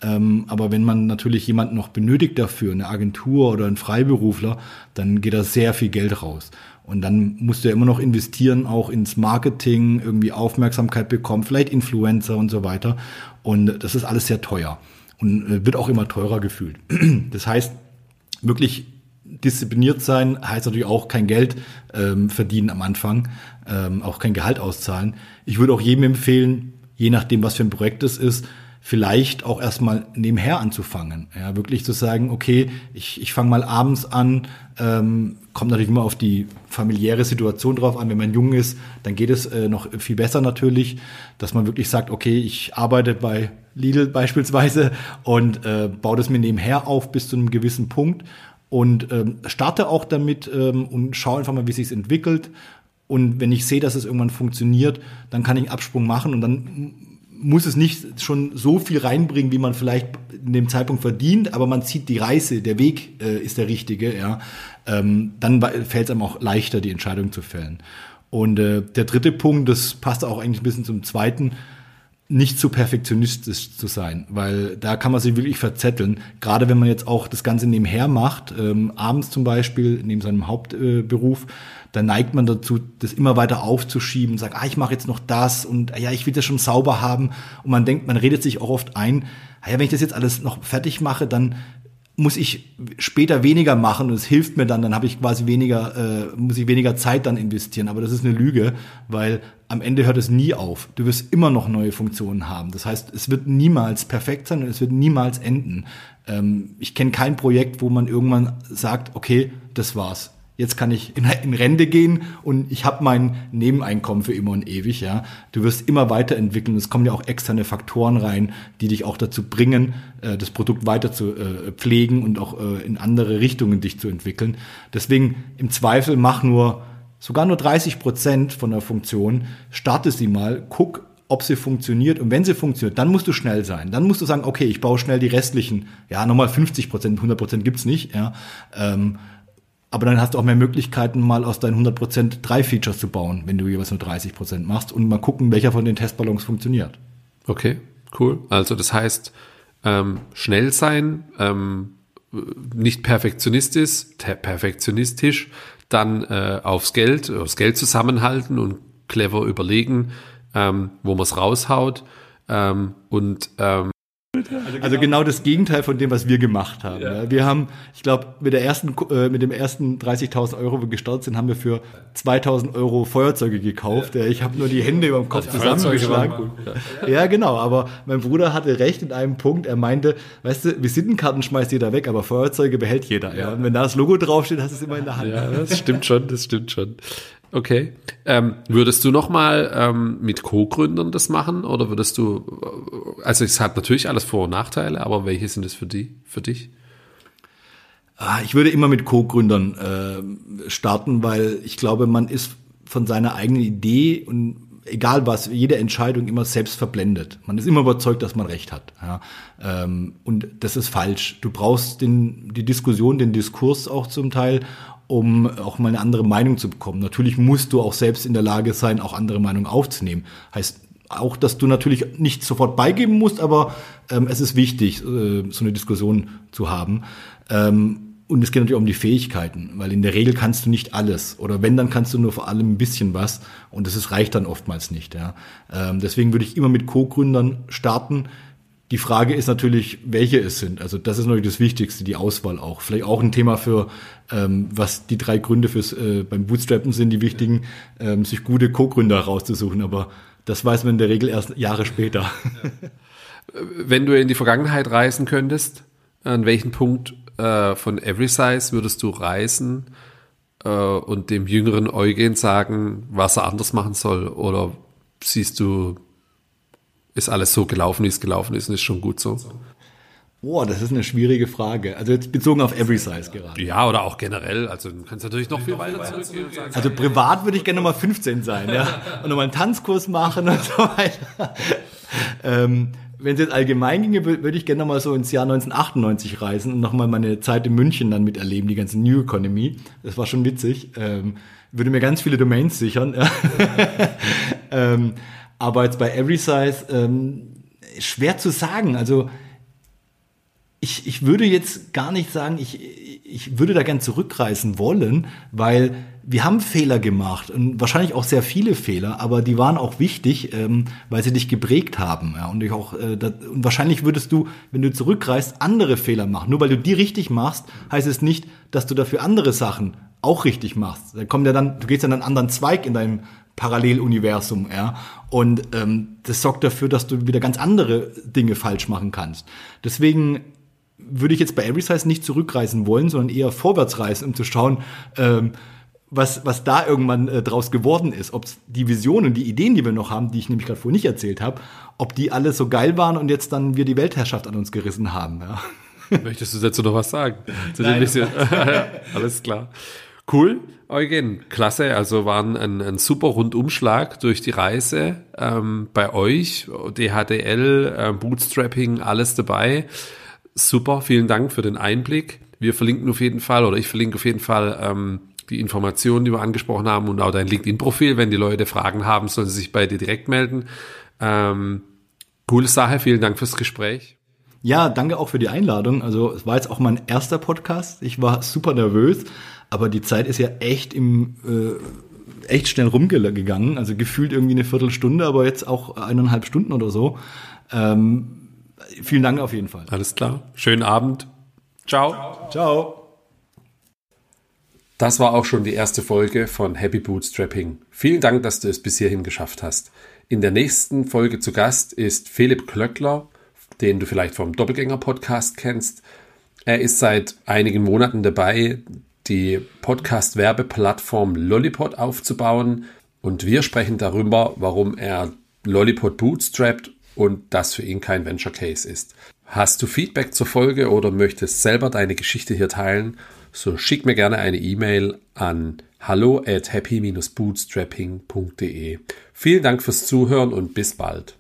Ähm, aber wenn man natürlich jemanden noch benötigt dafür, eine Agentur oder ein Freiberufler, dann geht da sehr viel Geld raus. Und dann musst du ja immer noch investieren, auch ins Marketing, irgendwie Aufmerksamkeit bekommen, vielleicht Influencer und so weiter. Und das ist alles sehr teuer und äh, wird auch immer teurer gefühlt. Das heißt, wirklich diszipliniert sein heißt natürlich auch kein Geld ähm, verdienen am Anfang, ähm, auch kein Gehalt auszahlen. Ich würde auch jedem empfehlen, je nachdem, was für ein Projekt es ist, vielleicht auch erstmal nebenher anzufangen. Ja, wirklich zu sagen, okay, ich, ich fange mal abends an, ähm, kommt natürlich immer auf die familiäre Situation drauf an. Wenn man jung ist, dann geht es äh, noch viel besser natürlich, dass man wirklich sagt, okay, ich arbeite bei Lidl beispielsweise und äh, baue das mir nebenher auf bis zu einem gewissen Punkt und ähm, starte auch damit ähm, und schaue einfach mal, wie sich entwickelt. Und wenn ich sehe, dass es irgendwann funktioniert, dann kann ich einen Absprung machen und dann muss es nicht schon so viel reinbringen, wie man vielleicht in dem Zeitpunkt verdient, aber man zieht die Reise, der Weg äh, ist der richtige, ja. Ähm, dann fällt es einem auch leichter, die Entscheidung zu fällen. Und äh, der dritte Punkt, das passt auch eigentlich ein bisschen zum zweiten, nicht zu perfektionistisch zu sein, weil da kann man sich wirklich verzetteln. Gerade wenn man jetzt auch das Ganze nebenher macht, ähm, abends zum Beispiel, neben seinem Hauptberuf, äh, dann neigt man dazu, das immer weiter aufzuschieben, sagt, ah, ich mache jetzt noch das und ah, ja, ich will das schon sauber haben. Und man denkt, man redet sich auch oft ein, ah, ja, wenn ich das jetzt alles noch fertig mache, dann muss ich später weniger machen und es hilft mir dann, dann habe ich quasi weniger, äh, muss ich weniger Zeit dann investieren. Aber das ist eine Lüge, weil am Ende hört es nie auf. Du wirst immer noch neue Funktionen haben. Das heißt, es wird niemals perfekt sein und es wird niemals enden. Ähm, ich kenne kein Projekt, wo man irgendwann sagt, okay, das war's. Jetzt kann ich in, in Rente gehen und ich habe mein Nebeneinkommen für immer und ewig. Ja, du wirst immer weiterentwickeln. Es kommen ja auch externe Faktoren rein, die dich auch dazu bringen, äh, das Produkt weiter zu äh, pflegen und auch äh, in andere Richtungen dich zu entwickeln. Deswegen im Zweifel mach nur sogar nur 30 Prozent von der Funktion, starte sie mal, guck, ob sie funktioniert. Und wenn sie funktioniert, dann musst du schnell sein. Dann musst du sagen, okay, ich baue schnell die restlichen, ja, nochmal 50 Prozent, 100 Prozent gibt's nicht, ja. Ähm, aber dann hast du auch mehr Möglichkeiten, mal aus deinen 100 Prozent drei Features zu bauen, wenn du jeweils nur 30 Prozent machst und mal gucken, welcher von den Testballons funktioniert. Okay, cool. Also das heißt, ähm, schnell sein, ähm, nicht perfektionistisch, perfektionistisch, dann äh, aufs Geld, aufs Geld zusammenhalten und clever überlegen, ähm, wo man es raushaut. Ähm, und ähm, also, also genau, das Gegenteil von dem, was wir gemacht haben. Ja. Wir haben, ich glaube, mit der ersten, äh, mit dem ersten 30.000 Euro, wo wir gestartet sind, haben wir für 2.000 Euro Feuerzeuge gekauft. Ja. Ich habe nur die Hände über dem Kopf also zusammengeschlagen. Ja, genau. Aber mein Bruder hatte recht in einem Punkt. Er meinte, weißt du, Visitenkarten schmeißt jeder weg, aber Feuerzeuge behält jeder. Und wenn da das Logo draufsteht, hast du es immer in der Hand. Ja, das stimmt schon. Das stimmt schon. Okay. Ähm, würdest du nochmal ähm, mit Co-Gründern das machen oder würdest du, also es hat natürlich alles Vor- und Nachteile, aber welche sind es für die, für dich? Ah, ich würde immer mit Co-Gründern äh, starten, weil ich glaube, man ist von seiner eigenen Idee und egal was, jede Entscheidung immer selbst verblendet. Man ist immer überzeugt, dass man recht hat. Ja. Ähm, und das ist falsch. Du brauchst den, die Diskussion, den Diskurs auch zum Teil um auch mal eine andere Meinung zu bekommen. Natürlich musst du auch selbst in der Lage sein, auch andere Meinungen aufzunehmen. Heißt auch, dass du natürlich nicht sofort beigeben musst, aber ähm, es ist wichtig, äh, so eine Diskussion zu haben. Ähm, und es geht natürlich um die Fähigkeiten, weil in der Regel kannst du nicht alles. Oder wenn, dann kannst du nur vor allem ein bisschen was. Und das reicht dann oftmals nicht. Ja. Ähm, deswegen würde ich immer mit Co-Gründern starten, die Frage ist natürlich, welche es sind. Also das ist natürlich das Wichtigste, die Auswahl auch. Vielleicht auch ein Thema für, ähm, was die drei Gründe fürs äh, beim Bootstrappen sind, die wichtigen, ähm, sich gute Co-Gründer rauszusuchen. Aber das weiß man in der Regel erst Jahre später. Wenn du in die Vergangenheit reisen könntest, an welchen Punkt äh, von Every Size würdest du reisen äh, und dem jüngeren Eugen sagen, was er anders machen soll? Oder siehst du ist alles so gelaufen, wie es gelaufen ist und ist schon gut so? Boah, das ist eine schwierige Frage. Also jetzt bezogen auf Every Size gerade. Ja, oder auch generell. Also du kannst natürlich noch viel weiter zurückgehen. Also privat würde ich gerne nochmal 15 sein, ja. Und nochmal einen Tanzkurs machen und so weiter. ähm, wenn es jetzt allgemein ginge, würde ich gerne nochmal so ins Jahr 1998 reisen und nochmal meine Zeit in München dann miterleben, die ganze New Economy. Das war schon witzig. Ähm, würde mir ganz viele Domains sichern. ähm, aber jetzt bei Every Size ähm, schwer zu sagen. Also ich, ich würde jetzt gar nicht sagen, ich, ich würde da gern zurückreisen wollen, weil wir haben Fehler gemacht und wahrscheinlich auch sehr viele Fehler, aber die waren auch wichtig, ähm, weil sie dich geprägt haben. Ja, und, ich auch, äh, das, und wahrscheinlich würdest du, wenn du zurückreist, andere Fehler machen. Nur weil du die richtig machst, heißt es nicht, dass du dafür andere Sachen auch richtig machst. Da kommt ja dann, du gehst dann einen anderen Zweig in deinem Paralleluniversum, ja. Und ähm, das sorgt dafür, dass du wieder ganz andere Dinge falsch machen kannst. Deswegen würde ich jetzt bei Every Size nicht zurückreisen wollen, sondern eher vorwärts reisen, um zu schauen, ähm, was, was da irgendwann äh, draus geworden ist. Ob die Visionen, die Ideen, die wir noch haben, die ich nämlich gerade vorhin nicht erzählt habe, ob die alle so geil waren und jetzt dann wir die Weltherrschaft an uns gerissen haben. Ja. Möchtest du dazu noch was sagen? Zu Nein. Alles klar. Cool, Eugen, klasse. Also war ein, ein super Rundumschlag durch die Reise ähm, bei euch. DHDL, äh, Bootstrapping, alles dabei. Super, vielen Dank für den Einblick. Wir verlinken auf jeden Fall, oder ich verlinke auf jeden Fall ähm, die Informationen, die wir angesprochen haben und auch dein LinkedIn-Profil. Wenn die Leute Fragen haben, sollen sie sich bei dir direkt melden. Ähm, coole Sache, vielen Dank fürs Gespräch. Ja, danke auch für die Einladung. Also es war jetzt auch mein erster Podcast. Ich war super nervös, aber die Zeit ist ja echt im äh, echt schnell rumgegangen. Also gefühlt irgendwie eine Viertelstunde, aber jetzt auch eineinhalb Stunden oder so. Ähm, vielen Dank auf jeden Fall. Alles klar. Schönen Abend. Ciao. Ciao. Das war auch schon die erste Folge von Happy Bootstrapping. Vielen Dank, dass du es bis hierhin geschafft hast. In der nächsten Folge zu Gast ist Philipp Klöckler, den du vielleicht vom Doppelgänger-Podcast kennst. Er ist seit einigen Monaten dabei, die Podcast-Werbeplattform Lollipod aufzubauen und wir sprechen darüber, warum er Lollipod bootstrapped und das für ihn kein Venture Case ist. Hast du Feedback zur Folge oder möchtest selber deine Geschichte hier teilen, so schick mir gerne eine E-Mail an hallo at happy-bootstrapping.de. Vielen Dank fürs Zuhören und bis bald.